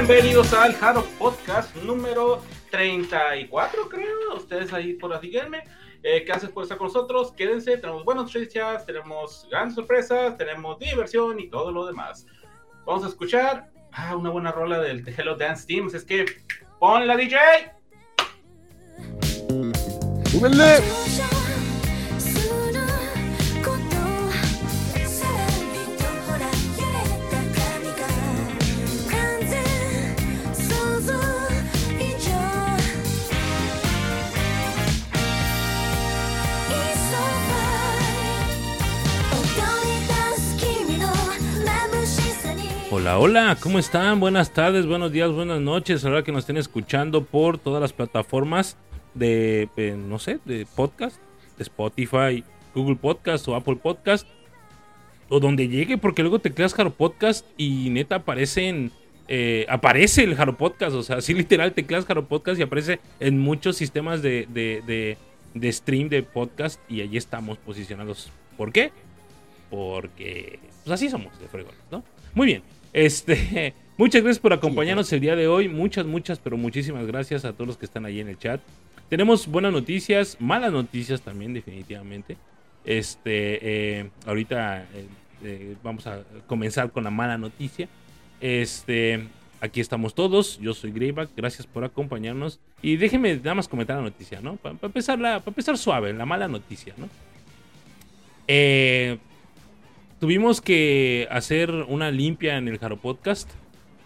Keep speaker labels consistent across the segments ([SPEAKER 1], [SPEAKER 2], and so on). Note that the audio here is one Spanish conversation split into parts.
[SPEAKER 1] Bienvenidos al Jaro Podcast número 34, creo. Ustedes ahí por díganme. Eh, gracias por estar con nosotros. Quédense, tenemos buenas noticias, tenemos grandes sorpresas, tenemos diversión y todo lo demás. Vamos a escuchar ah, una buena rola del Hello Dance Teams. Es que pon la DJ.
[SPEAKER 2] Hola, hola, ¿cómo están? Buenas tardes, buenos días, buenas noches. Ahora que nos estén escuchando por todas las plataformas de, eh, no sé, de podcast, de Spotify, Google Podcast o Apple Podcast, o donde llegue, porque luego te creas Jaro Podcast y neta aparecen, eh, aparece el Jaro Podcast, o sea, así literal te creas Jaro Podcast y aparece en muchos sistemas de, de, de stream de podcast y allí estamos posicionados. ¿Por qué? Porque, pues así somos de fregones, ¿no? Muy bien. Este, muchas gracias por acompañarnos el día de hoy. Muchas, muchas, pero muchísimas gracias a todos los que están ahí en el chat. Tenemos buenas noticias, malas noticias también, definitivamente. Este, eh, ahorita eh, eh, vamos a comenzar con la mala noticia. Este, aquí estamos todos. Yo soy Greyback. Gracias por acompañarnos. Y déjenme nada más comentar la noticia, ¿no? Para empezar, para empezar suave, la mala noticia, ¿no? Eh, tuvimos que hacer una limpia en el Jaro Podcast.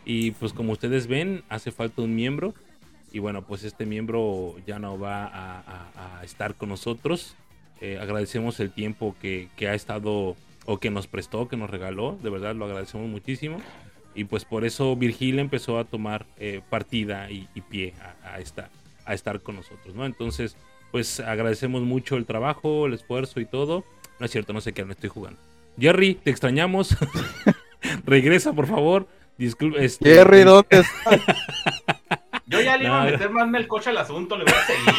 [SPEAKER 2] Y pues como ustedes ven, hace falta un miembro. Y bueno, pues este miembro ya no va a, estar con nosotros. Eh, agradecemos el tiempo que, ha estado o que nos prestó, que nos regaló. De verdad lo agradecemos muchísimo. Y pues por eso Virgil empezó a tomar eh, partida y, pie a, esta, a estar con nosotros, ¿no? Entonces, pues agradecemos mucho el trabajo, el esfuerzo y todo. No es cierto, no sé qué, no estoy jugando. Jerry, te extrañamos. Regresa, por favor. Disculpe. Este,
[SPEAKER 3] Jerry, ¿dónde estás?
[SPEAKER 1] Yo ya le iba a meter más melcocha al asunto, le voy a
[SPEAKER 2] seguir.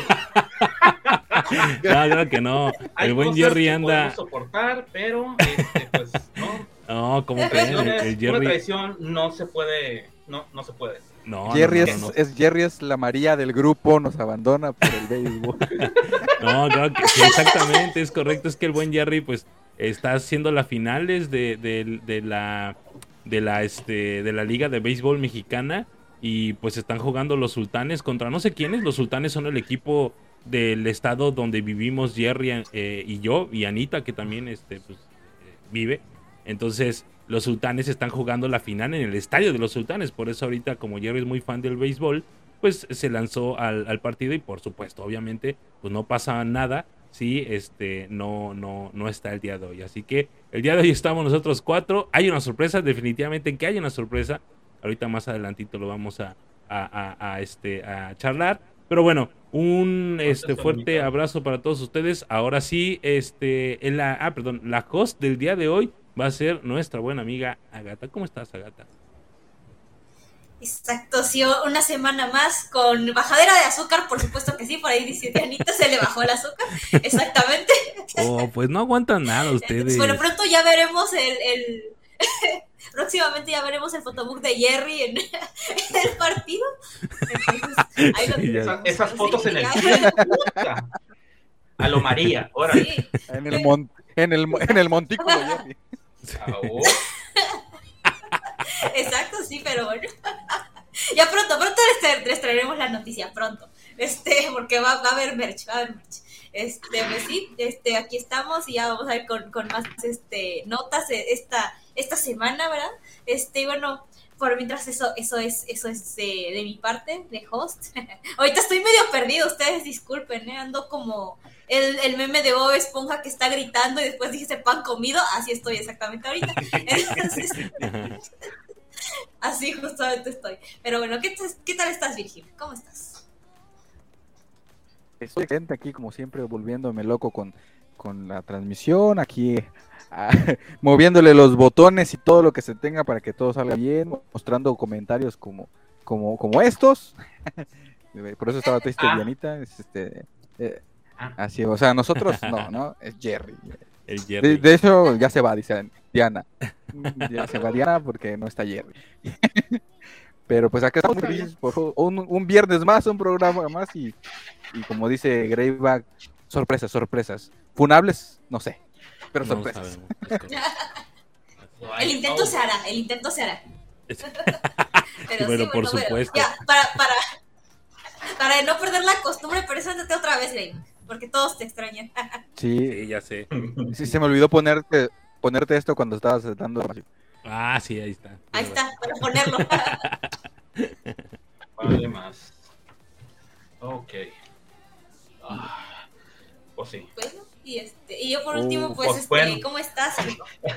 [SPEAKER 2] no, claro que no. el buen Jerry anda.
[SPEAKER 1] soportar, pero este, pues no.
[SPEAKER 2] No, como que
[SPEAKER 1] el Jerry. Una traición no se puede, no, no se puede.
[SPEAKER 3] No, Jerry es, Jerry es la María del grupo, nos abandona por el béisbol.
[SPEAKER 2] no, claro que exactamente, es correcto. Es que el buen Jerry, pues, está haciendo las finales de, la de la este de la liga de béisbol mexicana y pues están jugando los sultanes contra no sé quiénes los sultanes son el equipo del estado donde vivimos Jerry eh, y yo y Anita que también este pues, eh, vive entonces los sultanes están jugando la final en el estadio de los sultanes por eso ahorita como Jerry es muy fan del béisbol pues se lanzó al, al partido y por supuesto obviamente pues no pasa nada sí, este, no, no, no está el día de hoy. Así que el día de hoy estamos nosotros cuatro. Hay una sorpresa, definitivamente que hay una sorpresa. Ahorita más adelantito lo vamos a, a, este, a charlar. Pero bueno, un este, fuerte abrazo para todos ustedes. Ahora sí, este, en la, ah, perdón, la host del día de hoy va a ser nuestra buena amiga Agata. ¿Cómo estás, Agata?
[SPEAKER 4] Exacto, sí, una semana más con bajadera de azúcar, por supuesto que sí, por ahí dice Dianita, se le bajó el azúcar, exactamente.
[SPEAKER 2] Oh, pues no aguantan nada ustedes.
[SPEAKER 4] Bueno, pronto ya veremos el, próximamente ya veremos el fotobook de Jerry en, el partido.
[SPEAKER 1] esas, fotos en el a lo María, ahora.
[SPEAKER 3] En el en el en el montículo Jerry.
[SPEAKER 4] Exacto, sí, pero bueno. ya pronto, pronto les, traeremos la noticia, pronto. Este, porque va, a haber merch, va a haber merch. Este, pues sí, este, aquí estamos y ya vamos a ver con, más este, notas esta, esta semana, ¿verdad? Este, y bueno, por mientras eso, eso es, eso es de, de mi parte, de host. Ahorita estoy medio perdido, ustedes disculpen, ¿eh? ando como el, el, meme de Bob Esponja que está gritando y después dice pan comido, así estoy exactamente ahorita. así justamente estoy. Pero bueno, ¿qué, qué tal estás, Virgil? ¿Cómo estás?
[SPEAKER 3] Estoy gente aquí, como siempre, volviéndome loco con, con la transmisión, aquí ah, moviéndole los botones y todo lo que se tenga para que todo salga bien, mostrando comentarios como, como, como estos. Por eso estaba triste, ah. Dianita. Este, eh. Así, o sea, nosotros no, ¿no? Es Jerry. De, hecho, ya se va, dice Diana. Ya se va Diana porque no está Jerry. Pero pues acá estamos por un, un viernes más, un programa más y, y como dice Greyback, sorpresas, sorpresas. Funables, no sé, pero
[SPEAKER 2] No
[SPEAKER 3] sorpresas.
[SPEAKER 4] El intento se hará, el intento se hará. Pero
[SPEAKER 2] Bueno,
[SPEAKER 4] sí,
[SPEAKER 2] por
[SPEAKER 4] bueno,
[SPEAKER 2] supuesto.
[SPEAKER 4] ya, para, para, para no perder la costumbre, preséntate otra vez, Grey, porque todos te extrañan.
[SPEAKER 3] Sí,
[SPEAKER 2] Sí, ya sé.
[SPEAKER 3] sí, se me olvidó ponerte, ponerte esto cuando estabas dando.
[SPEAKER 2] Ah, sí, ahí está.
[SPEAKER 4] Ahí está, para ponerlo.
[SPEAKER 1] Vale más. Ok. Ah, pues sí.
[SPEAKER 4] Bueno, y este, y yo por último,
[SPEAKER 3] Uh,
[SPEAKER 4] pues,
[SPEAKER 1] pues,
[SPEAKER 4] este,
[SPEAKER 1] bueno.
[SPEAKER 4] ¿cómo estás?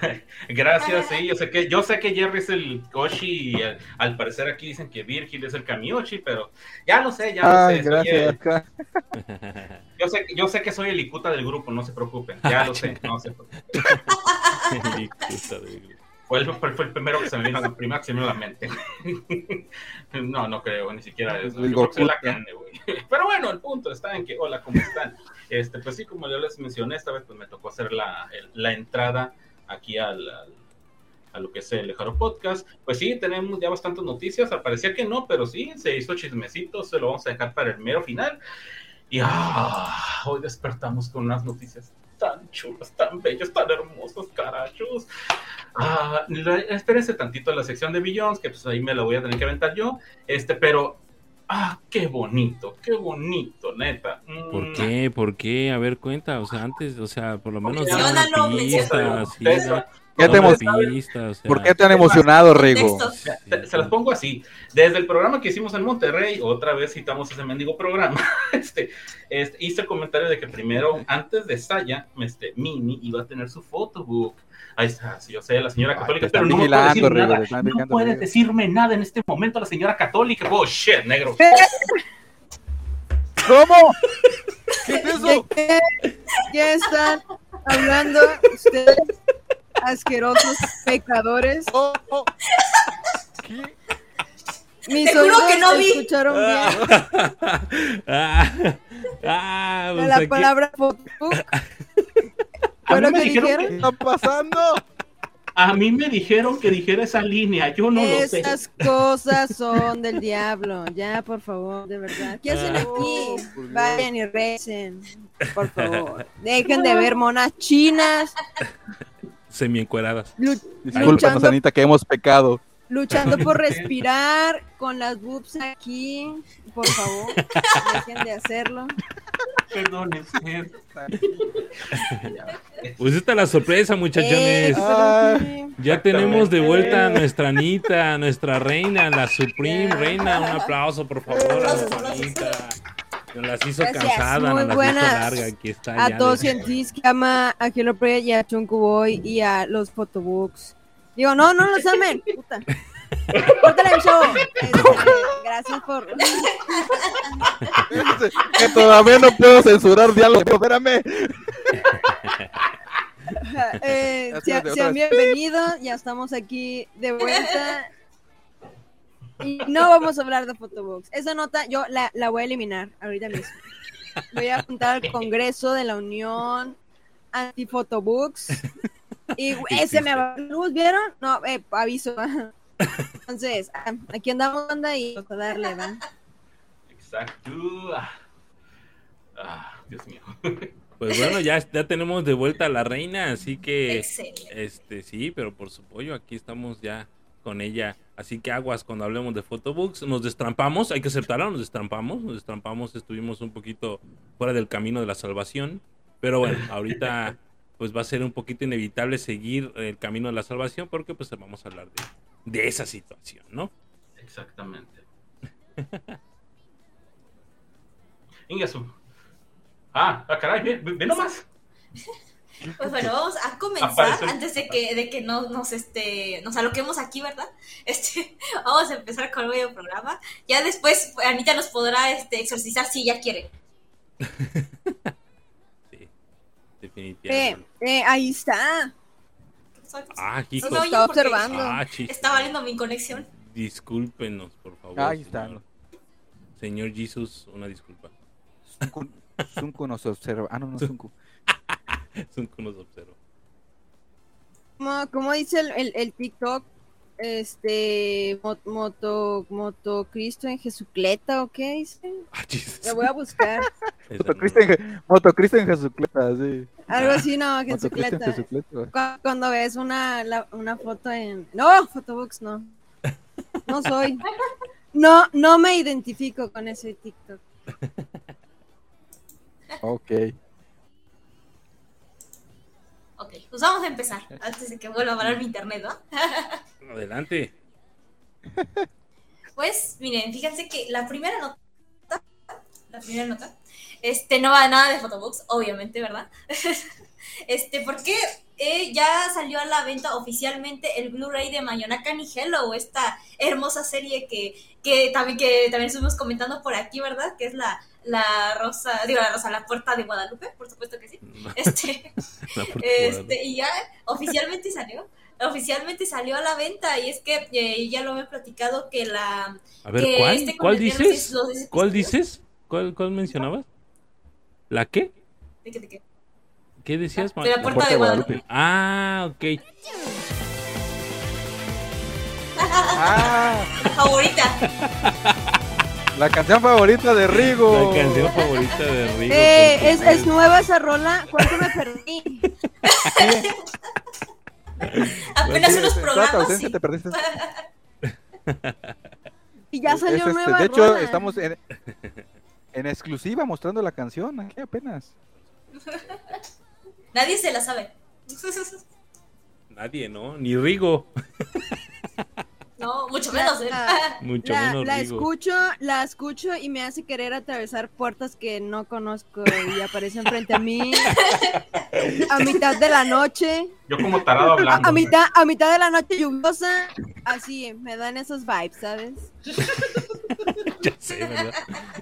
[SPEAKER 1] Gracias, sí, yo sé que yo sé que Jerry es el Koshi y eh, al parecer aquí dicen que Virgil es el Kamioshi, pero ya lo sé, ya lo
[SPEAKER 3] Ay,
[SPEAKER 1] sé.
[SPEAKER 3] gracias.
[SPEAKER 1] el- yo sé yo sé que soy el Ikuta del grupo, no se preocupen, ya lo sé, no se preocupen. Fue el, fue, fue el primero que se me vino, el primero que se me vino a la mente. no, no creo, ni siquiera eso. Yo creo que soy la carne, güey. Pero bueno, el punto está en que, hola, ¿cómo están? Este, pues sí, como ya les mencioné, esta vez pues me tocó hacer la, la entrada aquí al, al- a lo que es el Lejaro Podcast. Pues sí, tenemos ya bastantes noticias. Parecía que no, pero sí, se hizo chismecito. Se lo vamos a dejar para el mero final. Y ah, hoy despertamos con unas noticias tan chulas, tan bellas, tan hermosas, carachos. Ah, espérense tantito a la sección de Billions, que pues ahí me la voy a tener que aventar yo. Este, pero, ah, qué bonito, qué bonito, neta. Mm,
[SPEAKER 2] ¿Por qué? ¿Por qué? A ver, cuenta. O sea, antes, o sea, por lo menos una pista, sí, da
[SPEAKER 3] te
[SPEAKER 2] pista, o sea,
[SPEAKER 3] ¿Por qué tan emocionado, Rigo?
[SPEAKER 2] Sí,
[SPEAKER 1] Se, se las pongo así. Desde el programa que hicimos en Monterrey, otra vez citamos ese mendigo programa, este, este, hice el comentario de que primero, antes de Saya, este, Mini iba a tener su photobook. Ahí está, sí, yo sé, la señora
[SPEAKER 3] Ay,
[SPEAKER 1] católica, pero no me puede decir
[SPEAKER 3] Rigo,
[SPEAKER 1] nada. No
[SPEAKER 3] vigilando,
[SPEAKER 1] puede
[SPEAKER 3] Rigo.
[SPEAKER 1] decirme nada en este momento la señora católica. Oh, shit, negro.
[SPEAKER 3] ¿Cómo? ¿Qué es eso?
[SPEAKER 5] ¿De qué, qué están hablando ustedes, asquerosos pecadores?
[SPEAKER 3] Oh, oh. ¿Qué?
[SPEAKER 5] Mis
[SPEAKER 4] Te juro que no vi.
[SPEAKER 5] escucharon bien
[SPEAKER 2] ah, ah, pues
[SPEAKER 5] la
[SPEAKER 2] aquí-
[SPEAKER 5] palabra ¿Fue
[SPEAKER 1] mí
[SPEAKER 5] lo
[SPEAKER 1] me
[SPEAKER 5] que
[SPEAKER 1] dijeron
[SPEAKER 5] dijeron?
[SPEAKER 3] ¿Qué está pasando?
[SPEAKER 1] A mí me dijeron que dijera esa línea, yo no lo sé.
[SPEAKER 5] Esas cosas son del diablo. Ya, por favor, de verdad. ¿Qué hacen
[SPEAKER 2] Ah.
[SPEAKER 5] aquí?
[SPEAKER 3] Oh.
[SPEAKER 5] Vayan y recen. Por favor. Dejen de ver monas chinas
[SPEAKER 2] semi-encueradas.
[SPEAKER 5] lu-
[SPEAKER 3] Discúlpanos,
[SPEAKER 5] luchando,
[SPEAKER 3] Anita, que hemos pecado.
[SPEAKER 5] luchando por respirar con las boobs aquí. Por favor, dejen de hacerlo.
[SPEAKER 1] Perdón.
[SPEAKER 2] Pues esta es la sorpresa, muchachones.
[SPEAKER 5] Eh,
[SPEAKER 3] Ah.
[SPEAKER 2] Ya tenemos de vuelta a nuestra Anita, a nuestra reina, la Supreme. Reina. Un aplauso, por favor, a nuestra Anita. Nos las hizo
[SPEAKER 5] Gracias,
[SPEAKER 2] cansada,
[SPEAKER 5] muy
[SPEAKER 2] nos las hizo
[SPEAKER 5] buenas
[SPEAKER 2] larga. Aquí está.
[SPEAKER 5] a todos científicos que ama a Hello Pre y a Chunku Boy y a los photobooks. Digo, no, no los amen, puta. Córtale el show. Este, gracias por.
[SPEAKER 3] Que todavía no puedo censurar diálogo. Espérame.
[SPEAKER 5] Eh, sean bienvenidos, ya estamos aquí de vuelta. Y no vamos a hablar de photobooks. Esa nota yo la, la voy a eliminar ahorita mismo. Voy a apuntar al Congreso de la Unión Anti-Photobooks. Y ese me va luz, ¿vieron? No, eh, aviso. Entonces, ah, aquí andamos anda y vamos a darle, ¿va?
[SPEAKER 1] Exacto. Ah, Ah, Dios mío.
[SPEAKER 2] Pues bueno, ya, ya tenemos de vuelta a la reina, así que.
[SPEAKER 4] Excelente.
[SPEAKER 2] Este, sí, pero por su pollo, aquí estamos ya con ella. Así que aguas cuando hablemos de photobooks. Nos destrampamos, hay que aceptarlo, nos destrampamos. Nos destrampamos, estuvimos un poquito fuera del camino de la salvación. Pero bueno, ahorita pues va a ser un poquito inevitable seguir el camino de la salvación porque pues vamos a hablar de, de esa situación, ¿no?
[SPEAKER 1] Exactamente. Ingasu. Ah, ah, caray, ve, ve, ve nomás.
[SPEAKER 4] Pues bueno, vamos a comenzar antes de que, de que no, nos este, nos aloquemos aquí, ¿verdad? Este, vamos a empezar con el medio programa. Ya después Anita nos podrá este, exorcizar si ya quiere.
[SPEAKER 2] Sí,
[SPEAKER 5] Eh,
[SPEAKER 2] definitivamente.
[SPEAKER 5] eh, ahí está.
[SPEAKER 2] Ah, hijo.
[SPEAKER 4] No porque
[SPEAKER 5] observando.
[SPEAKER 2] Ah,
[SPEAKER 4] Está valiendo mi conexión.
[SPEAKER 2] Discúlpenos, por favor.
[SPEAKER 3] Ahí está.
[SPEAKER 2] señor. Jesus, una disculpa.
[SPEAKER 3] Zunku, Zunku nos observa. Ah, no, no,
[SPEAKER 2] un que nos observa.
[SPEAKER 5] Como, como dice el, el, el TikTok, Este, mo- moto, moto Cristo en Jesucleta, ¿o qué dice?
[SPEAKER 2] Ah.
[SPEAKER 5] Lo voy a buscar.
[SPEAKER 2] Esa
[SPEAKER 3] Moto
[SPEAKER 2] no.
[SPEAKER 3] Cristo en, Moto Cristo en Jesucleta, sí.
[SPEAKER 5] Algo así, no,
[SPEAKER 3] en
[SPEAKER 5] Jesucleta.
[SPEAKER 3] Jesucleta.
[SPEAKER 5] Cu- Cuando ves una, la- una foto en... No, Photobooks no. No soy. No, no me identifico con ese TikTok.
[SPEAKER 3] Ok.
[SPEAKER 4] Ok, pues vamos a empezar antes de que vuelva a parar mi internet, ¿no?
[SPEAKER 2] Adelante.
[SPEAKER 4] Pues, miren, fíjense que la primera nota, la primera nota, este, no va nada de Photobooks, obviamente, ¿verdad? este, porque eh, ya salió a la venta oficialmente el Blu-ray de Mayonaka ni Hello, esta hermosa serie que, que también que también estuvimos comentando por aquí, ¿verdad? Que es la, la rosa, digo la rosa, la puerta de Guadalupe, por supuesto que sí. Este, este, y ya oficialmente salió. Oficialmente salió a la venta y es que eh, ya lo he platicado que la
[SPEAKER 2] A ver,
[SPEAKER 4] que
[SPEAKER 2] ¿cuál?
[SPEAKER 4] este
[SPEAKER 2] ¿Cuál
[SPEAKER 4] comercial
[SPEAKER 2] dices?
[SPEAKER 4] los
[SPEAKER 2] ¿Cuál dices? ¿Cuál, cuál mencionabas? ¿La qué?
[SPEAKER 4] ¿De qué, de qué?
[SPEAKER 2] ¿Qué decías?
[SPEAKER 4] De la puerta de Guadalupe.
[SPEAKER 2] Ah, ok.
[SPEAKER 3] Ah,
[SPEAKER 4] Favorita.
[SPEAKER 3] la canción favorita de Rigo.
[SPEAKER 2] La canción favorita de Rigo.
[SPEAKER 5] Eh, es, es nueva esa rola. ¿Cuánto me perdí?
[SPEAKER 4] Apenas unos programas.
[SPEAKER 3] ausencia
[SPEAKER 4] sí.
[SPEAKER 3] te perdiste.
[SPEAKER 5] Y ya salió
[SPEAKER 3] es este,
[SPEAKER 5] nueva
[SPEAKER 3] De hecho,
[SPEAKER 5] rola.
[SPEAKER 3] estamos en, en exclusiva mostrando la canción, aquí apenas.
[SPEAKER 4] Nadie se la sabe.
[SPEAKER 2] Nadie, ¿no? Ni Rigo.
[SPEAKER 4] No, mucho menos. ¿eh?
[SPEAKER 5] La,
[SPEAKER 2] Mucho
[SPEAKER 5] la-
[SPEAKER 2] menos
[SPEAKER 5] la
[SPEAKER 2] Rigo.
[SPEAKER 5] escucho, la escucho y me hace querer atravesar puertas que no conozco y aparecen frente a mí a mitad de la noche,
[SPEAKER 1] Yo como tarado
[SPEAKER 5] a,
[SPEAKER 1] hablando.
[SPEAKER 5] a mitad, a mitad de la noche lluviosa, así me dan esos vibes, ¿sabes?
[SPEAKER 2] Ya sé, ¿verdad?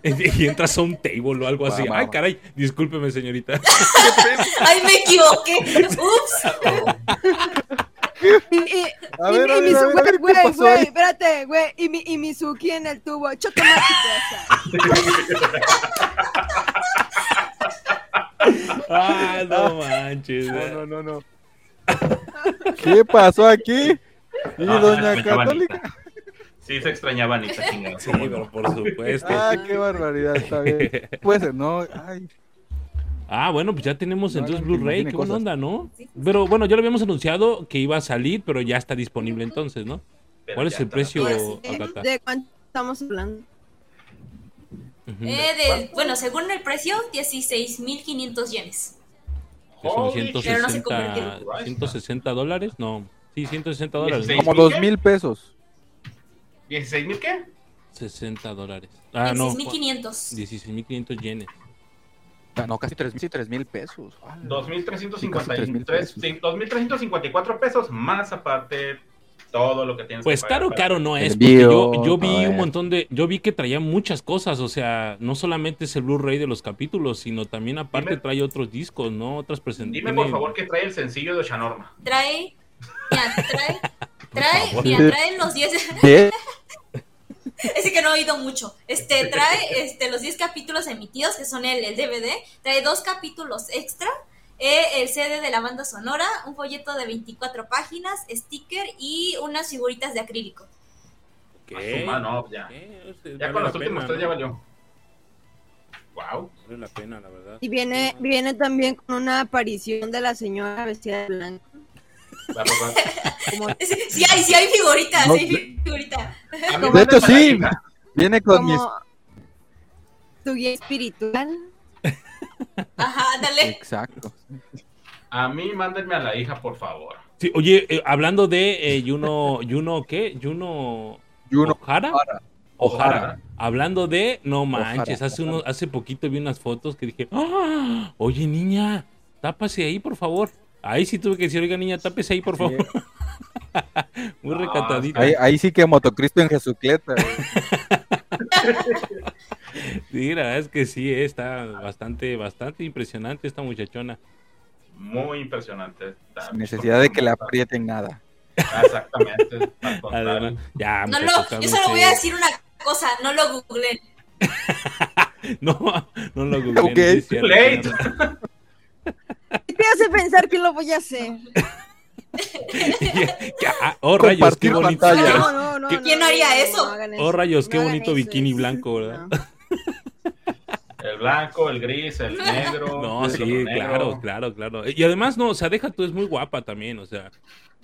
[SPEAKER 2] Y entras a un table o algo así. Ay, caray, discúlpeme, señorita.
[SPEAKER 4] Ay, me equivoqué. Ups.
[SPEAKER 5] Y, y,
[SPEAKER 3] A
[SPEAKER 5] y-
[SPEAKER 3] ver,
[SPEAKER 5] y
[SPEAKER 3] a ver,
[SPEAKER 5] Mizu-
[SPEAKER 3] a ver, a ver, ¿qué
[SPEAKER 5] güey, güey, espérate, güey, y, mi, y Mizuki en el tubo, chocolate
[SPEAKER 2] Ah, no manches.
[SPEAKER 3] No, no, no, no. ¿Qué pasó aquí? ¿Y
[SPEAKER 1] Ah,
[SPEAKER 3] doña Católica?
[SPEAKER 1] Sí, se extrañaba Anita, chingada.
[SPEAKER 2] Sí, pero por supuesto.
[SPEAKER 3] Ah, qué barbaridad, está bien. Puede ser, no. Ay,
[SPEAKER 2] Ah, bueno, pues ya tenemos
[SPEAKER 3] No
[SPEAKER 2] entonces Blu-ray. Qué buena onda, ¿no?
[SPEAKER 4] Sí.
[SPEAKER 2] Pero bueno, ya lo habíamos anunciado que iba a salir, pero ya está disponible entonces, ¿no?
[SPEAKER 1] Pero
[SPEAKER 2] ¿Cuál es el precio,
[SPEAKER 4] sí.
[SPEAKER 2] Agatha?
[SPEAKER 5] ¿De cuánto estamos hablando?
[SPEAKER 4] Eh, de- bueno, según el precio, 16.500 yenes.
[SPEAKER 2] Que son
[SPEAKER 1] Holy shit.
[SPEAKER 4] Pero no se
[SPEAKER 2] 160,
[SPEAKER 4] convirtieron.
[SPEAKER 2] 160 dólares. No, sí, 160 dólares. ¿no?
[SPEAKER 1] 16.
[SPEAKER 3] como dos mil pesos.
[SPEAKER 1] ¿16 mil qué?
[SPEAKER 2] 60 dólares. Ah, no.
[SPEAKER 4] 16.500.
[SPEAKER 2] 16.500 yenes.
[SPEAKER 3] Ah, No, casi tres mil, sí, tres mil pesos. Ah,
[SPEAKER 1] 2.353
[SPEAKER 3] pesos.
[SPEAKER 1] sí, 2.354 pesos más aparte todo lo que tienes
[SPEAKER 2] Pues
[SPEAKER 1] que pagar
[SPEAKER 2] caro,
[SPEAKER 1] para-
[SPEAKER 2] caro no es,
[SPEAKER 3] Envío,
[SPEAKER 2] porque yo, yo vi un montón de, yo vi que traía muchas cosas, o sea, no solamente es el Blu-ray de los capítulos, sino también aparte
[SPEAKER 1] Dime-
[SPEAKER 2] trae otros discos, ¿no? Otras
[SPEAKER 1] Dime
[SPEAKER 2] presentaciones.
[SPEAKER 1] por favor que trae el sencillo de Oshanorma.
[SPEAKER 4] Trae. Mira, trae. Trae, mira, trae los 10.
[SPEAKER 3] ¿Qué?
[SPEAKER 4] Ese que no he oído mucho. Este, trae este, los 10 capítulos emitidos, que son el, el DVD. Trae dos capítulos extra. eh, el CD de la banda sonora, un folleto de 24 páginas, sticker y unas figuritas de acrílico.
[SPEAKER 2] ¿Qué?
[SPEAKER 1] Ah, no, ya.
[SPEAKER 2] ¿Qué?
[SPEAKER 1] Ya
[SPEAKER 2] Vale
[SPEAKER 1] con
[SPEAKER 2] la
[SPEAKER 1] los últimos
[SPEAKER 2] pena,
[SPEAKER 1] tres
[SPEAKER 2] ¿no?
[SPEAKER 1] ya valió. Wow.
[SPEAKER 2] Vale la pena, la verdad.
[SPEAKER 5] Y viene, viene también con una aparición de la señora vestida de blanco. Como,
[SPEAKER 4] Sí hay, sí hay figuritas,
[SPEAKER 3] No,
[SPEAKER 4] sí hay figuritas.
[SPEAKER 3] De hecho, sí. Viene con mis.
[SPEAKER 5] como tu guía espiritual.
[SPEAKER 4] Ajá, dale.
[SPEAKER 3] Exacto.
[SPEAKER 1] A mí mándenme a la hija, por favor.
[SPEAKER 2] Sí, oye, eh, hablando de eh, Yuno, Yuno, ¿qué? Yuno
[SPEAKER 3] Yuno
[SPEAKER 2] Ojara.
[SPEAKER 3] Ojara.
[SPEAKER 2] Ojara.
[SPEAKER 1] Ojara.
[SPEAKER 2] Hablando de, no manches,
[SPEAKER 3] Ojara,
[SPEAKER 2] hace unos, hace poquito vi unas fotos que dije, ¡Ah! oye niña, tápase ahí, por favor. Ahí sí tuve que decir, oiga niña, tápese ahí, por favor. Muy
[SPEAKER 1] Ah,
[SPEAKER 2] recatadita.
[SPEAKER 3] Ahí, ahí sí que Motocristo en Jesucleta.
[SPEAKER 2] Sí, la verdad es que sí, eh, está bastante, bastante impresionante esta muchachona.
[SPEAKER 1] Muy impresionante.
[SPEAKER 3] Sin necesidad de que le aprieten nada.
[SPEAKER 1] Exactamente.
[SPEAKER 2] Además, ya,
[SPEAKER 4] No lo, yo solo voy a decir una cosa, no lo googleen.
[SPEAKER 2] No, no lo googleen,
[SPEAKER 3] Ok.
[SPEAKER 5] ¿Qué te hace pensar que lo voy a hacer?
[SPEAKER 2] Oh, rayos, qué bonito.
[SPEAKER 5] No, no, no.
[SPEAKER 2] ¿Qué-
[SPEAKER 5] no,
[SPEAKER 4] ¿Quién haría
[SPEAKER 5] no,
[SPEAKER 4] eso?
[SPEAKER 2] Oh, rayos, qué bonito
[SPEAKER 5] eso,
[SPEAKER 2] bikini blanco, ¿verdad?
[SPEAKER 5] no.
[SPEAKER 1] El blanco, el gris, el negro.
[SPEAKER 2] No,
[SPEAKER 1] el
[SPEAKER 2] sí,
[SPEAKER 1] negro.
[SPEAKER 2] claro, claro, claro. Y además, no, o sea, deja tú, es muy guapa también, o sea,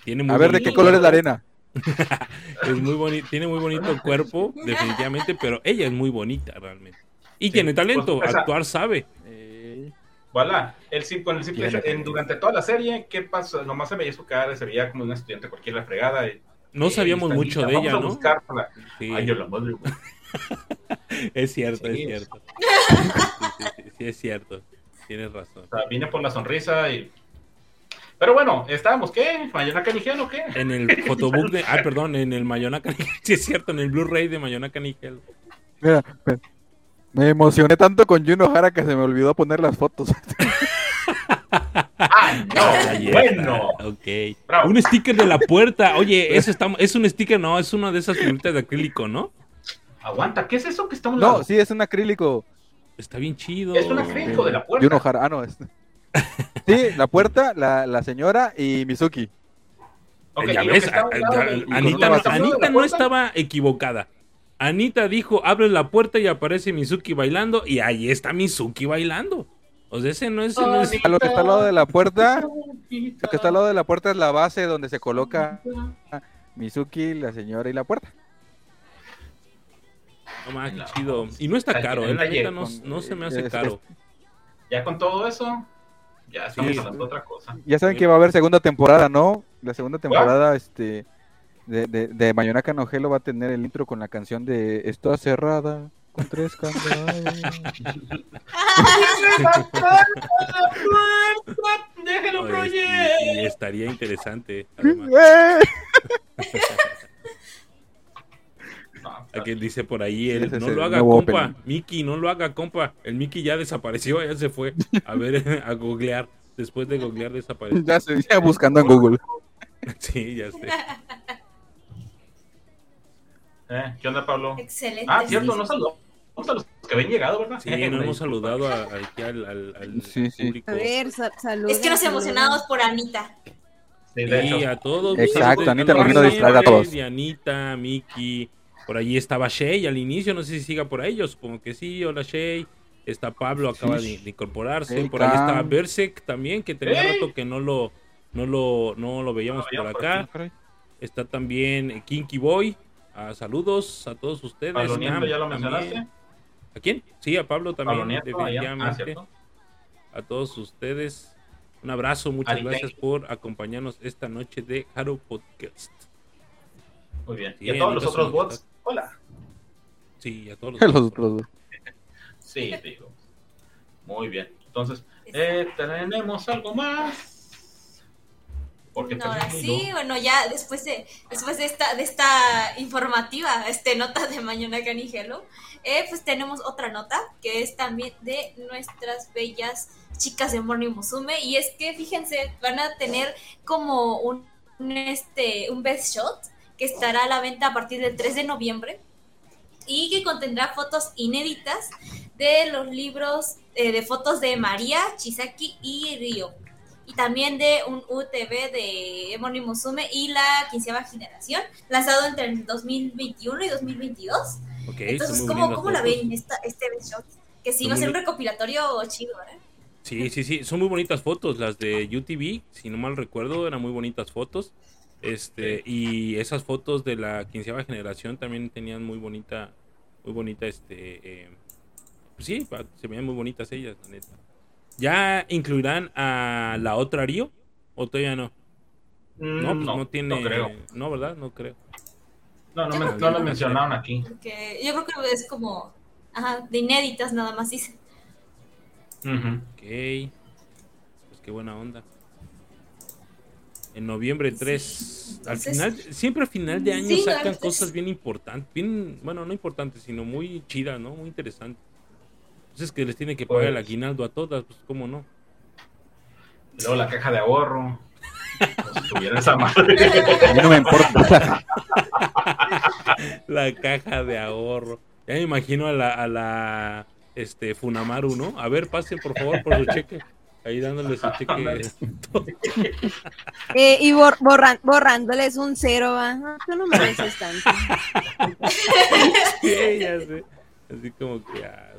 [SPEAKER 2] tiene muy
[SPEAKER 3] A ver, ¿de qué color es la arena?
[SPEAKER 2] es muy bonito, tiene muy bonito cuerpo, definitivamente, pero ella es muy bonita realmente. Y tiene talento,
[SPEAKER 1] pues,
[SPEAKER 2] actuar sabe.
[SPEAKER 1] Voilà. El, sim- con el simple
[SPEAKER 3] Tiene
[SPEAKER 1] hecho, en- durante toda la serie, ¿qué pasa? Nomás se veía su cara, se veía como un estudiante cualquiera fregada. y-
[SPEAKER 2] No sabíamos mucho de
[SPEAKER 1] vamos
[SPEAKER 2] ella,
[SPEAKER 1] a
[SPEAKER 2] ¿no?
[SPEAKER 1] buscarla.
[SPEAKER 2] Sí,
[SPEAKER 1] Ay, yo la madre,
[SPEAKER 2] es cierto,
[SPEAKER 1] Sí.
[SPEAKER 2] es cierto. Sí, sí, sí, sí, es cierto. Tienes razón.
[SPEAKER 1] O sea, vine por la sonrisa y. Pero bueno, estábamos, ¿qué? ¿Mayona Canigel o qué?
[SPEAKER 2] En el fotobook de. Ah, perdón, en el Mayona Canigel. Sí, es cierto, en el Blu-ray de Mayona Canigel.
[SPEAKER 3] Mira, me- emocioné tanto con Juno Hara que se me olvidó poner las fotos.
[SPEAKER 1] ¡Ah, no! Bueno.
[SPEAKER 2] Ok.
[SPEAKER 1] Bravo.
[SPEAKER 2] Un sticker de la puerta. Oye, eso está, es un sticker, no, es una de esas figuritas de acrílico, ¿no?
[SPEAKER 1] Aguanta, ¿qué es eso que está a un
[SPEAKER 3] No,
[SPEAKER 1] lado?
[SPEAKER 3] sí, es un acrílico.
[SPEAKER 2] Está bien chido.
[SPEAKER 1] Es un acrílico de la puerta.
[SPEAKER 3] Juno Hara, ah, no. Es... Sí, la puerta, la, la señora y Mizuki.
[SPEAKER 1] Ok,
[SPEAKER 2] ya
[SPEAKER 1] y
[SPEAKER 2] ves,
[SPEAKER 1] a
[SPEAKER 2] a-
[SPEAKER 1] lado
[SPEAKER 2] a- Anita, no-
[SPEAKER 3] base-
[SPEAKER 1] ¿Está a un lado
[SPEAKER 2] Anita estaba equivocada. Anita dijo, abre la puerta y aparece Mizuki bailando y ahí está Mizuki bailando. O sea, ese no es... ese no es-
[SPEAKER 3] A lo que está al lado de la puerta, lo que está al lado de la puerta es la base donde se coloca Mizuki, la señora y la puerta.
[SPEAKER 2] No más, qué chido. Y no está caro,
[SPEAKER 1] en
[SPEAKER 2] ¿eh? La no, no se me hace
[SPEAKER 3] es-
[SPEAKER 2] caro.
[SPEAKER 1] Ya con todo eso, ya estamos
[SPEAKER 2] Sí.
[SPEAKER 1] hablando de otra cosa.
[SPEAKER 3] Ya saben que va a haber segunda temporada, ¿no? La segunda temporada, este, de, de, de Hello va a tener el intro con la canción de Está cerrada con tres candados.
[SPEAKER 1] ¡Déjelo,
[SPEAKER 2] y, y estaría interesante, además.
[SPEAKER 3] ¡Eh!
[SPEAKER 1] No,
[SPEAKER 2] A quien dice por ahí, él, no lo haga, compa.
[SPEAKER 3] opening.
[SPEAKER 2] Mickey, no lo haga, compa. El Mickey ya desapareció, ya se fue. A ver, a googlear. Después de googlear, desapareció.
[SPEAKER 3] Ya se ya buscando en Google.
[SPEAKER 2] Sí, ya sé.
[SPEAKER 1] ¿Eh? ¿Qué onda, Pablo?
[SPEAKER 4] Excelente.
[SPEAKER 1] Ah, cierto, no saludamos a los que habían llegado, ¿verdad?
[SPEAKER 2] Sí, no hemos saludado a- aquí al, al- al
[SPEAKER 3] Sí, sí.
[SPEAKER 2] público.
[SPEAKER 5] A ver, sa- saludos.
[SPEAKER 4] Es que nos emocionamos por Anita.
[SPEAKER 1] Sí,
[SPEAKER 2] a todos.
[SPEAKER 3] Exacto, Anita nos vino a a todos.
[SPEAKER 2] Dianita, Miki. Por ahí estaba Shay al inicio, no sé si siga por ahí, yo supongo que sí. Hola Shay. Está Pablo, acaba de, de incorporarse.
[SPEAKER 3] Hey,
[SPEAKER 2] por ahí estaba Berserk también, que tenía
[SPEAKER 1] Hey.
[SPEAKER 2] rato que no lo, no lo, no lo veíamos
[SPEAKER 1] No
[SPEAKER 2] por acá. Está también Kinky Boy. Ah, saludos a todos ustedes.
[SPEAKER 1] Pablo Nieto, ¿ya lo mencionaste?
[SPEAKER 2] ¿A quién? Sí, a Pablo también,
[SPEAKER 1] Pablo Nieto, allá. Ah,
[SPEAKER 2] definitivamente. a todos ustedes. Un abrazo, muchas
[SPEAKER 1] Ari,
[SPEAKER 2] gracias por acompañarnos esta noche de Haro Podcast.
[SPEAKER 1] Muy bien.
[SPEAKER 2] Sí,
[SPEAKER 1] y a todos los otros bots,
[SPEAKER 2] está-
[SPEAKER 1] hola.
[SPEAKER 2] Sí, a todos
[SPEAKER 3] Los
[SPEAKER 2] los
[SPEAKER 3] otros dos.
[SPEAKER 1] Sí, digo. Muy bien. Entonces, eh, ¿tenemos algo más? Porque
[SPEAKER 4] No, ahora sí,
[SPEAKER 1] hilo.
[SPEAKER 4] bueno, ya después de, después de esta, de esta informativa, este nota de Mañana Canigelo, eh, pues tenemos otra nota que es también de nuestras bellas chicas de Morning Musume. Y es que fíjense, van a tener como un, un, este, un best shot que estará a la venta a partir del 3 de noviembre y que contendrá fotos inéditas de los libros eh, de fotos de María, Chisaki y Ryo y también de un UTV de Emoni Musume y la quinceava generación, lanzado entre el 2021 y 2022.
[SPEAKER 2] Ok,
[SPEAKER 4] Entonces, ¿cómo, cómo la ven esta, este shot? Que sí
[SPEAKER 2] Son
[SPEAKER 4] va a ser un recopilatorio chido, ¿eh?
[SPEAKER 2] Sí, sí, sí, son muy bonitas fotos. Las de UTV, si no mal recuerdo, eran muy bonitas fotos. Este, y esas fotos de la quinceava generación también tenían muy bonita, muy bonita, este, eh, pues sí, se veían muy bonitas ellas, la neta. ¿Ya incluirán a la otra Rio? ¿O todavía no?
[SPEAKER 1] Mm,
[SPEAKER 2] No, pues no, tiene.
[SPEAKER 1] No creo.
[SPEAKER 2] No, ¿verdad? No creo.
[SPEAKER 1] No, no, me-
[SPEAKER 4] creo que
[SPEAKER 1] no lo mencionaron aquí.
[SPEAKER 4] Porque yo creo que es como, ajá, de inéditas nada más dice.
[SPEAKER 1] Ujú.
[SPEAKER 2] Ok. Pues qué buena onda. En noviembre 3. Al
[SPEAKER 4] Entonces-
[SPEAKER 2] final, siempre al final de año
[SPEAKER 4] Sí,
[SPEAKER 2] sacan cosas bien importantes. Bien, bueno, no importantes, sino muy chidas, ¿no? Muy interesantes. Entonces que les tiene que pagar el
[SPEAKER 1] Pues-
[SPEAKER 2] aguinaldo a todas, pues cómo no.
[SPEAKER 1] Luego la caja de ahorro. Pues, tuviera esa madre.
[SPEAKER 3] A mí no me importa.
[SPEAKER 2] La caja de ahorro. Ya me imagino a la, a la este Funamaru, ¿no? A ver, pasen por favor por su cheque. Ahí dándole su cheque.
[SPEAKER 5] Eh, y bor- borran- borrándoles un cero, va. No, tú no mereces tanto.
[SPEAKER 2] Sí, ya sé. Así como que ah,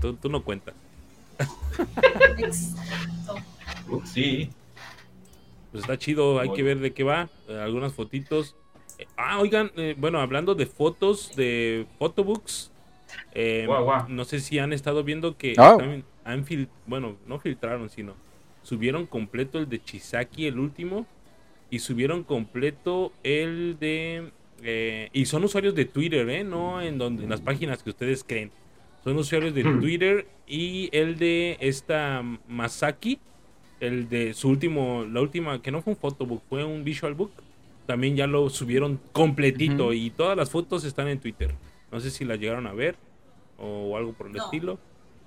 [SPEAKER 2] tú, tú no cuentas.
[SPEAKER 1] Sí.
[SPEAKER 2] Pues está chido, hay que ver de qué va. eh, algunas fotitos. Eh, ah, oigan, eh, bueno, hablando de fotos, de photobooks. eh,
[SPEAKER 1] Guau, guau.
[SPEAKER 2] No sé si han estado viendo que
[SPEAKER 3] Oh.
[SPEAKER 2] están- han fil- bueno, no filtraron, sino subieron completo el de Chisaki, el último, y subieron completo el de eh, y son usuarios de Twitter, ¿eh? No en donde en las páginas que ustedes creen. Son usuarios de Twitter y el de esta Masaki, el de su último, la última, que no fue un photobook, fue un visual book. También ya lo subieron completito y todas las fotos están en Twitter. No sé si las llegaron a ver o algo por el
[SPEAKER 4] No.
[SPEAKER 2] estilo.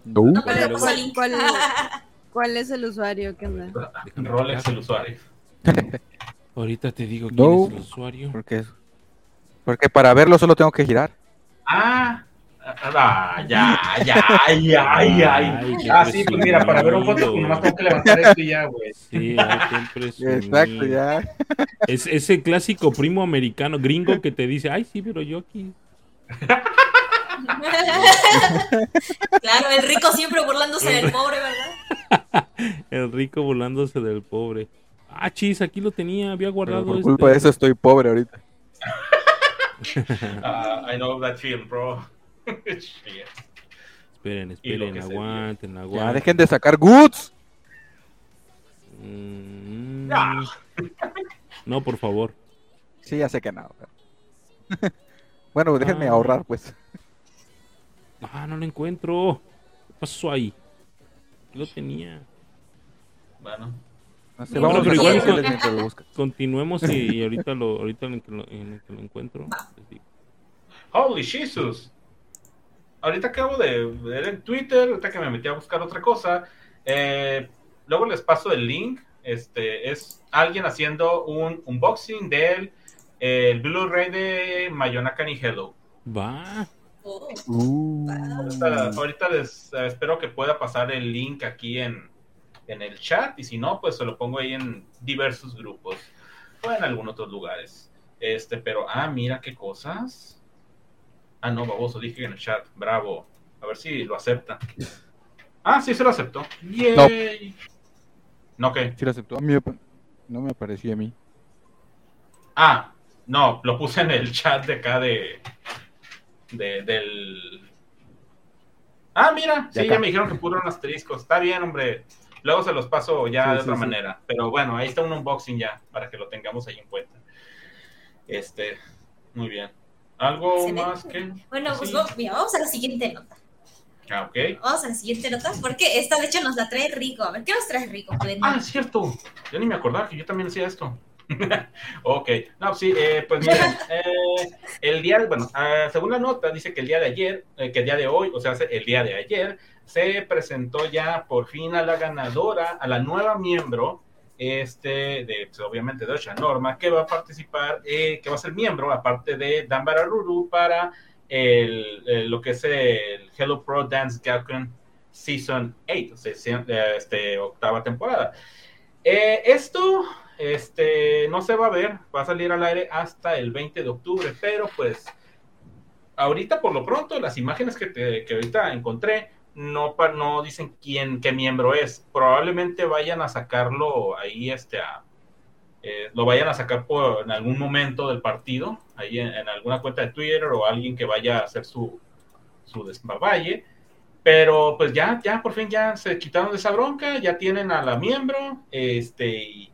[SPEAKER 3] No.
[SPEAKER 4] No, pero.
[SPEAKER 5] ¿Cuál- ¿Cuál es el usuario? ¿Qué onda?
[SPEAKER 1] El usuario.
[SPEAKER 2] Ahorita te digo quién
[SPEAKER 3] No.
[SPEAKER 2] es el usuario.
[SPEAKER 3] Porque, porque para verlo solo tengo que girar.
[SPEAKER 1] Ah, ah, ya, ya, ya,
[SPEAKER 2] Ay,
[SPEAKER 1] ya. Ah, sí, pues mira, para ver un foto, pues nomás tengo que levantar esto y ya, güey.
[SPEAKER 2] Sí, hay que.
[SPEAKER 3] Exacto, ya.
[SPEAKER 2] Es ese clásico primo americano gringo que te dice, ay, sí, pero yo aquí.
[SPEAKER 4] Claro, el rico siempre burlándose del pobre, ¿verdad?
[SPEAKER 2] El rico burlándose del pobre. Ah, chis, aquí lo tenía, había
[SPEAKER 3] Pero
[SPEAKER 2] guardado.
[SPEAKER 3] por
[SPEAKER 2] este.
[SPEAKER 3] culpa de eso estoy pobre ahorita.
[SPEAKER 1] Ah, I know that feel, bro.
[SPEAKER 2] Esperen, esperen,
[SPEAKER 1] se
[SPEAKER 2] aguanten,
[SPEAKER 3] Ya
[SPEAKER 2] aguanten.
[SPEAKER 3] dejen de sacar goods.
[SPEAKER 2] Mm,
[SPEAKER 1] Ah.
[SPEAKER 2] No, por favor.
[SPEAKER 3] Sí, ya sé que no. bueno, déjenme
[SPEAKER 2] Ah.
[SPEAKER 3] ahorrar, pues.
[SPEAKER 2] Ah, no lo encuentro. ¿Qué pasó ahí? Lo tenía.
[SPEAKER 1] Bueno,
[SPEAKER 3] No vamos
[SPEAKER 2] pero igual
[SPEAKER 3] comerciales
[SPEAKER 2] con-
[SPEAKER 3] lo.
[SPEAKER 2] Continuemos y, y ahorita lo, ahorita en el que lo, en el que lo encuentro. les digo.
[SPEAKER 1] Holy Jesus. Ahorita acabo de ver en Twitter, ahorita que me metí a buscar otra cosa. eh, luego les paso el link. Este es alguien haciendo un unboxing del el Blu-ray de Mayonaka ni Hello.
[SPEAKER 2] Va.
[SPEAKER 4] Oh,
[SPEAKER 3] Uh,
[SPEAKER 1] Ahorita, ahorita les eh, espero que pueda pasar el link aquí en, en el chat. Y si no, pues se lo pongo ahí en diversos grupos o en algunos otros lugares. Este, pero, ah, mira qué cosas. Ah, no, baboso, dije en el chat. Bravo. A ver si lo acepta. Ah, sí, se lo aceptó. Yay. No, ¿qué?
[SPEAKER 3] sí lo aceptó. A mí no me apareció a mí.
[SPEAKER 1] Ah, no, lo puse en el chat de acá de, de del. Ah, mira,
[SPEAKER 3] De
[SPEAKER 1] sí,
[SPEAKER 3] acá.
[SPEAKER 1] ya me dijeron que puro un asterisco. Está bien, hombre. Luego se los paso ya
[SPEAKER 3] Sí,
[SPEAKER 1] de
[SPEAKER 3] sí,
[SPEAKER 1] otra
[SPEAKER 3] sí.
[SPEAKER 1] manera. Pero bueno, ahí está un unboxing ya, para que lo tengamos ahí en cuenta. Este, muy bien. ¿Algo
[SPEAKER 4] Excelente.
[SPEAKER 1] más que?
[SPEAKER 4] Bueno, pues vamos, mira, vamos a la siguiente nota.
[SPEAKER 1] Ah, ok.
[SPEAKER 4] Vamos a la siguiente nota, porque esta de hecho nos la trae Rico. A ver, ¿qué nos trae Rico? Glenn?
[SPEAKER 1] Ah, es cierto. Yo ni me acordaba que yo también hacía esto. ok, no, sí, eh, pues miren, eh, el día, bueno, ah, según la nota, dice que el día de ayer, eh, que el día de hoy, o sea, el día de ayer, se presentó ya por fin a la ganadora, a la nueva miembro, este, pues, obviamente de Ocha Norma, que va a participar, eh, que va a ser miembro, aparte de Dan Bararuru, para lo que es el Hello Pro Dance Gakuen Season 8, o sea, se- eh, este, octava temporada. Eh, esto este, no se va a ver, va a salir al aire hasta el 20 de octubre, pero pues ahorita por lo pronto las imágenes que, te- que ahorita encontré no, no dicen quién, qué miembro es. Probablemente vayan a sacarlo ahí, este, a- eh, lo vayan a sacar por, en algún momento del partido, ahí en, en alguna cuenta de Twitter o alguien que vaya a hacer su, su. Pero pues ya, ya por fin ya se quitaron de esa bronca, ya tienen a la miembro, este, y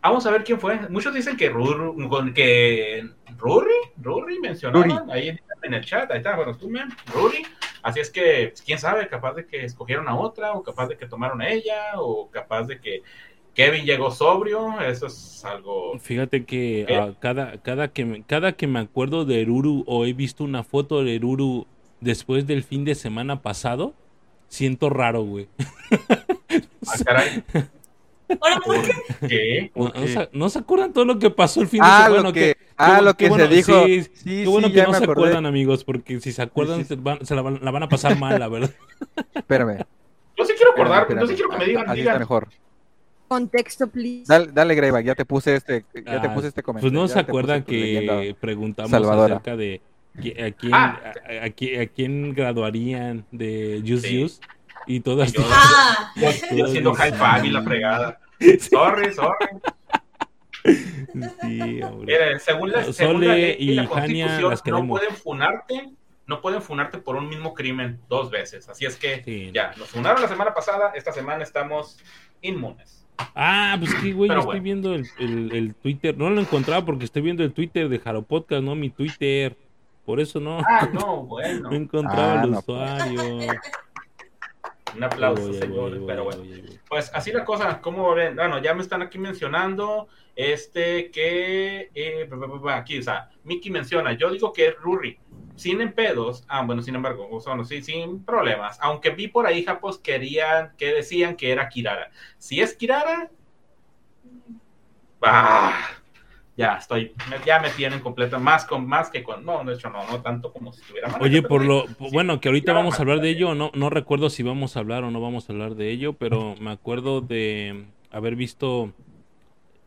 [SPEAKER 1] vamos a ver quién fue. Muchos dicen que que Ruri, Ruri mencionaron ahí en, el chat, ahí está, bueno, tú, man, Ruri. Así es que, pues, quién sabe, capaz de que escogieron a otra, o capaz de que tomaron a ella, o capaz de que Kevin llegó sobrio, eso es algo...
[SPEAKER 2] Fíjate que ah, cada, cada, que me, cada que me acuerdo de Eruru o he visto una foto de Eruru después del fin de semana pasado, siento raro, güey.
[SPEAKER 1] Ah, caray,
[SPEAKER 4] Ahora, ¿por qué?
[SPEAKER 1] ¿qué?
[SPEAKER 2] ¿No,
[SPEAKER 3] Ok.
[SPEAKER 2] no se, no se acuerdan todo lo que pasó el fin de
[SPEAKER 3] Ah,
[SPEAKER 2] semana?
[SPEAKER 3] lo
[SPEAKER 2] ¿Qué-
[SPEAKER 3] que,
[SPEAKER 2] qué
[SPEAKER 3] ah, lo
[SPEAKER 2] qué
[SPEAKER 3] que
[SPEAKER 2] bueno-
[SPEAKER 3] se dijo.
[SPEAKER 2] Sí,
[SPEAKER 3] Sí,
[SPEAKER 2] qué bueno
[SPEAKER 3] sí,
[SPEAKER 2] que
[SPEAKER 3] ya
[SPEAKER 2] no se
[SPEAKER 3] acordé.
[SPEAKER 2] acuerdan, amigos, porque si se acuerdan
[SPEAKER 3] Sí, sí.
[SPEAKER 2] Se, van- se la, van, la van a pasar mal, la verdad.
[SPEAKER 3] Espérame.
[SPEAKER 1] Yo sí quiero acordar,
[SPEAKER 3] Espérame,
[SPEAKER 1] yo sí quiero que me
[SPEAKER 3] espérame.
[SPEAKER 1] digan,
[SPEAKER 3] Así está
[SPEAKER 1] digan.
[SPEAKER 3] mejor.
[SPEAKER 5] Contexto, please.
[SPEAKER 3] Dale, dale Greyback, ya te puse este, ya te
[SPEAKER 2] Ah,
[SPEAKER 3] puse este
[SPEAKER 2] Pues
[SPEAKER 3] comentario.
[SPEAKER 2] no
[SPEAKER 3] ya
[SPEAKER 2] se
[SPEAKER 3] te puse
[SPEAKER 2] acuerdan
[SPEAKER 3] tu leyenda.
[SPEAKER 2] que preguntamos
[SPEAKER 3] salvadora.
[SPEAKER 2] acerca de a quién,
[SPEAKER 1] Ah.
[SPEAKER 2] a, a a quién graduarían de Just
[SPEAKER 1] Sí.
[SPEAKER 2] Y todas
[SPEAKER 1] Yo-
[SPEAKER 4] Ah,
[SPEAKER 1] Yo, yo haciendo high y la fregada. Sorry, sorry.
[SPEAKER 2] Sí.
[SPEAKER 1] Mire, según la,
[SPEAKER 2] Sole
[SPEAKER 1] según la ley y
[SPEAKER 2] y
[SPEAKER 1] la constitución,
[SPEAKER 2] las
[SPEAKER 1] no pueden funarte, no pueden funarte por un mismo crimen dos veces. Así es que
[SPEAKER 2] Sí.
[SPEAKER 1] ya, nos funaron la semana pasada, esta semana estamos inmunes.
[SPEAKER 2] Ah, pues que güey,
[SPEAKER 1] Pero
[SPEAKER 2] yo estoy
[SPEAKER 1] bueno.
[SPEAKER 2] viendo el, el- el Twitter. No lo encontraba porque estoy viendo el Twitter de Jaro Podcast, no mi Twitter. Por eso no,
[SPEAKER 1] Ah, no, bueno.
[SPEAKER 2] no encontraba
[SPEAKER 3] Ah,
[SPEAKER 2] el
[SPEAKER 3] no, pues.
[SPEAKER 2] usuario.
[SPEAKER 1] Un aplauso,
[SPEAKER 2] voy, voy, ahí
[SPEAKER 1] pero bueno.
[SPEAKER 2] voy.
[SPEAKER 1] Pues así la cosa, ¿cómo ven? Bueno, ya me están aquí mencionando, este, que, eh, aquí, o sea, Mickey menciona, yo digo que es Ruri, sin en pedos, ah, bueno, sin embargo, o sea, no, sí, sin problemas, aunque vi por ahí, japos querían, que decían que era Kirara. Si es Kirara, ah, ya estoy, me- ya me tienen completa, más con, más que con, no, de hecho no, no tanto como si estuviera mal.
[SPEAKER 2] Oye, por lo
[SPEAKER 1] sí,
[SPEAKER 2] bueno, que ahorita vamos a hablar de ello, no, no recuerdo si vamos a hablar o no vamos a hablar de ello, pero me acuerdo de haber visto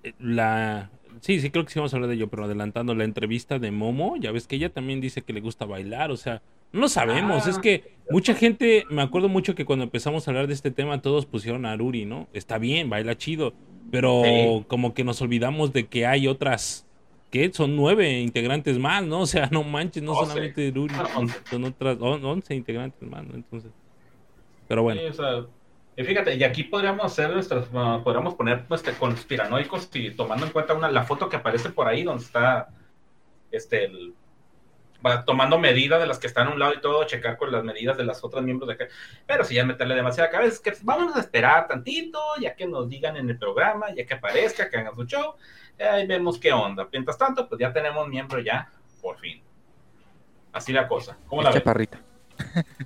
[SPEAKER 2] eh, la... Sí, sí, creo que sí vamos a hablar de ello, pero adelantando la entrevista de Momo, ya ves que ella también dice que le gusta bailar, o sea, no sabemos,
[SPEAKER 1] Ah.
[SPEAKER 2] es que mucha gente, me acuerdo mucho que cuando empezamos a hablar de este tema todos pusieron a Aruri, ¿no? Está bien, baila chido, pero
[SPEAKER 1] Sí.
[SPEAKER 2] como que nos olvidamos de que hay otras, que son nueve integrantes más, ¿no? O sea, no manches, no
[SPEAKER 1] Doce.
[SPEAKER 2] solamente Aruri,
[SPEAKER 1] Ah, once.
[SPEAKER 2] son otras on- 11 integrantes más, ¿no? Entonces, pero bueno.
[SPEAKER 1] Sí, o sea, y fíjate, y aquí podríamos hacer nuestras, ah, podríamos poner este, conspiranoicos y tomando en cuenta una, la foto que aparece por ahí donde está este el, va tomando medida de las que están a un lado y todo, checar con las medidas de las otras miembros de acá. Pero si ya meterle demasiada cabeza, es que vamos a esperar tantito, ya que nos digan en el programa, ya que aparezca, que hagan su show, eh, ahí vemos qué onda. Mientras tanto, pues ya tenemos miembro ya, por fin. Así la cosa. ¿Cómo la?
[SPEAKER 3] Chaparrita.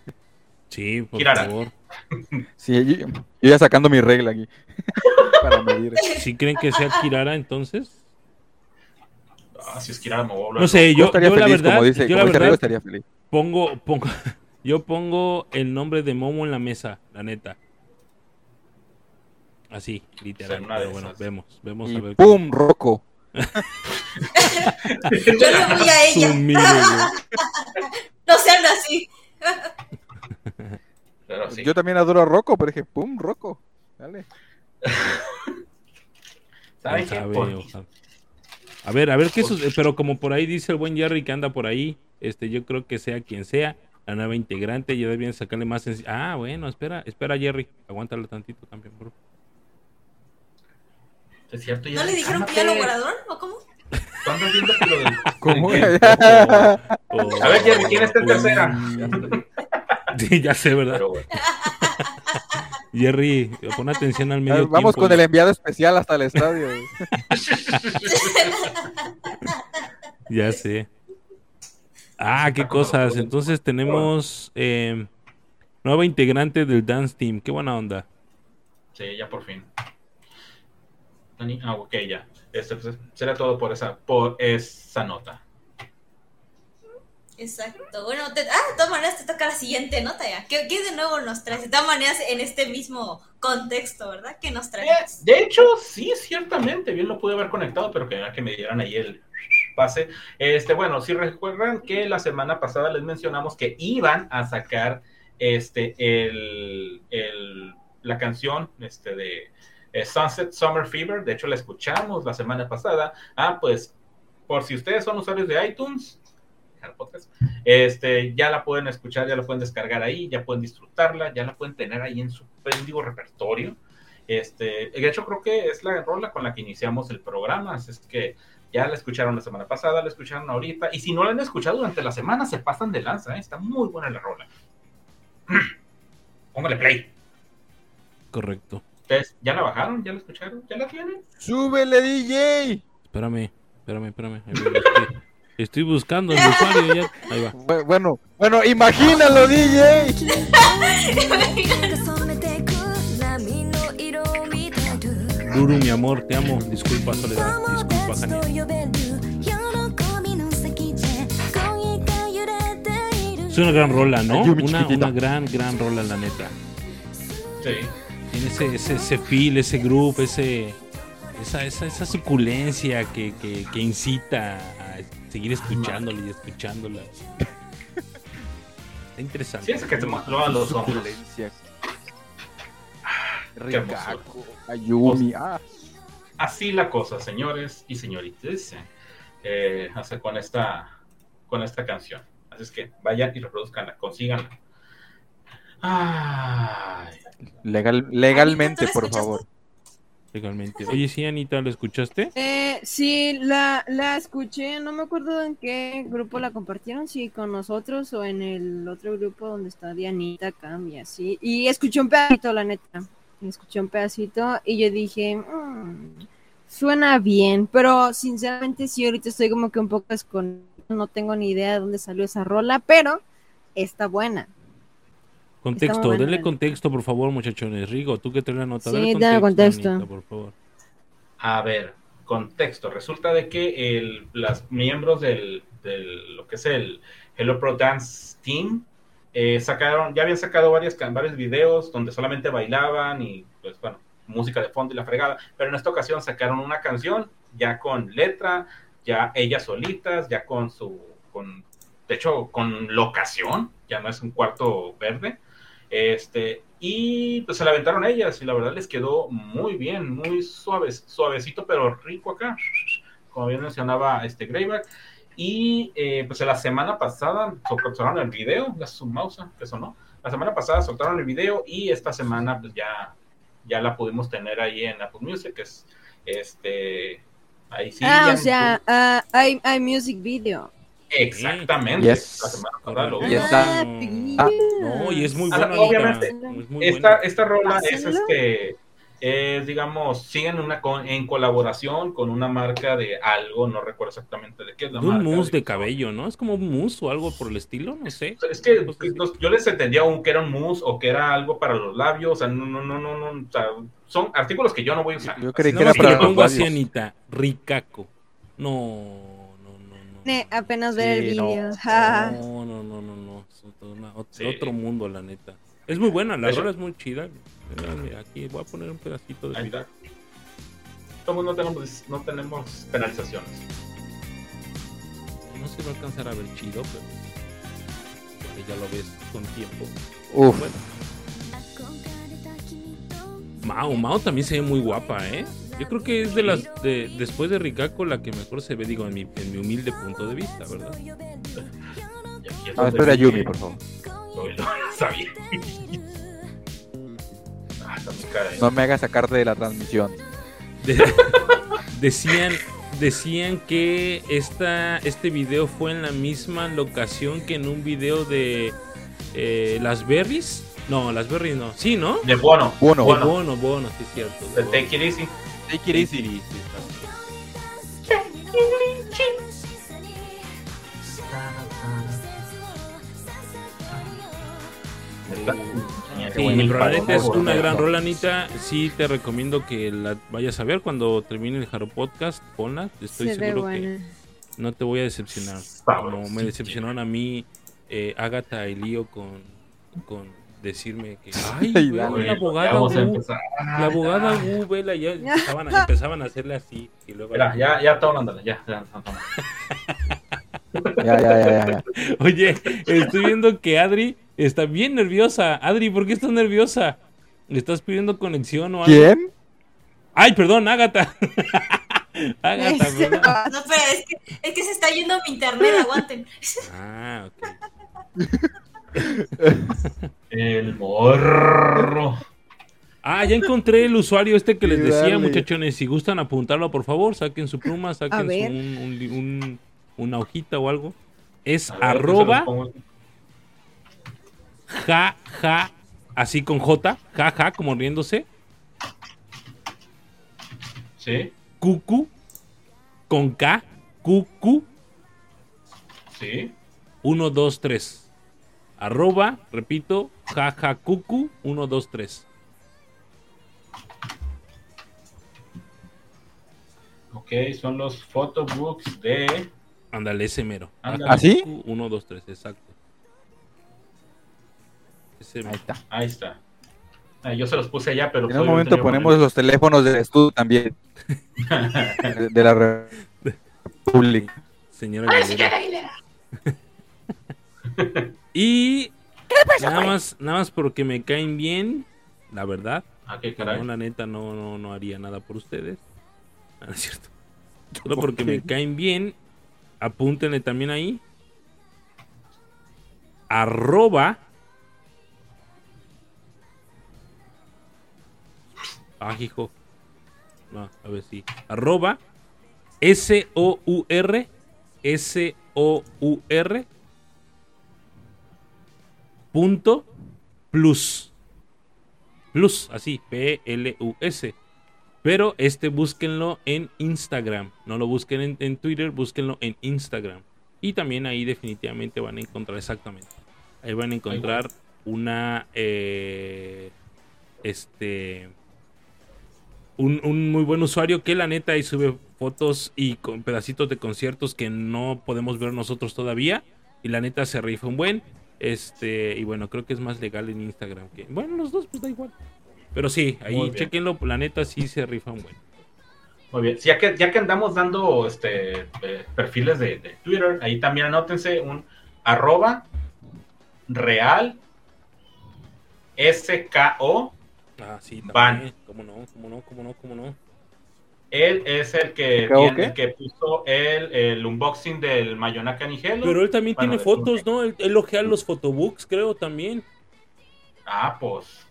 [SPEAKER 2] Sí, por favor.
[SPEAKER 3] Sí, yo, yo ya sacando mi regla aquí. para medir.
[SPEAKER 2] ¿Sí creen que sea Kirara entonces?
[SPEAKER 1] Ah, si es que ir a me voy a
[SPEAKER 2] No sé, yo,
[SPEAKER 3] estaría
[SPEAKER 2] yo la
[SPEAKER 3] feliz,
[SPEAKER 2] verdad,
[SPEAKER 3] como dice,
[SPEAKER 2] yo
[SPEAKER 3] como
[SPEAKER 2] la
[SPEAKER 3] dice Rigo,
[SPEAKER 2] verdad
[SPEAKER 3] estaría feliz.
[SPEAKER 2] pongo, pongo, yo pongo el nombre de Momo en la mesa, la neta. Así, literal.
[SPEAKER 1] Una de
[SPEAKER 2] Pero bueno, vemos, vemos a
[SPEAKER 3] Y
[SPEAKER 2] ver.
[SPEAKER 3] ¡pum! Rocco.
[SPEAKER 4] yo le voy a ella.
[SPEAKER 2] Su mire, güey.
[SPEAKER 4] No sean así.
[SPEAKER 1] Pero sí.
[SPEAKER 3] Yo también adoro a Rocco, pero dije, ¡pum! Rocco. Dale.
[SPEAKER 1] ¿Saben
[SPEAKER 2] ¿Quién
[SPEAKER 1] qué?
[SPEAKER 2] sabe?
[SPEAKER 1] Por-
[SPEAKER 2] Ojalá. A ver, a ver qué sucede, pero como por ahí dice el buen Jerry que anda por ahí, este, yo creo que sea quien sea, la nueva integrante, ya debían sacarle más Ah, bueno, espera, espera Jerry, aguántalo tantito también, bro.
[SPEAKER 1] Es cierto,
[SPEAKER 4] ¿No le dijeron que ya lo guardaron o cómo?
[SPEAKER 1] ¿Tú andas viendo que lo del-
[SPEAKER 3] ¿Cómo?
[SPEAKER 1] A ver, Jerry, ¿quién está en tercera?
[SPEAKER 2] Sí, ya sé, ¿verdad?
[SPEAKER 1] Pero bueno.
[SPEAKER 2] Jerry, pon atención al medio
[SPEAKER 3] ver, Vamos
[SPEAKER 2] tiempo.
[SPEAKER 3] con el enviado especial hasta el estadio.
[SPEAKER 2] Ya sé. Ah, qué cosas. Entonces tenemos eh, nueva integrante del Dance Team. Qué buena onda.
[SPEAKER 1] Sí, ya por fin. Ah, ok, ya. Este, pues, será todo por esa, por esa nota.
[SPEAKER 4] Exacto. Bueno, ah, de todas maneras te toca la siguiente nota ya. ¿Qué, de nuevo nos traes? De todas maneras, en este mismo contexto, ¿verdad? ¿Qué nos
[SPEAKER 1] Eh,
[SPEAKER 4] traes?
[SPEAKER 1] De hecho, sí, ciertamente, bien lo pude haber conectado, pero que, que me dieran ahí el pase. Este, bueno, si recuerdan que la semana pasada les mencionamos que iban a sacar este el, el- la canción este de eh, Sunset Summer Fever, de hecho la escuchamos la semana pasada. Ah, pues por si ustedes son usuarios de iTunes, el podcast, este, ya la pueden escuchar, ya la pueden descargar ahí, ya pueden disfrutarla, ya la pueden tener ahí en su bendigo repertorio. Este, de hecho, creo que es la rola con la que iniciamos el programa, así es que ya la escucharon la semana pasada, la escucharon ahorita, y si no la han escuchado durante la semana, se pasan de lanza, ¿eh? está muy buena la rola. Póngale play.
[SPEAKER 2] Correcto.
[SPEAKER 1] ¿Ustedes ya la bajaron? ¿Ya la escucharon? ¿Ya la tienen?
[SPEAKER 3] ¡Súbele, DJ!
[SPEAKER 2] Espérame, espérame, espérame. Estoy, buscando el usuario ya. Ahí va.
[SPEAKER 3] Bu- Bueno, bueno, imagínalo, DJ.
[SPEAKER 2] Ruru, mi amor, te amo. Disculpa, Soledad. Disculpa, Jania. Es una gran rola, ¿no? Una, una gran, gran rola, la neta.
[SPEAKER 1] Sí.
[SPEAKER 2] Tiene ese, ese, ese feel, ese groove, ese, esa, esa, esa suculencia que, que, que incita seguir escuchándola y escuchándola. Está interesante.
[SPEAKER 1] Sí, ese que te mostró a los hombres.
[SPEAKER 3] Rikaku, Ayumi. Ah,
[SPEAKER 1] Así la cosa, señores y señoritas. Eh, hace con esta con esta canción. Así es que vayan y reproduzcanla, consíganla. Ay,
[SPEAKER 3] legal, legalmente,
[SPEAKER 4] ¿tú la
[SPEAKER 3] por favor.
[SPEAKER 2] Legalmente. Oye, sí, Anita, ¿lo escuchaste?
[SPEAKER 5] Eh, sí, la, la escuché, no me acuerdo en qué grupo la compartieron, si con nosotros o en el otro grupo donde está Dianita Cambia, sí. Y escuché un pedacito, la neta. Escuché un pedacito y yo dije, "Mm, suena bien, pero sinceramente sí, ahorita estoy como que un poco con no tengo ni idea de dónde salió esa rola, pero está buena.
[SPEAKER 2] Contexto, denle contexto, por favor, muchachones. Rigo, tú que traes la nota.
[SPEAKER 5] Sí,
[SPEAKER 2] dale
[SPEAKER 5] dale contexto.
[SPEAKER 2] Anita, por favor.
[SPEAKER 1] A ver, contexto. Resulta de que el, los miembros del, del- lo que es el Hello Pro Dance Team eh, sacaron, ya habían sacado varias, can- varios videos donde solamente bailaban y pues bueno, música de fondo y la fregada, pero en esta ocasión sacaron una canción ya con letra, ya ellas solitas, ya con su, con, de hecho, con locación, ya no es un cuarto verde. Este, y pues se la aventaron ellas y la verdad les quedó muy bien, muy suave, suavecito, pero rico acá, como bien mencionaba este Greyback. Y eh, pues la semana pasada soltaron el video, la su mouse, eso no. La semana pasada soltaron el video y esta semana pues ya, ya la pudimos tener ahí en Apple Music, que es este, ahí sí.
[SPEAKER 5] ah, o sea, hay, hay music video.
[SPEAKER 1] Exactamente.
[SPEAKER 3] Yes.
[SPEAKER 1] La semana pasada lo
[SPEAKER 3] está-
[SPEAKER 5] Ah,
[SPEAKER 3] Ah,
[SPEAKER 2] No, y es muy
[SPEAKER 1] Ah,
[SPEAKER 2] buena.
[SPEAKER 1] Obviamente.
[SPEAKER 2] Es muy
[SPEAKER 1] esta,
[SPEAKER 2] buena.
[SPEAKER 1] esta rola es este es digamos siguen una con- en colaboración con una marca de algo no recuerdo exactamente de qué es la
[SPEAKER 2] De un
[SPEAKER 1] marca
[SPEAKER 2] mousse de cabello, ¿no? Es como un mousse o algo por el estilo, no sé.
[SPEAKER 1] es que
[SPEAKER 2] Pues
[SPEAKER 1] los- yo les entendía un que era un mousse o que era algo para los labios o sea no no no no, no, o sea, son artículos que yo no voy a usar
[SPEAKER 3] Yo creí que era para los labios.
[SPEAKER 2] Ricaco. No,
[SPEAKER 5] apenas ver el
[SPEAKER 3] Sí, no.
[SPEAKER 2] No, no, no, no, no. Es otro, una- otro-
[SPEAKER 1] Sí.
[SPEAKER 2] otro mundo, la neta. Es muy buena, la rola es muy chida. Mira, aquí voy a poner un pedacito de
[SPEAKER 1] ahí está Somos- no tenemos no tenemos penalizaciones
[SPEAKER 2] No se va a alcanzar a ver chido, pero ya lo ves con tiempo.
[SPEAKER 3] Uf,
[SPEAKER 2] Bueno. Mao, Mao también se ve muy guapa, ¿eh? Yo creo que es de las de después de Rikako la que mejor se ve, digo, en mi, en mi humilde punto de vista, ¿verdad?
[SPEAKER 3] Ah, espera Yumi, por favor.
[SPEAKER 1] Ah, está muy cara, ¿eh?
[SPEAKER 3] No me hagas sacarte de la transmisión.
[SPEAKER 2] De- decían decían que esta este video fue en la misma locación que en un video de eh, las berries. No, las berries no. Sí, ¿no?
[SPEAKER 1] De Bono.
[SPEAKER 3] Bono.
[SPEAKER 2] De
[SPEAKER 1] Bono.
[SPEAKER 2] Bono, Bono, sí es cierto.
[SPEAKER 1] De Take It Easy.
[SPEAKER 3] Take it easy.
[SPEAKER 2] Sí, neta es una gran rola, Anita. Sí, te recomiendo que la vayas a ver cuando termine el Jaro Podcast. Ponla. Estoy
[SPEAKER 5] Se
[SPEAKER 2] seguro que no te voy a decepcionar. Como me decepcionaron a mí eh, Agatha y Lío con, con decirme que. ¡Ay,
[SPEAKER 3] Ay, dale.
[SPEAKER 2] la abogada!
[SPEAKER 1] Vamos a
[SPEAKER 2] Gu,
[SPEAKER 1] empezar.
[SPEAKER 2] la abogada Gu, vela, ya empezaban a, empezaban a hacerle así. Y luego.
[SPEAKER 1] Mira, ya, ya está hablando, ya, ya, ya, ya.
[SPEAKER 3] Ya, ya, ya, ya, ya.
[SPEAKER 2] Oye, estoy viendo que Adri está bien nerviosa. Adri, ¿por qué estás nerviosa? ¿Le estás pidiendo conexión o algo?
[SPEAKER 3] ¿Quién?
[SPEAKER 2] Ay, perdón, Ágata. Ágata, perdón.
[SPEAKER 4] No, pero es que, es que se está yendo mi internet, aguanten.
[SPEAKER 2] Ah, ok.
[SPEAKER 1] El morro.
[SPEAKER 2] Ah, ya encontré el usuario este que les decía,
[SPEAKER 3] dale.
[SPEAKER 2] muchachones. Si gustan apuntarlo, por favor, saquen su pluma, saquen su- un, un li- un- una hojita o algo. Es
[SPEAKER 1] A ver, ¿qué se
[SPEAKER 2] arroba ja ja, así con J, ja ja, como riéndose,
[SPEAKER 1] Sí,
[SPEAKER 2] cucu, con K, cucu,
[SPEAKER 1] sí.
[SPEAKER 2] 1, 2, 3. Arroba, repito, jaja cucu 1, 2, 3.
[SPEAKER 1] Ok, son los photobooks de.
[SPEAKER 2] Ándale, ese mero.
[SPEAKER 1] Ándale.
[SPEAKER 3] ¿Ah, sí?
[SPEAKER 2] 1, 2, 3, exacto. Ese
[SPEAKER 3] Ahí está.
[SPEAKER 1] Ahí está. Eh, yo se los puse allá, pero...
[SPEAKER 3] En un momento ponemos los teléfonos del estudio también. de, de la República.
[SPEAKER 2] Señora Aguilera. y nada más, nada más porque me caen bien, la verdad.
[SPEAKER 1] Ah, qué caray.
[SPEAKER 2] No, la neta no, no, no haría nada por ustedes. Ah, No es cierto. Solo porque me caen bien, apúntenle también ahí. Arroba. Ah, hijo. No, a ver si. Arroba. S-O-U-R. S-O-U-R. Punto. Plus. Plus, así. P-L-U-S. Pero este búsquenlo en Instagram. No lo busquen en, en, Twitter, búsquenlo en Instagram. Y también ahí definitivamente van a encontrar exactamente. Ahí van a encontrar una... Eh, este... Un, un, muy buen usuario que la neta ahí sube fotos y con pedacitos de conciertos que no podemos ver nosotros todavía. Y la neta se rifa un buen. Este, y bueno, creo que es más legal en Instagram que. Bueno, los dos, pues da igual. Pero sí, ahí chequenlo, la neta sí se rifa un buen.
[SPEAKER 1] Muy bien, ya que, ya que andamos dando este eh, perfiles de, de, Twitter, ahí también anótense un arroba real SKO
[SPEAKER 2] Ah, sí, también. Van. ¿Cómo no? ¿Cómo no? ¿Cómo no? ¿Cómo no?
[SPEAKER 1] Él es el que, tiene, el que puso el, el, unboxing del Mayonaka Nigelo.
[SPEAKER 2] Pero él también bueno, tiene fotos, ¿no? Él, él ojea los photobooks, creo, también.
[SPEAKER 1] Ah, pues.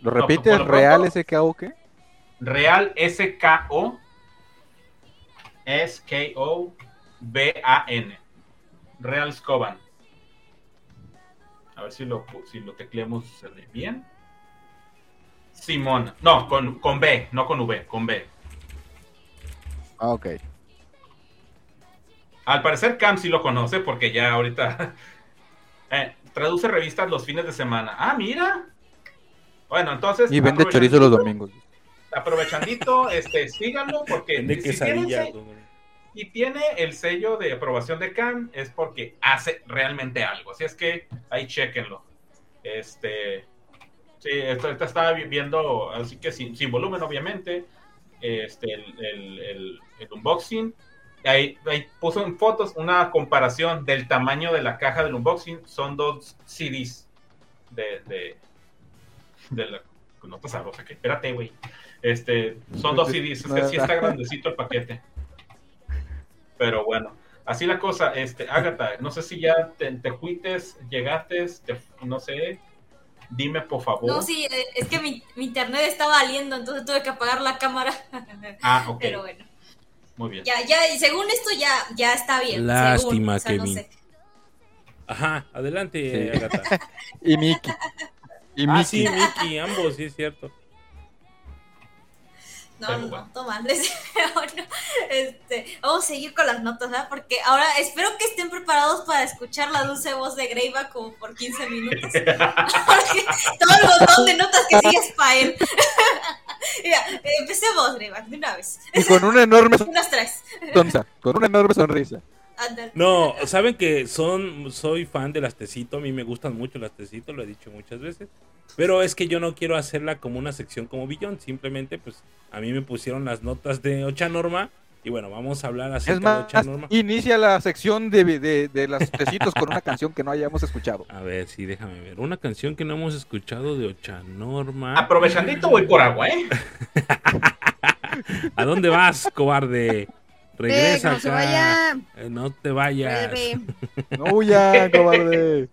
[SPEAKER 3] ¿Lo repites? No, ¿Real SKO qué?
[SPEAKER 1] Real SKO S-K-O-B-A-N. Real Scoban. A ver si lo, si lo tecleamos bien. Simón. No, con, con B, no con V, con B.
[SPEAKER 3] Ah, ok.
[SPEAKER 1] Al parecer Cam sí lo conoce porque ya ahorita eh, traduce revistas los fines de semana. Ah, mira. Bueno, entonces.
[SPEAKER 3] Y vende chorizo los domingos.
[SPEAKER 1] Aprovechandito, este, síganlo porque si tiene, y tiene el sello de aprobación de Cam es porque hace realmente algo. Así es que ahí chequenlo. Este. Sí, esta, esta estaba viendo, así que sin, sin volumen, obviamente. Este, el, unboxing. Ahí, puso en fotos una comparación del tamaño de la caja del unboxing. Son dos CDs de, de, de la nota sabrosa. Que espérate, güey. Este, son dos CDs. Es que sí está grandecito el paquete. Pero bueno, así la cosa. Este, Agatha, no sé si ya te, te llegaste, te, no sé. Dime, por favor.
[SPEAKER 4] No, sí, es que mi, mi, internet estaba valiendo, entonces tuve que apagar la cámara.
[SPEAKER 1] Ah, ok.
[SPEAKER 4] Pero bueno.
[SPEAKER 1] Muy bien.
[SPEAKER 4] Ya, ya, y según esto ya, ya está bien.
[SPEAKER 2] Lástima,
[SPEAKER 4] según, o sea,
[SPEAKER 2] Kevin.
[SPEAKER 4] No sé.
[SPEAKER 2] Ajá, adelante, sí. Agatha.
[SPEAKER 3] y Miki.
[SPEAKER 2] Y ah, sí, Miki, ambos, sí es cierto.
[SPEAKER 4] No, no, no, toma, les bueno, este, vamos a seguir con las notas, ¿verdad? Porque ahora espero que estén preparados para escuchar la dulce voz de Greiva como por 15 minutos. Porque todo el montón de notas que sigue es para él. Mira, empecemos, Greiva, de una vez.
[SPEAKER 3] Y con una enorme
[SPEAKER 4] Unas tres.
[SPEAKER 3] sonrisa. Con una enorme sonrisa.
[SPEAKER 2] No, saben que son, soy fan de las tecito, a mí me gustan mucho las tecito, lo he dicho muchas veces. Pero es que yo no quiero hacerla como una sección como Billón, simplemente pues a mí me pusieron las notas de Ocha Norma y bueno, vamos a hablar acerca
[SPEAKER 3] es más,
[SPEAKER 2] de Ocha Norma.
[SPEAKER 3] Inicia la sección de, de, de las tecitos con una canción que no hayamos escuchado.
[SPEAKER 2] A ver, sí, déjame ver. Una canción que no hemos escuchado de Ocha Norma.
[SPEAKER 1] Aprovechandito voy por agua, ¿eh?
[SPEAKER 2] ¿A dónde vas, cobarde? Regresa
[SPEAKER 5] eh, no,
[SPEAKER 2] acá.
[SPEAKER 5] Vaya.
[SPEAKER 2] Eh, no te vayas.
[SPEAKER 5] Bebe.
[SPEAKER 3] No huya, cobarde.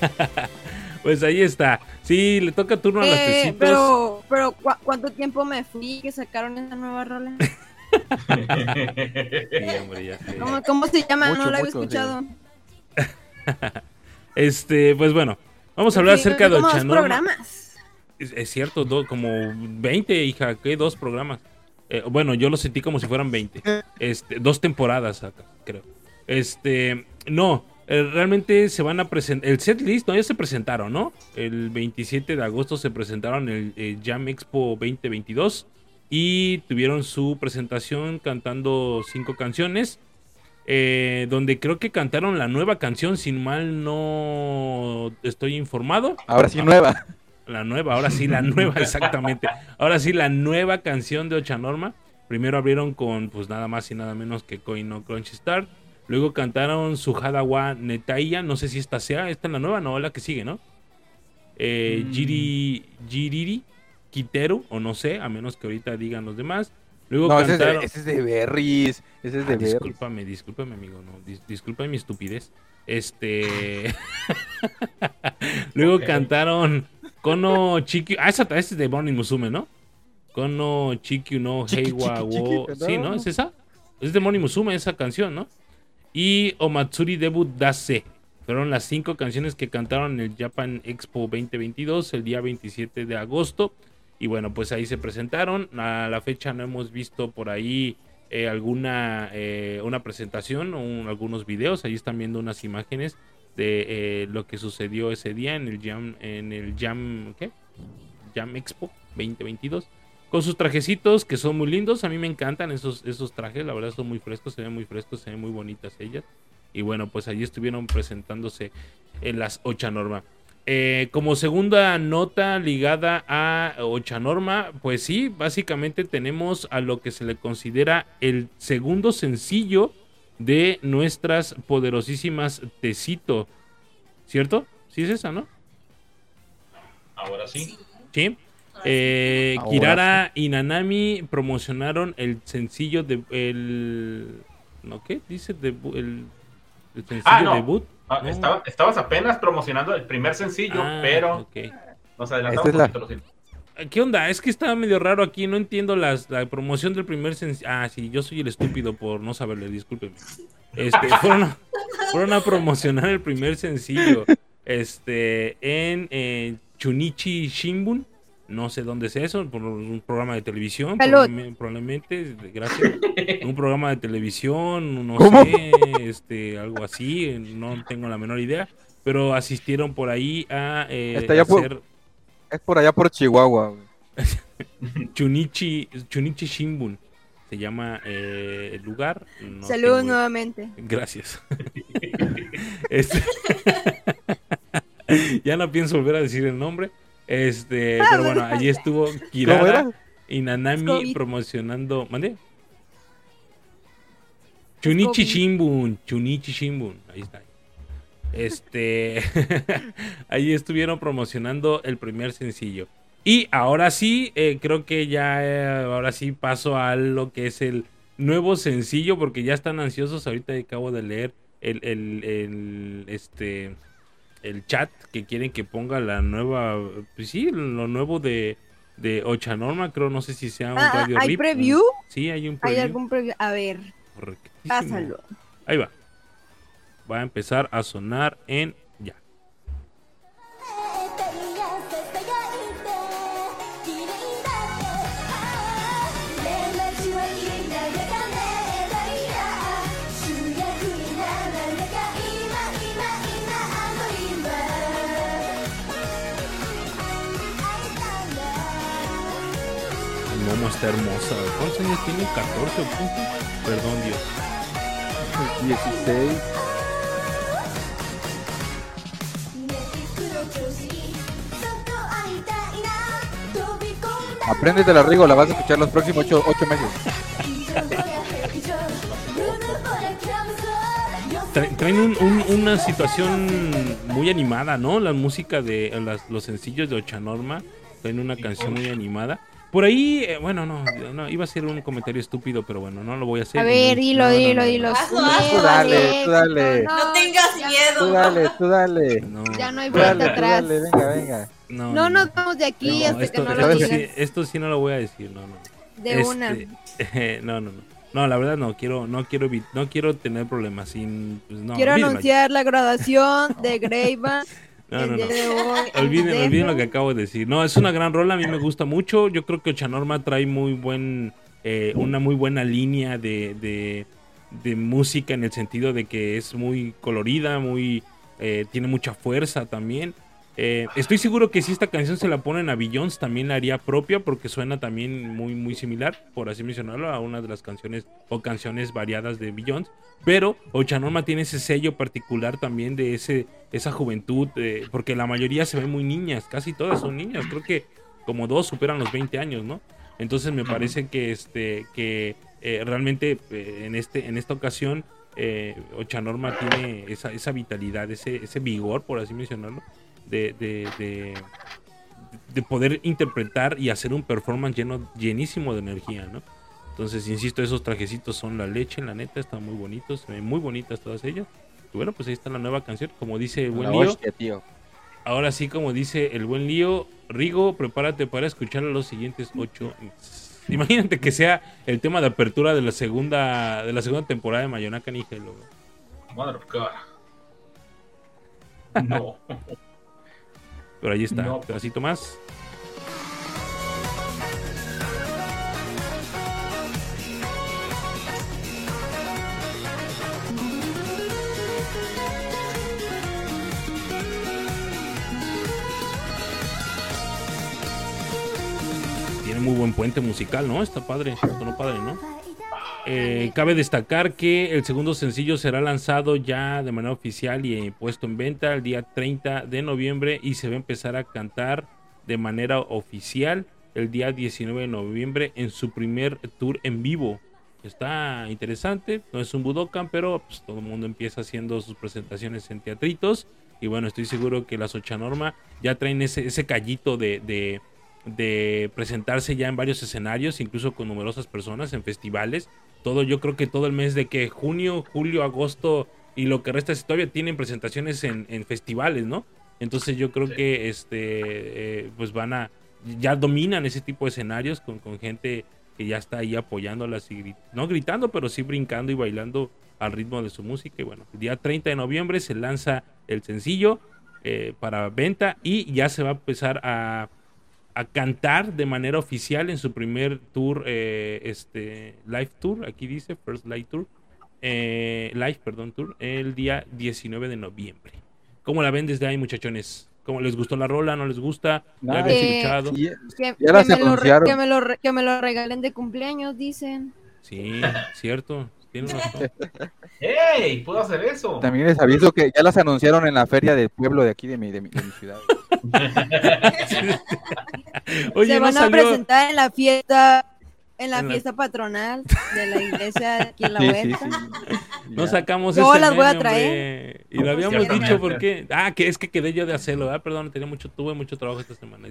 [SPEAKER 2] pues ahí está. Sí, le toca turno a las
[SPEAKER 5] Eh,
[SPEAKER 2] tecitos.
[SPEAKER 5] pero, pero ¿cu ¿cuánto tiempo me fui que sacaron esa nueva rola?
[SPEAKER 2] Sí, hombre, ya sé.
[SPEAKER 5] ¿Cómo, cómo se llama?
[SPEAKER 3] Mucho,
[SPEAKER 5] no la había escuchado.
[SPEAKER 2] Este, pues bueno, vamos a hablar
[SPEAKER 5] Sí,
[SPEAKER 2] acerca de Ochanorma.
[SPEAKER 5] programas.
[SPEAKER 2] Es, cierto, do- como 20, hija, ¿qué? Dos programas. Eh, bueno, yo lo sentí como si fueran 20. Este, dos temporadas acá, creo. Este, no, eh, realmente se van a presentar. El set list, no, ya se presentaron, ¿no? El 27 de agosto se presentaron el, el Jam Expo 2022 y tuvieron su presentación cantando cinco canciones. eh, donde creo que cantaron la nueva canción, sin mal no estoy informado.
[SPEAKER 3] Ahora sí nueva.
[SPEAKER 2] La nueva, ahora sí la nueva, exactamente. Ahora sí la nueva canción de Ochanorma. Primero abrieron con pues nada más y nada menos que Koi no Crunchy Star. Luego cantaron Sujada wa Netaiya, no sé si esta sea, esta es la nueva, no, la que sigue, ¿no? Eh,
[SPEAKER 3] Mm.
[SPEAKER 2] Jiri, Jiriri, Kiteru, o no sé, a menos que ahorita digan los demás. Luego
[SPEAKER 3] No, ese es, de,
[SPEAKER 2] cantaron...
[SPEAKER 3] ese es de Berries. Ese es
[SPEAKER 2] Ah,
[SPEAKER 3] de Berries.
[SPEAKER 2] discúlpame, discúlpame, amigo. No, dis- discúlpame mi estupidez. Este. Luego cantaron Kono Chikyu. Ah, esa esa es de Bonnie Musume, ¿no? Kono Chikyu no Heiwa wo. Sí,
[SPEAKER 3] no.
[SPEAKER 2] ¿Es esa? Es de Bonnie Musume esa canción, ¿no? Y Omatsuri Debut Dase. Fueron las cinco canciones que cantaron en el Japan Expo 2022 el día 27 de agosto. Y bueno, pues ahí se presentaron. A la fecha no hemos visto por ahí eh, alguna eh, una presentación o un- algunos videos. Ahí están viendo unas imágenes de eh, lo que sucedió ese día en el Jam, en el Jam, ¿qué? Jam Expo 2022. Con sus trajecitos que son muy lindos. A mí me encantan esos, esos trajes. La verdad son muy frescos, se ven muy frescos, se ven muy bonitas ellas. Y bueno, pues allí estuvieron presentándose en las Ochanorma. Eh, como segunda nota ligada a Ochanorma, pues sí, básicamente tenemos a lo que se le considera el segundo sencillo de nuestras poderosísimas Tecito. ¿Cierto? Sí es esa, ¿no?
[SPEAKER 1] Ahora sí.
[SPEAKER 2] Sí. Eh,
[SPEAKER 3] Ahora
[SPEAKER 2] Kirara y Nanami promocionaron el sencillo de el ¿no qué? Dice debu- el, el sencillo
[SPEAKER 1] Ah, no.
[SPEAKER 2] debut.
[SPEAKER 1] Ah,
[SPEAKER 2] No.
[SPEAKER 1] estaba- estabas apenas promocionando el primer sencillo,
[SPEAKER 2] Ah,
[SPEAKER 1] pero
[SPEAKER 2] ok.
[SPEAKER 1] nos
[SPEAKER 3] Esta
[SPEAKER 1] adelantamos
[SPEAKER 3] es la-
[SPEAKER 1] un poquito, lo siento.
[SPEAKER 2] ¿Qué onda? Es que está medio raro aquí, no entiendo las, la promoción del primer sencillo. Ah, sí, yo soy el estúpido por no saberle, discúlpeme. Este, fueron, a, fueron a promocionar el primer sencillo este, en eh, Chunichi Shimbun. No sé dónde es eso, por un programa de televisión. Probablemente- Probablemente, gracias. Un programa de televisión, no
[SPEAKER 3] ¿Cómo?
[SPEAKER 2] sé, este, algo así, no tengo la menor idea. Pero asistieron por ahí a eh,
[SPEAKER 3] Está ya por-
[SPEAKER 2] hacer
[SPEAKER 3] Es por allá por Chihuahua. güey.
[SPEAKER 2] Chunichi, Chunichi Shimbun. Se llama eh, el lugar. no
[SPEAKER 5] Saludos
[SPEAKER 2] tengo-
[SPEAKER 5] nuevamente.
[SPEAKER 2] Gracias. Este- ya no pienso volver a decir el nombre. Este, pero bueno, allí estuvo
[SPEAKER 3] ¿Cómo
[SPEAKER 2] Kirara y Nanami promocionando. ¿Mande? Chunichi. Shimbun, Chunichi Shimbun, ahí está. Este, ahí estuvieron promocionando el primer sencillo. Y ahora sí, eh, creo que ya, eh, ahora sí paso a lo que es el nuevo sencillo, porque ya están ansiosos. Ahorita acabo de leer el, el, el, este, el chat que quieren que ponga la nueva, pues sí, lo nuevo de, de Ochanorma, creo, no sé si sea un
[SPEAKER 5] Ah, ah,
[SPEAKER 2] radio
[SPEAKER 5] ¿Hay
[SPEAKER 2] rip,
[SPEAKER 5] preview?
[SPEAKER 2] Sí, hay un
[SPEAKER 5] ¿Hay
[SPEAKER 2] preview.
[SPEAKER 5] algún preview? A ver, pásalo.
[SPEAKER 2] Ahí va va a empezar a sonar en ya. Momo está hermosa. ¿Cuántos años tiene? ¿14 o Perdón, Dios.
[SPEAKER 3] 16. Apréndete la Rigo, la vas a escuchar los próximos 8, meses.
[SPEAKER 2] Tra- traen un- un- una situación muy animada, ¿no? La música de las- los sencillos de Ochanorma. Traen una canción muy animada. Por ahí, eh, bueno, no, no, iba a ser un comentario estúpido, pero bueno, no lo voy a hacer.
[SPEAKER 5] A ver,
[SPEAKER 2] No,
[SPEAKER 5] dilo,
[SPEAKER 2] no,
[SPEAKER 5] dilo,
[SPEAKER 2] no, no.
[SPEAKER 5] dilo.
[SPEAKER 3] Tú dale, tú dale.
[SPEAKER 4] No tengas
[SPEAKER 3] Tú
[SPEAKER 4] miedo.
[SPEAKER 3] dale, tú dale.
[SPEAKER 2] No,
[SPEAKER 5] Ya no hay
[SPEAKER 3] Tú
[SPEAKER 5] vuelta
[SPEAKER 3] dale, tú
[SPEAKER 5] atrás.
[SPEAKER 3] dale, venga, venga.
[SPEAKER 2] no,
[SPEAKER 5] No
[SPEAKER 2] no.
[SPEAKER 5] nos vamos de aquí
[SPEAKER 2] No,
[SPEAKER 5] hasta
[SPEAKER 2] esto,
[SPEAKER 5] que no lo
[SPEAKER 3] esto
[SPEAKER 2] sí,
[SPEAKER 5] digas.
[SPEAKER 2] esto sí no lo voy a decir, no, no.
[SPEAKER 5] De
[SPEAKER 2] Este,
[SPEAKER 5] una.
[SPEAKER 2] no, no, no. No, la verdad no quiero, no quiero, no quiero tener problemas. Sin, pues, no,
[SPEAKER 5] Quiero anunciar la graduación de Greiva
[SPEAKER 2] No, no, no. Olviden, lo que acabo de decir. No, es una gran rola, a mí me gusta mucho. Yo creo que Ochanorma trae muy buen, eh, una muy buena línea de, de, de música en el sentido de que es muy colorida, muy, eh, tiene mucha fuerza también. Eh, estoy seguro que si esta canción se la ponen a Billions también la haría propia porque suena también muy muy similar, por así mencionarlo, a una de las canciones o canciones variadas de Billions. Pero Ochanorma tiene ese sello particular también de ese esa juventud, eh, porque la mayoría se ven muy niñas, casi todas son niñas, creo que como dos superan los 20 años, ¿no? Entonces me parece que este que eh, realmente eh, en este en esta ocasión eh, Ochanorma tiene esa, esa vitalidad, ese, ese vigor, por así mencionarlo, de, de, de, de poder interpretar y hacer un performance lleno, llenísimo de energía, ¿no? Entonces, insisto, esos trajecitos son la leche, la neta, están muy bonitos, se ven muy bonitas todas ellas. Y bueno, pues ahí está la nueva canción, como dice el buen
[SPEAKER 3] La
[SPEAKER 2] Lío.
[SPEAKER 3] hostia, tío.
[SPEAKER 2] Ahora sí, como dice el buen Lío, Rigo, prepárate para escuchar los siguientes ocho. Imagínate que sea el tema de apertura de la segunda de la segunda temporada de Mayonaka ni Hello.
[SPEAKER 1] Mother of God. No.
[SPEAKER 2] Pero ahí está,
[SPEAKER 1] No.
[SPEAKER 2] un pedacito más. Tiene muy buen puente musical, ¿no? Está padre, sonó padre, ¿no? Eh, cabe destacar que el segundo sencillo será lanzado ya de manera oficial y eh, puesto en venta el día 30 de noviembre y se va a empezar a cantar de manera oficial el día 19 de noviembre en su primer tour en vivo. Está interesante, no es un Budokan, pero pues, todo el mundo empieza haciendo sus presentaciones en teatritos. Y bueno, estoy seguro que las Ochanorma ya traen ese, ese callito de, presentarse ya en varios escenarios, incluso con numerosas personas en festivales. Todo, yo creo que todo el mes de que junio, julio, agosto y lo que resta es todavía tienen presentaciones en, en festivales, ¿no? Entonces yo creo
[SPEAKER 1] Sí.
[SPEAKER 2] que este eh, pues van a ya dominan ese tipo de escenarios con, con gente que ya está ahí apoyándolas y no gritando, pero sí brincando y bailando al ritmo de su música. Y bueno, el día 30 de noviembre se lanza el sencillo eh, para venta y ya se va a empezar a, a cantar de manera oficial en su primer tour, eh, este live tour, aquí dice First Live Tour, eh, live, perdón, tour, el día 19 de noviembre. ¿Cómo la ven desde ahí, muchachones? ¿Cómo les gustó la rola? ¿No les gusta? ¿Ya
[SPEAKER 3] Nada.
[SPEAKER 2] habían
[SPEAKER 5] Eh,
[SPEAKER 2] escuchado?
[SPEAKER 3] Sí,
[SPEAKER 5] Que,
[SPEAKER 3] Ya las
[SPEAKER 5] que me lo re-
[SPEAKER 3] anunciaron.
[SPEAKER 5] que, me lo re- que me lo regalen de cumpleaños, dicen.
[SPEAKER 2] Sí, cierto.
[SPEAKER 1] ¡Ey! ¿Puedo hacer eso?
[SPEAKER 3] También les aviso que ya las anunciaron en la feria del pueblo de aquí de mi, de mi, de mi ciudad.
[SPEAKER 2] Oye,
[SPEAKER 5] Se
[SPEAKER 2] no
[SPEAKER 5] van a
[SPEAKER 2] salió.
[SPEAKER 5] presentar en la fiesta, en la
[SPEAKER 2] En la-
[SPEAKER 5] fiesta patronal de la iglesia aquí en la
[SPEAKER 3] Sí, sí,
[SPEAKER 5] vuelta.
[SPEAKER 3] sí.
[SPEAKER 2] No sacamos
[SPEAKER 5] Yo
[SPEAKER 2] ese
[SPEAKER 5] las voy a traer.
[SPEAKER 2] hombre. Y lo habíamos
[SPEAKER 1] Ciertamente.
[SPEAKER 2] dicho porque. Ah, que es que quedé yo de hacerlo, ¿verdad? Perdón, tenía mucho, tuve mucho trabajo esta semana.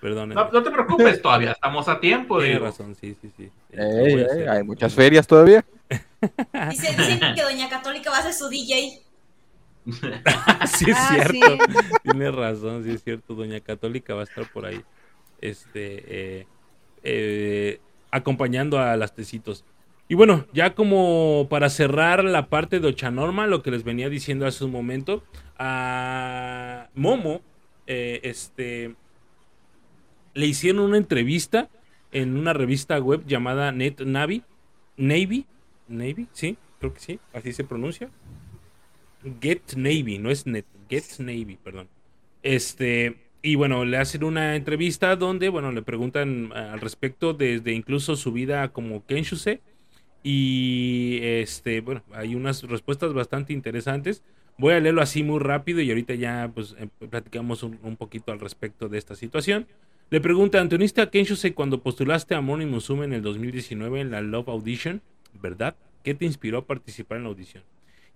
[SPEAKER 2] Perdón.
[SPEAKER 1] No, no te preocupes, todavía estamos a tiempo.
[SPEAKER 2] Tienes
[SPEAKER 1] digo.
[SPEAKER 2] razón, sí, sí, sí.
[SPEAKER 3] Ey, ey,
[SPEAKER 2] hacer.
[SPEAKER 3] hay muchas ferias todavía.
[SPEAKER 4] Dice, dicen que Doña Católica va a ser su DJ.
[SPEAKER 2] sí, es
[SPEAKER 5] Ah,
[SPEAKER 2] cierto.
[SPEAKER 5] sí.
[SPEAKER 2] Tienes razón, sí, es cierto. Doña Católica va a estar por ahí. Este. eh, eh, acompañando a las tecitos. Y bueno, ya como para cerrar la parte de Ochanorma, lo que les venía diciendo hace un momento, a Momo, eh, este, le hicieron una entrevista en una revista web llamada Net Navi, Navy, Navy, sí, creo que sí, así se pronuncia. Get Navy, no es Net, Get Navy, perdón. Este, y bueno, le hacen una entrevista donde, bueno, le preguntan ah, al respecto desde incluso su vida como Kenshuse. Y este, bueno, hay unas respuestas bastante interesantes. Voy a leerlo así muy rápido y ahorita ya pues em- platicamos un, poquito al respecto de esta situación. Le pregunta, ¿te uniste a Kenshuse cuando postulaste a Morning Musume en el 2019 en la Love Audition? ¿Verdad? ¿Qué te inspiró a participar en la audición?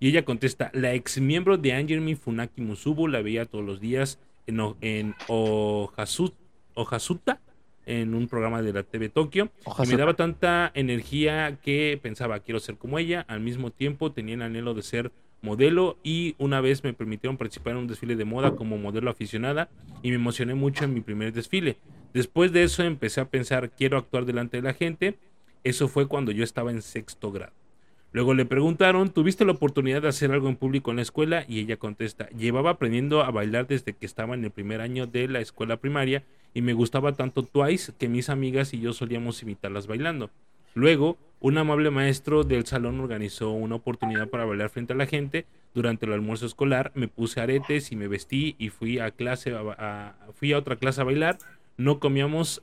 [SPEAKER 2] Y ella contesta, la ex miembro de Angermi Funaki Musubu la veía todos los días en, en Ohasu- Ohasuta, en un programa de la TV Tokio. Y me daba tanta energía que pensaba, quiero ser como ella. Al mismo tiempo tenía el anhelo de ser modelo y una vez me permitieron participar en un desfile de moda como modelo aficionada y me emocioné mucho en mi primer desfile. Después de eso empecé a pensar, quiero actuar delante de la gente. Eso fue cuando yo estaba en sexto grado. Luego le preguntaron, ¿tuviste la oportunidad de hacer algo en público en la escuela? Y ella contesta, llevaba aprendiendo a bailar desde que estaba en el primer año de la escuela primaria y me gustaba tanto Twice que mis amigas y yo solíamos imitarlas bailando. Luego, un amable maestro del salón organizó una oportunidad para bailar frente a la gente, Durante el almuerzo escolar me puse aretes y me vestí y fui a clase a, fui a otra clase a bailar. No comíamos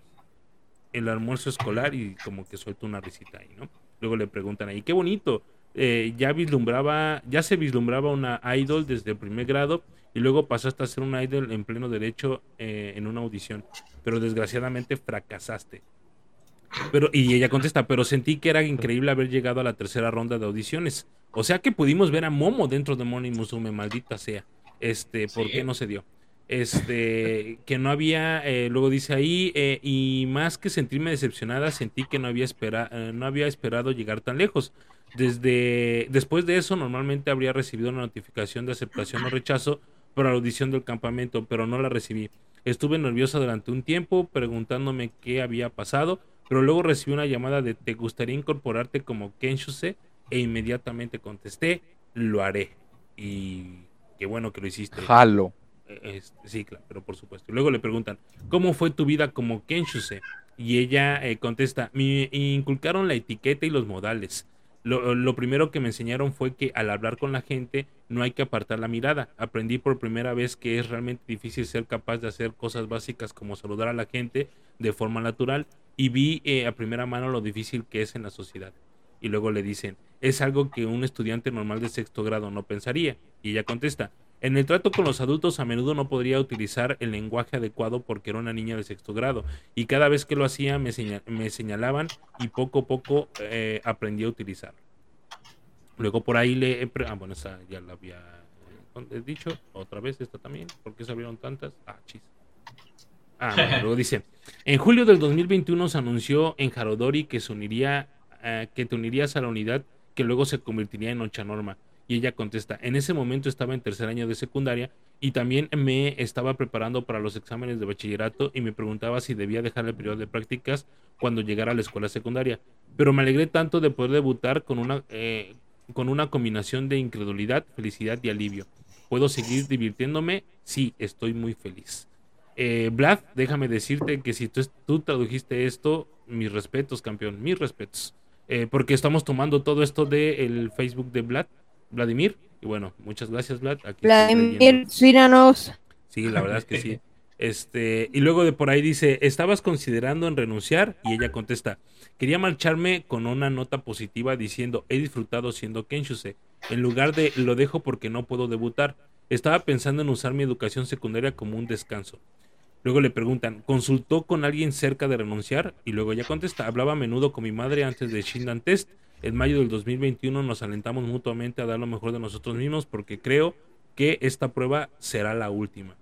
[SPEAKER 2] el almuerzo escolar y como que suelto una risita ahí, ¿no? Luego le preguntan ahí, qué bonito. eh, ya vislumbraba, ya se vislumbraba una idol desde el primer grado y luego pasaste a ser una idol en pleno derecho eh, en una audición, pero desgraciadamente fracasaste. Pero, y ella contesta, pero sentí que era increíble haber llegado a la tercera ronda de audiciones. O sea que pudimos ver a Momo dentro de Moni Musume, maldita sea. Este, ¿por
[SPEAKER 1] Sí.
[SPEAKER 2] qué no se dio? Este, que no había, eh, luego dice ahí, eh, y más que sentirme decepcionada, sentí que no había, espera, eh, no había esperado llegar tan lejos. Desde, después de eso, normalmente habría recibido una notificación de aceptación o rechazo para la audición del campamento, pero no la recibí. Estuve nerviosa durante un tiempo preguntándome qué había pasado, pero luego recibí una llamada de ¿te gustaría incorporarte como Kenshuse? E inmediatamente contesté, lo haré. Y qué bueno que lo hiciste.
[SPEAKER 3] Jalo.
[SPEAKER 2] Eh, es- sí, claro, pero por supuesto. Luego le preguntan, ¿cómo fue tu vida como Kenshuse? Y ella eh, contesta, me inculcaron la etiqueta y los modales. Lo, lo primero que me enseñaron fue que al hablar con la gente no hay que apartar la mirada. Aprendí por primera vez que es realmente difícil ser capaz de hacer cosas básicas como saludar a la gente de forma natural y vi eh, a primera mano lo difícil que es en la sociedad. Y luego le dicen, es algo que un estudiante normal de sexto grado no pensaría. Y ella contesta, en el trato con los adultos a menudo no podría utilizar el lenguaje adecuado porque era una niña de sexto grado y cada vez que lo hacía me, seña- me señalaban y poco a poco eh, aprendí a utilizar. Luego por ahí le... he pre- Ah, bueno, esa ya la había eh, dicho. Otra vez esta también. ¿Por qué se abrieron tantas? Ah, chis. Ah, bueno, luego dice, en julio del 2021 se anunció en Jarodori que se uniría, eh, que te unirías a la unidad que luego se convertiría en Ocha Norma. Y ella contesta, en ese momento estaba en tercer año de secundaria y también me estaba preparando para los exámenes de bachillerato y me preguntaba si debía dejar el periodo de prácticas cuando llegara a la escuela secundaria. Pero me alegré tanto de poder debutar con una, eh, con una combinación de incredulidad, felicidad y alivio. ¿Puedo seguir divirtiéndome? Sí, estoy muy feliz. Eh, Vlad, déjame decirte que si tú, tradujiste esto, mis respetos, campeón, mis respetos. Eh, porque estamos tomando todo esto del Facebook de Vlad, Vladimir. Y bueno, muchas gracias, Vlad. Aquí
[SPEAKER 5] Vladimir, síranos.
[SPEAKER 2] Sí, la verdad es que sí. Este, y luego de por ahí dice, ¿estabas considerando en renunciar? Y ella contesta, quería marcharme con una nota positiva diciendo, he disfrutado siendo Kenshuse, en lugar de lo dejo porque no puedo debutar. Estaba pensando en usar mi educación secundaria como un descanso. Luego le preguntan, ¿consultó con alguien cerca de renunciar? Y luego ella contesta, hablaba a menudo con mi madre antes de Shindan Test. En mayo del 2021 nos alentamos mutuamente a dar lo mejor de nosotros mismos porque creo que esta prueba será la última.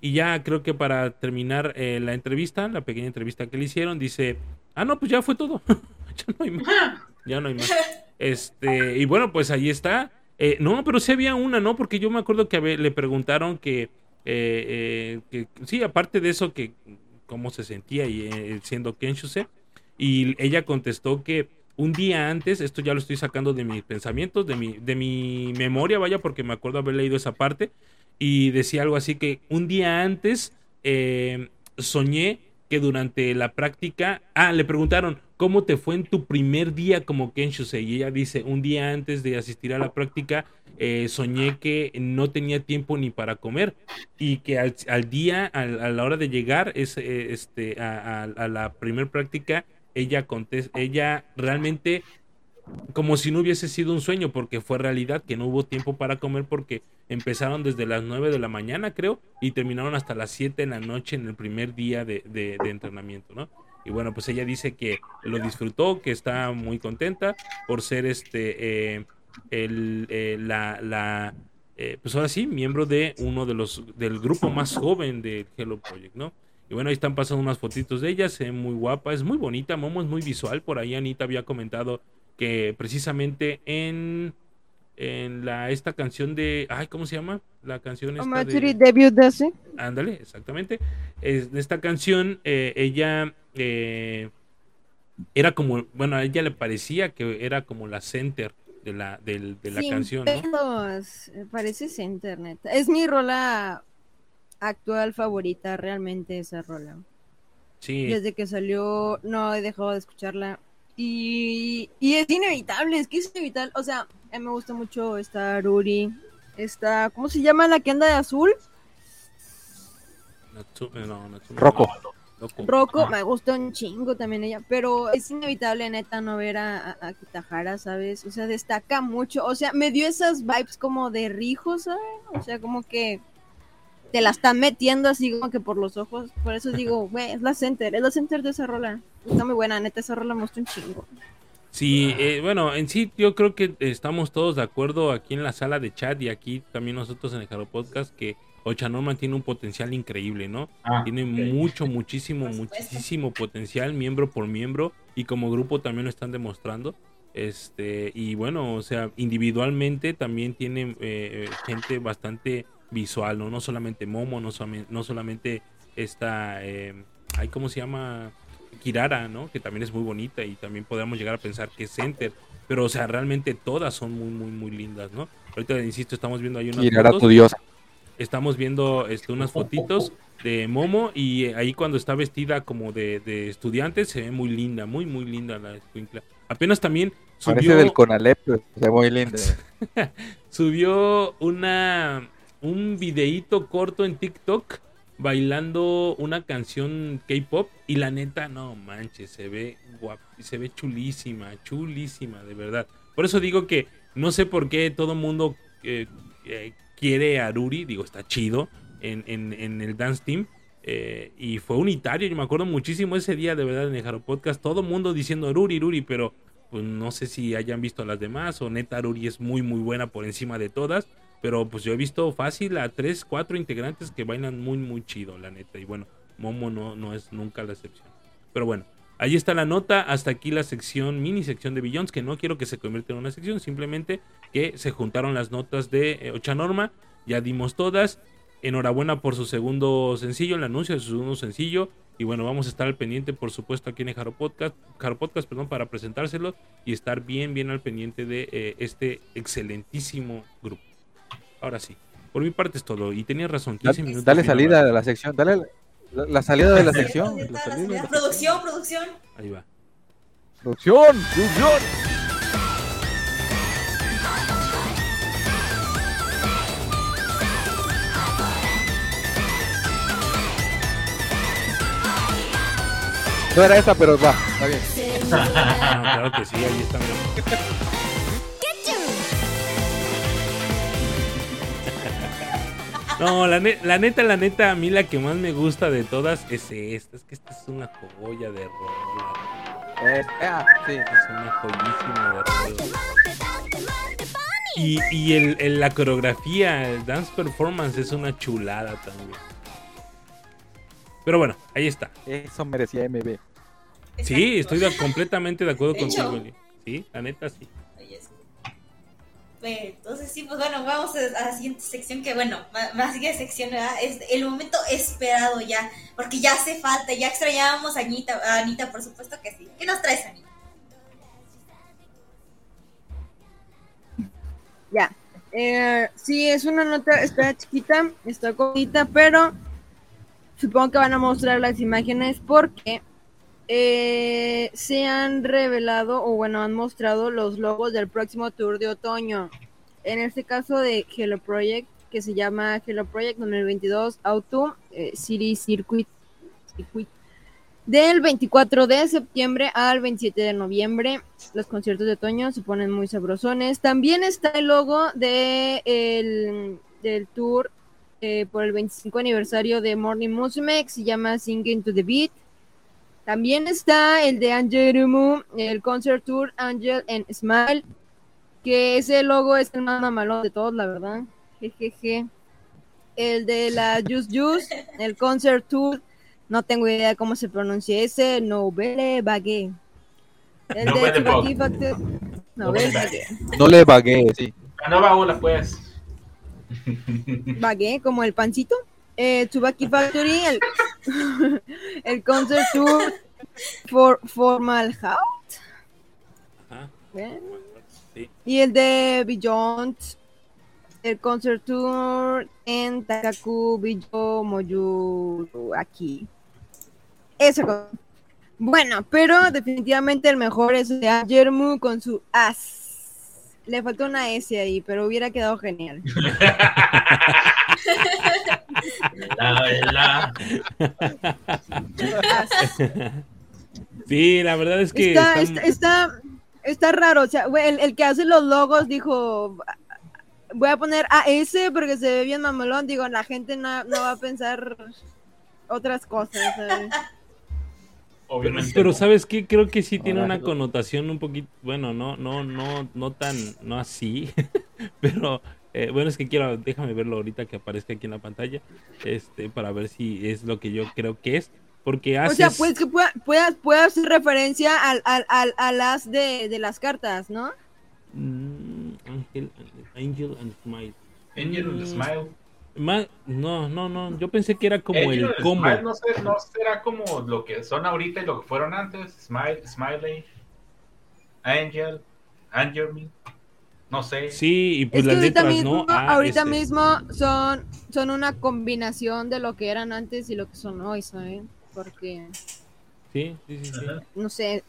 [SPEAKER 2] Y ya creo que para terminar eh, la entrevista, la pequeña entrevista que le hicieron, dice, ah, no, pues ya fue todo. ya no hay más. Ya no hay más. Este, y bueno, pues ahí está. Eh, no, pero sí había una, ¿no? Porque yo me acuerdo que le preguntaron que, eh, eh, sí, aparte de eso, que cómo se sentía y, siendo Kenshuse. Y ella contestó que un día antes, esto ya lo estoy sacando de mis pensamientos, de mi, de mi memoria, vaya, porque me acuerdo haber leído esa parte, y decía algo así que un día antes eh, soñé que durante la práctica, ah, le preguntaron, ¿cómo te fue en tu primer día como Kenshuse? Y ella dice, un día antes de asistir a la práctica, eh, soñé que no tenía tiempo ni para comer y que al, al día, al- a la hora de llegar es, eh, este, a, a- a la primer práctica, ella, ella realmente como si no hubiese sido un sueño, porque fue realidad que no hubo tiempo para comer porque empezaron desde las 9 de la mañana, creo, y terminaron hasta las 7 de la noche en el primer día de, de- de entrenamiento, ¿no? Y bueno, pues ella dice que lo disfrutó, que está muy contenta por ser este, eh, el, eh, la, la eh, pues ahora sí, miembro de uno de los, del grupo más joven del Hello Project, ¿no? Y bueno, ahí están pasando unas fotitos de ella, se ve muy guapa, es muy bonita, Momo es muy visual, por ahí Anita había comentado que precisamente en, en la esta canción de, ay, ¿cómo se llama? La canción esta de...
[SPEAKER 5] debut dase.
[SPEAKER 2] Ándale, exactamente. Es, de esta canción, eh, ella eh, era como, bueno, a ella le parecía que era como la center de la, del- de la
[SPEAKER 5] Sin
[SPEAKER 2] canción,
[SPEAKER 5] eh, Parece center, neta. Es mi rola actual favorita, realmente esa rola.
[SPEAKER 2] Sí,
[SPEAKER 5] Desde que salió, no he dejado de escucharla. Y, y es inevitable, es que es inevitable. O sea, a mí me gusta mucho esta Ruri. Está, ¿cómo se llama la que anda de azul?
[SPEAKER 2] No, no, Rocco.
[SPEAKER 5] Rocco, me gusta un chingo también ella, pero es inevitable neta no ver a, a, a Kitahara, ¿sabes? O sea, destaca mucho, o sea, me dio esas vibes como de Rijo, ¿sabes? O sea, como que te la están metiendo así como que por los ojos, por eso digo, güey, es la center, es la center de esa rola, está muy buena, neta, esa rola gusta un chingo.
[SPEAKER 2] Sí, eh, bueno, en sí yo creo que estamos todos de acuerdo aquí en la sala de chat y aquí también nosotros en el Jaro Podcast que Ocha Norman tiene un potencial increíble, ¿no?
[SPEAKER 1] Ah,
[SPEAKER 2] Tiene mucho, muchísimo, muchísimo potencial, miembro por miembro, y como grupo también lo están demostrando. Este, y bueno, o sea, individualmente también tiene eh, gente bastante visual, ¿no? No solamente Momo, no, solamente, no solamente esta, eh, ay, ¿cómo se llama? Kirara, ¿no? Que también es muy bonita y también podríamos llegar a pensar que es Center. Pero, o sea, realmente todas son muy, muy, muy lindas, ¿no? Ahorita, insisto, estamos viendo ahí unas
[SPEAKER 3] Girará
[SPEAKER 2] fotos
[SPEAKER 3] tu diosa.
[SPEAKER 2] estamos viendo este, unas fotitos de Momo y ahí cuando está vestida como de, de estudiante se ve muy linda, muy muy linda la escuincla. Apenas también
[SPEAKER 3] Parece
[SPEAKER 2] subió,
[SPEAKER 3] del Conalep, se ve muy lindo.
[SPEAKER 2] subió una un videíto corto en TikTok bailando una canción K-pop y la neta no manches, se ve guap, se ve chulísima, chulísima, de verdad. Por eso digo que no sé por qué todo mundo eh, eh, quiere a Ruri, digo, está chido en, en- en el Dance Team. eh, y fue unitario, yo me acuerdo muchísimo ese día, de verdad, en el Jaro Podcast, todo mundo diciendo Ruri, Ruri, pero pues no sé si hayan visto las demás o neta Ruri es muy muy buena por encima de todas, pero pues yo he visto fácil a tres, cuatro integrantes que bailan muy muy chido, la neta, y bueno, Momo no, no es nunca la excepción. Pero bueno, ahí está la nota, hasta aquí la sección, mini sección de Billions, que no quiero que se convierta en una sección, simplemente que se juntaron las notas de eh, Ocha Norma, ya dimos todas. Enhorabuena por su segundo sencillo, el anuncio de su segundo sencillo. Y bueno, vamos a estar al pendiente, por supuesto, aquí en el Jaro Podcast, Podcast perdón, para presentárselo y estar bien, bien al pendiente de eh, este excelentísimo grupo. Ahora sí, por mi parte es todo. Y tenías razón, 15 minutos.
[SPEAKER 3] Dale salida a la sección. Dale la, la salida de la sección. La salida la.
[SPEAKER 4] Producción, producción.
[SPEAKER 2] Ahí va.
[SPEAKER 3] Producción, producción. No era esa, pero va, está bien.
[SPEAKER 2] Ah, claro que sí, ahí está. mira. No, la, ne- la neta, la neta, a mí la que más me gusta de todas es esta. Es que esta es una joya de rola.
[SPEAKER 3] Eh, ah, sí.
[SPEAKER 2] Es una joyísima de rola. Y, y el, el- la coreografía, el dance performance es una chulada también. Pero bueno, ahí está.
[SPEAKER 3] Eso merecía MB.
[SPEAKER 2] Sí, estoy de- completamente de acuerdo
[SPEAKER 4] De
[SPEAKER 2] contigo. Sí, la neta sí.
[SPEAKER 4] Entonces sí, pues bueno, vamos a la siguiente sección que bueno, la siguiente sección ¿verdad? es el momento esperado ya, porque ya hace falta, ya extrañábamos a Anita, a Anita, por supuesto que sí. ¿Qué nos traes, Anita?
[SPEAKER 5] Ya. Eh, sí, es una nota, está chiquita, está cortita, pero supongo que van a mostrar las imágenes porque eh, se han revelado, o bueno, han mostrado los logos del próximo tour de otoño. En este caso de Hello Project, que se llama Hello Project 2022 Autumn eh, City Circuit. Del 24 de septiembre al 27 de noviembre, los conciertos de otoño se ponen muy sabrosones. También está el logo de el- del tour eh, por el 25 aniversario de Morning Musume, se llama Singing to the Beat. También está el de Angel el Concert Tour Angel and Smile, que ese logo es el más mamalón de todos, la verdad. Jejeje. El de la Juice Juice, el Concert Tour, no tengo idea de cómo se pronuncia ese, Novelle Bagué. El de. Novelle Bagué.
[SPEAKER 3] No le vagué, sí.
[SPEAKER 1] La nueva ola, pues.
[SPEAKER 5] Bagué, como el pancito. Eh, Tsubaki Factory, el, el Concert Tour for Formal.
[SPEAKER 2] Ajá.
[SPEAKER 5] ¿eh?
[SPEAKER 2] Sí.
[SPEAKER 5] Y el de Beyond, el Concert Tour en Takaku Bijo Moyu aquí. Cosa. Bueno, pero definitivamente el mejor es de Ajermu con su as. Le faltó una S ahí, pero hubiera quedado genial.
[SPEAKER 1] La, la.
[SPEAKER 2] Sí, la verdad es que
[SPEAKER 5] está,
[SPEAKER 2] están-
[SPEAKER 5] está, está, está raro. O sea, el, el que hace los logos dijo: Voy a poner AS porque se ve bien mamelón. Digo, la gente no, no va a pensar otras cosas. ¿sabes?
[SPEAKER 1] Obviamente.
[SPEAKER 2] Pero
[SPEAKER 1] no.
[SPEAKER 2] sabes qué, creo que sí tiene una connotación un poquito, bueno, no, no, no, no tan, no así, pero eh, bueno es que quiero, déjame verlo ahorita que aparezca aquí en la pantalla, este, para ver si es lo que yo creo que es, porque
[SPEAKER 5] O
[SPEAKER 2] haces,
[SPEAKER 5] sea, pues que pueda, pueda, pueda hacer referencia al, al, al, a las de, de las cartas, ¿no?
[SPEAKER 2] Mm, Ángel, Angel and Smile.
[SPEAKER 1] Angel and
[SPEAKER 2] Mm,
[SPEAKER 1] Smile.
[SPEAKER 2] ma- no, no, no, yo pensé que era como
[SPEAKER 1] Angel
[SPEAKER 2] el combo.
[SPEAKER 1] Smile no, sé- no será como lo que son ahorita y lo que fueron antes. Smile, Smiley, Angel, Angel, no sé.
[SPEAKER 2] Sí, y pues
[SPEAKER 5] es
[SPEAKER 2] las
[SPEAKER 5] ahorita
[SPEAKER 2] letras,
[SPEAKER 5] mismo,
[SPEAKER 2] ¿no? Ah,
[SPEAKER 5] ahorita
[SPEAKER 2] este,
[SPEAKER 5] mismo son, son una combinación de lo que eran antes y lo que son hoy, ¿saben? Porque,
[SPEAKER 2] Sí, sí, sí,
[SPEAKER 5] no sé.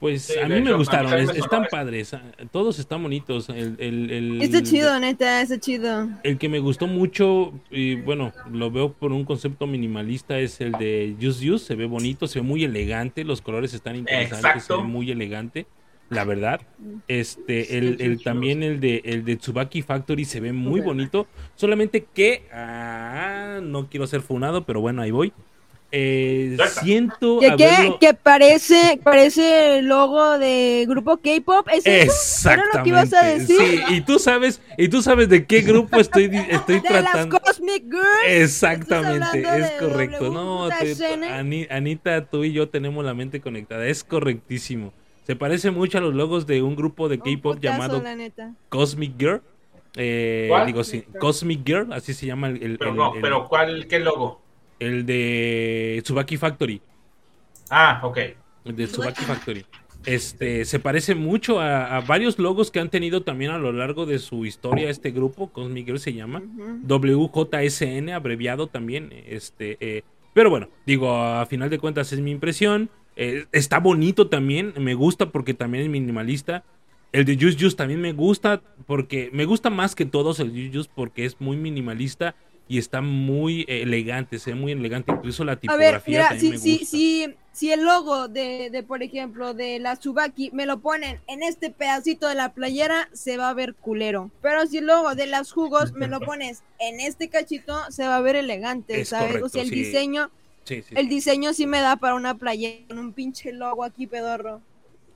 [SPEAKER 2] Pues
[SPEAKER 1] Sí,
[SPEAKER 2] a mí me gustaron,
[SPEAKER 1] mí
[SPEAKER 2] están padres, ah, todos están bonitos. El, el, el-
[SPEAKER 5] Está chido, neta, está chido.
[SPEAKER 2] El que me gustó mucho, y bueno, lo veo por un concepto minimalista, es el de Use Use. Se ve bonito, se ve muy elegante, los colores están interesantes,
[SPEAKER 1] Exacto.
[SPEAKER 2] se ve muy elegante, la verdad. Este, el, también el de el de Tsubaki Factory se ve muy bonito. Solamente que ah, no quiero ser funado, pero bueno, ahí voy. Eh, siento
[SPEAKER 5] Que, que,
[SPEAKER 2] haberlo-
[SPEAKER 5] que parece, parece el logo de grupo K-pop. ¿Es eso? ¿Era lo que ibas a
[SPEAKER 2] Exactamente.
[SPEAKER 5] decir?
[SPEAKER 2] Sí, y tú sabes, y tú sabes de qué grupo estoy, di- estoy
[SPEAKER 5] De las
[SPEAKER 2] tratando.
[SPEAKER 5] Cosmic Girls.
[SPEAKER 2] Exactamente,
[SPEAKER 5] ¿Estás hablando
[SPEAKER 2] es correcto.
[SPEAKER 5] W
[SPEAKER 2] No, te- Anita, tú y yo tenemos la mente conectada. Es correctísimo. Se parece mucho a los logos de un grupo de K-pop llamado
[SPEAKER 5] la neta.
[SPEAKER 2] Cosmic Girl. Eh,
[SPEAKER 1] ¿Cuál?
[SPEAKER 2] digo, sí, Cosmic Girl, así se llama el, el-
[SPEAKER 1] pero
[SPEAKER 2] el-
[SPEAKER 1] no,
[SPEAKER 2] el-
[SPEAKER 1] pero ¿cuál, qué logo?
[SPEAKER 2] el de Tsubaki Factory.
[SPEAKER 1] Ah, ok.
[SPEAKER 2] El de Tsubaki Factory. Este, se parece mucho a, a varios logos que han tenido también a lo largo de su historia este grupo, Cosmic Girl se llama.
[SPEAKER 5] Ujú.
[SPEAKER 2] WJSN, abreviado también. Este, eh, pero bueno, digo, a final de cuentas es mi impresión. Eh, está bonito también, me gusta porque también es minimalista. El de Juice Juice también me gusta porque me gusta más que todos el Juice Juice porque es muy minimalista y está muy elegante, se ve muy elegante. Incluso la
[SPEAKER 5] A
[SPEAKER 2] tipografía
[SPEAKER 5] ver, mira,
[SPEAKER 2] también
[SPEAKER 5] si,
[SPEAKER 2] me
[SPEAKER 5] si,
[SPEAKER 2] gusta.
[SPEAKER 5] si, si el logo de, de, por ejemplo, de la Tsubaki me lo ponen en este pedacito de la playera, se va a ver culero. Pero si el logo de las jugos me lo pones en este cachito, se va a ver elegante,
[SPEAKER 2] Es
[SPEAKER 5] ¿sabes?
[SPEAKER 2] correcto,
[SPEAKER 5] o sea, el
[SPEAKER 2] sí.
[SPEAKER 5] diseño,
[SPEAKER 2] Sí, sí,
[SPEAKER 5] el diseño sí me da para una playera con un pinche logo aquí pedorro.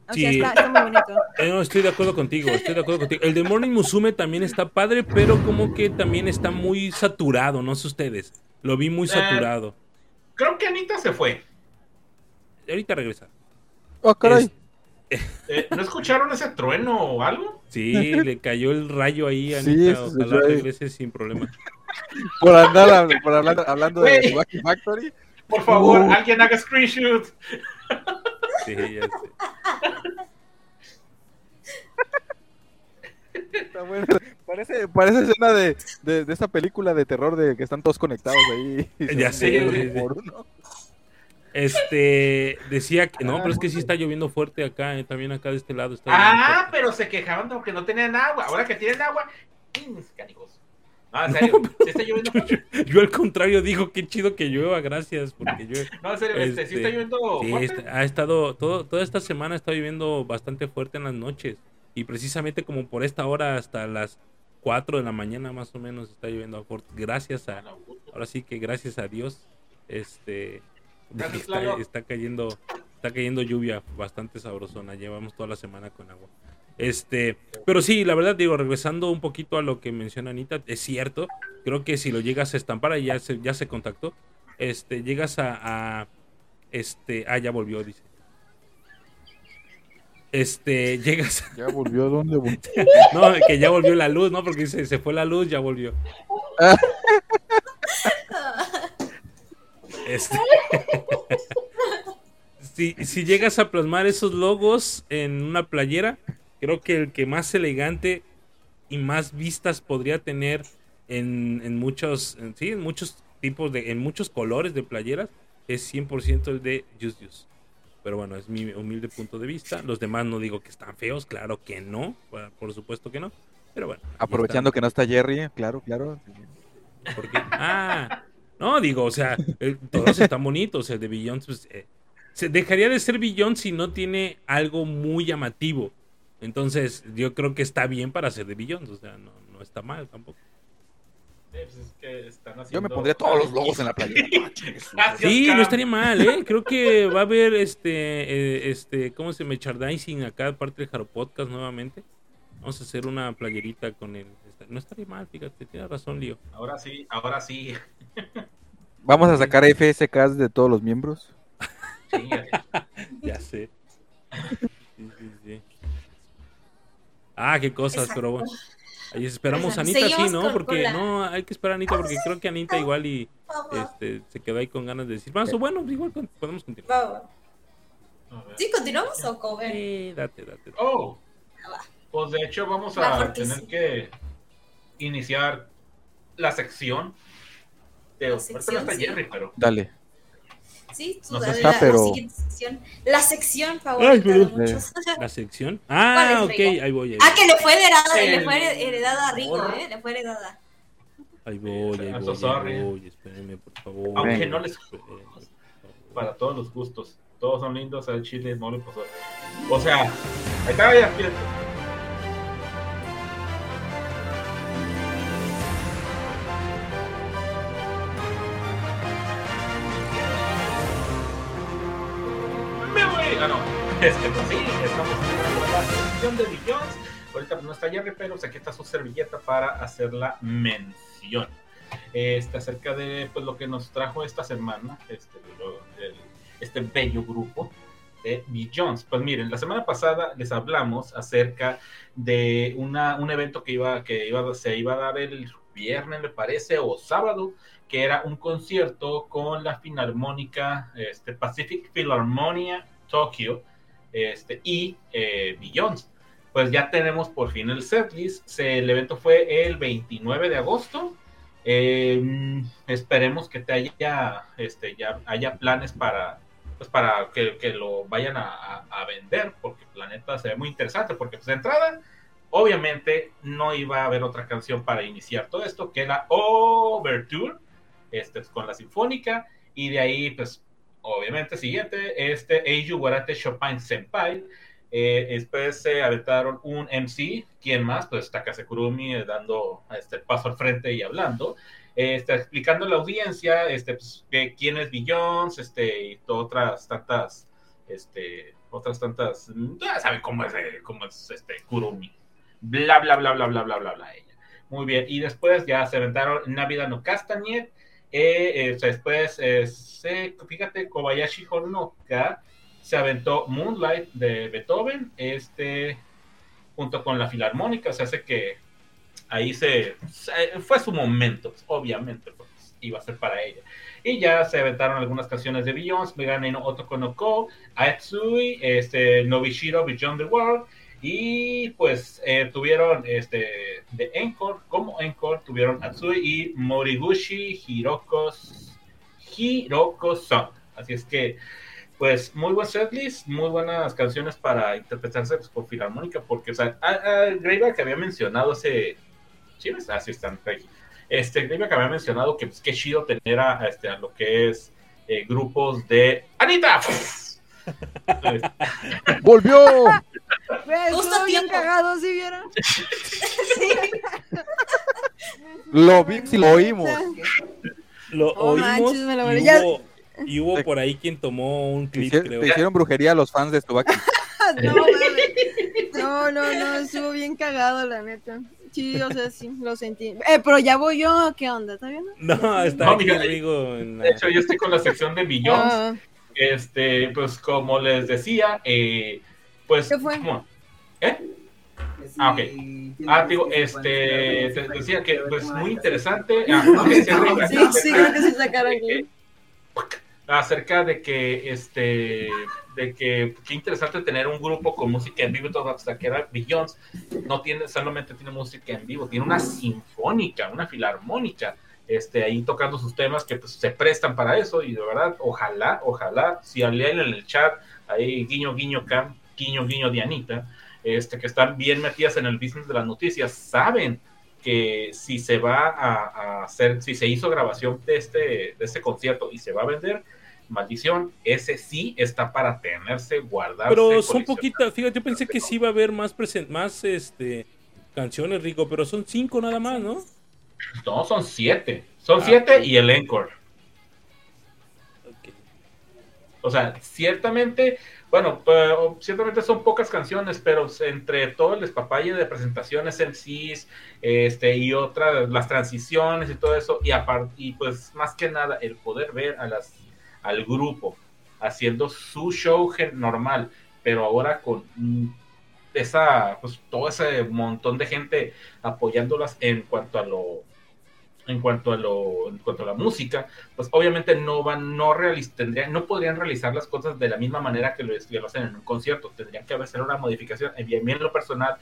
[SPEAKER 5] O sea,
[SPEAKER 2] Sí.
[SPEAKER 5] está, está muy bonito.
[SPEAKER 2] Eh, no, estoy de acuerdo contigo, estoy de acuerdo contigo. El de Morning Musume también está padre, pero como que también está muy saturado, no sé ustedes. Lo vi muy
[SPEAKER 1] Eh,
[SPEAKER 2] saturado.
[SPEAKER 1] Creo que Anita se fue.
[SPEAKER 2] Ahorita regresa.
[SPEAKER 3] Oh, caray.
[SPEAKER 2] Es-
[SPEAKER 1] Eh, ¿No escucharon ese trueno o algo?
[SPEAKER 2] sí, le cayó el rayo ahí,
[SPEAKER 3] Sí,
[SPEAKER 2] Anita. ojalá regrese sin problema.
[SPEAKER 3] Por andar por hablar, hablando de. Tsubaki Factory.
[SPEAKER 1] Por favor,
[SPEAKER 3] Uh.
[SPEAKER 1] alguien haga screenshot.
[SPEAKER 2] Sí, ya sé.
[SPEAKER 3] Está bueno. Parece, parece escena de, de, de esa película de terror de que están todos conectados ahí.
[SPEAKER 2] Ya sé,
[SPEAKER 3] por uno.
[SPEAKER 2] Este, decía que, no, pero es que sí está lloviendo fuerte acá, eh, también acá de este lado está lloviendo
[SPEAKER 1] Ah, pero se quejaban de que no tenían agua. Ahora que tienen agua, ¡pins, canijos! No, en serio, sí está lloviendo.
[SPEAKER 2] Yo al contrario digo, qué chido que llueva, gracias, porque llueve.
[SPEAKER 1] No, en serio, este, sí
[SPEAKER 2] Este,
[SPEAKER 1] está lloviendo
[SPEAKER 2] Sí,
[SPEAKER 1] fuerte.
[SPEAKER 2] está- ha estado, todo, toda esta semana está lloviendo bastante fuerte en las noches. Y precisamente como por esta hora hasta las 4 de la mañana más o menos está lloviendo fuerte. Gracias a, ahora sí que gracias a Dios, este,
[SPEAKER 1] Gracias,
[SPEAKER 2] está cayendo, está cayendo lluvia bastante sabrosona. Llevamos toda la semana con agua. Este, pero sí, la verdad digo, regresando un poquito a lo que menciona Anita, es cierto, creo que si lo llegas a estampar, ahí ya se, ya se contactó, este, llegas a, a este, ah, ya volvió, dice. Este, llegas,
[SPEAKER 3] Ya volvió, ¿dónde volvió?
[SPEAKER 2] no, que ya volvió la luz, ¿no? Porque dice, se fue la luz, ya volvió. Este, si, si llegas a plasmar esos logos en una playera, creo que el que más elegante y más vistas podría tener en, en muchos, en- sí, en muchos tipos de, en muchos colores de playeras, es 100% el de Just. Pero bueno, es mi humilde punto de vista. Los demás no digo que están feos, claro que no, por supuesto que no. Pero bueno.
[SPEAKER 3] Aprovechando que no está Jerry, claro, claro.
[SPEAKER 2] están. ¿Por qué? Ah, no, digo, o sea, eh, todos están bonitos. El de Beyoncé, pues, eh, se dejaría de ser Beyoncé si no tiene algo muy llamativo. Entonces, yo creo que está bien para ser de Beyoncé, o sea, no, no está mal tampoco.
[SPEAKER 1] Sí, pues es que están
[SPEAKER 3] Yo me pondría todos los logos en la playera.
[SPEAKER 1] Gracias,
[SPEAKER 2] Sí, no estaría mal, ¿eh? Creo que va a haber este, eh, este, ¿cómo se llama? Merchandising acá, parte del Jaro Podcast nuevamente. Vamos a hacer una playerita con el. No estaría mal, fíjate, tienes razón, Lío.
[SPEAKER 1] Ahora sí, ahora sí.
[SPEAKER 3] Vamos a sacar FSKs de todos los miembros.
[SPEAKER 1] Chíngale.
[SPEAKER 2] Ya sé. Sí, sí, sí. Ah, qué cosas,
[SPEAKER 4] Exacto.
[SPEAKER 2] pero bueno. Ahí esperamos a. Anita, sí, ¿no? Porque
[SPEAKER 4] la-
[SPEAKER 2] no, hay que esperar a Anita, porque creo que Anita igual y este, se quedó ahí con ganas de decir más. O bueno, igual podemos continuar.
[SPEAKER 4] ¿Sí, continuamos o cómo?
[SPEAKER 2] Sí, date, date.
[SPEAKER 1] Oh, pues de hecho vamos
[SPEAKER 4] Va
[SPEAKER 1] a tener que iniciar la sección. De,
[SPEAKER 4] La sección,
[SPEAKER 1] está
[SPEAKER 4] sí.
[SPEAKER 1] Jerry, pero
[SPEAKER 3] Dale.
[SPEAKER 4] Sí, tú
[SPEAKER 1] No sé
[SPEAKER 4] la,
[SPEAKER 3] está, pero-
[SPEAKER 4] la siguiente sección. La sección favorita
[SPEAKER 2] pero-
[SPEAKER 4] de muchos.
[SPEAKER 2] La sección.
[SPEAKER 4] ¿Cuál
[SPEAKER 2] Ah,
[SPEAKER 4] es,
[SPEAKER 2] ok,
[SPEAKER 4] Rigo?
[SPEAKER 2] ahí voy. Ahí
[SPEAKER 4] Ah, que le fue heredada,
[SPEAKER 1] El-
[SPEAKER 4] le fue hered- heredada a Rico. ¿eh? Le fue heredada.
[SPEAKER 2] ahí voy, ahí voy, ahí voy, espérenme, por favor.
[SPEAKER 1] aunque
[SPEAKER 3] Venga.
[SPEAKER 1] no les
[SPEAKER 2] favor.
[SPEAKER 1] para todos los gustos. Todos son lindos, el chile no le pasó. O sea, ahí está ya, fíjate. No. Este, pues sí, estamos en la sección de Billions. Ahorita no está Jerry, pero pues, aquí está su servilleta para hacer la mención. Este, acerca de pues, lo que nos trajo esta semana, este, el- este bello grupo de Billions. Pues miren, la semana pasada les hablamos acerca de una, un evento que, iba, que iba, se iba a dar el viernes, me parece, o sábado, que era un concierto con la Filarmónica este, Pacific Philharmonia Tokyo este, y eh, Billions. Pues ya tenemos por fin el setlist. Se- el evento fue el 29 de agosto. Eh, mm, esperemos que te haya, este, ya haya planes para, pues para que, lo vayan a, vender, porque la neta se ve muy interesante, porque pues de entrada, obviamente no iba a haber otra canción para iniciar todo esto, que era Overture, este, pues, con la sinfónica, y de ahí, pues, obviamente, siguiente, este Eiju Guarate Chopin Senpai. Eh, después se eh, aventaron un MC, ¿quién más? Pues Takase Kurumi eh, dando este paso al frente y hablando. Eh, está explicando a la audiencia este, pues, que, quién es Billions este, y otras tantas, este, otras tantas, ya saben cómo es, eh, cómo es este, Kurumi. Bla, bla, bla, bla, bla, bla, bla, bla, ella. Muy bien, y después ya se aventaron Navidad no Castañet, eh, eh, después, eh, se- fíjate, Kobayashi Honoka se aventó Moonlight de Beethoven, este, junto con la Filarmónica, o hace que ahí se, se- fue su momento, pues, obviamente, pues, iba a ser para ella. Y ya se aventaron algunas canciones de Beyoncé, Megane no Otoko no Ko, Aetsui, este, Nobishiro Beyond the World, y pues eh, tuvieron este, de Encore, como Encore, tuvieron Atsui y Moriguchi Hirokos, Hiroko Song. Así es que, pues, muy buen setlist, muy buenas canciones para interpretarse pues, por Filarmónica, porque, o sea, a, a Greyback que había mencionado ese. Sí, ¿ves? así están, Regi. Este, Greyback había mencionado que, pues, qué chido tener a, a este, a lo que es eh, grupos de. ¡Anita! Este,
[SPEAKER 3] ¡Volvió!
[SPEAKER 4] Justo
[SPEAKER 5] estuvo bien cagado, ¿sí vieron?
[SPEAKER 3] Lo vi y lo oímos.
[SPEAKER 2] Lo
[SPEAKER 5] Oh,
[SPEAKER 2] oímos
[SPEAKER 5] manches, me lo
[SPEAKER 2] y,
[SPEAKER 5] ya-
[SPEAKER 2] hubo, y hubo por ahí quien tomó un
[SPEAKER 3] Te
[SPEAKER 2] clip,
[SPEAKER 3] hicieron,
[SPEAKER 2] creo.
[SPEAKER 3] te hicieron brujería a los fans de Stubaki.
[SPEAKER 5] No, no, no, no, estuvo bien cagado, la neta. Sí, o sea, sí, lo sentí. Eh, pero ya voy yo, ¿qué onda? ¿Está bien?
[SPEAKER 2] No, está
[SPEAKER 1] No,
[SPEAKER 2] aquí
[SPEAKER 1] mira,
[SPEAKER 2] amigo. En la-
[SPEAKER 1] de hecho, yo estoy con la sección de Billions.
[SPEAKER 5] Ah,
[SPEAKER 1] Este, pues como les decía, eh, pues.
[SPEAKER 5] ¿Qué fue?
[SPEAKER 1] ¿cómo? ¿Eh? Ah, ok. Ah, digo, este, te decía que pues muy interesante. Ah,
[SPEAKER 5] sí, sí, creo que sí sacaron aquí.
[SPEAKER 1] acerca de que este de que qué interesante tener un grupo con música en vivo y todo hasta que era Billions no tiene solamente tiene música en vivo tiene una sinfónica una filarmónica este ahí tocando sus temas que pues, se prestan para eso y de verdad ojalá ojalá si alguien en el chat ahí guiño, guiño, Cam, guiño, guiño, Dianita, este, que están bien metidas en el business de las noticias, saben que si se va a, a hacer, si se hizo grabación de este, de este concierto y se va a vender, maldición, ese sí está para tenerse, guardarse.
[SPEAKER 2] Pero son poquitas, fíjate, yo pensé que sí iba a haber más presen- más este canciones, Rico, pero son cinco nada más, ¿no?
[SPEAKER 1] No, son siete. Son
[SPEAKER 2] Ah,
[SPEAKER 1] siete y el encore.
[SPEAKER 2] Ok.
[SPEAKER 1] O sea, ciertamente, bueno, pues, ciertamente son pocas canciones, pero entre todo el despapalle de presentaciones MCs, este, y otras, las transiciones y todo eso, y aparte, y pues más que nada, el poder ver a las, al grupo haciendo su show normal, pero ahora con mm, esa, pues todo ese montón de gente apoyándolas en cuanto a lo en cuanto a lo en cuanto a la música pues obviamente no van no tendrían no podrían realizar las cosas de la misma manera que lo, lo hacen en un concierto. Tendrían que hacer una modificación. Y a mí en lo personal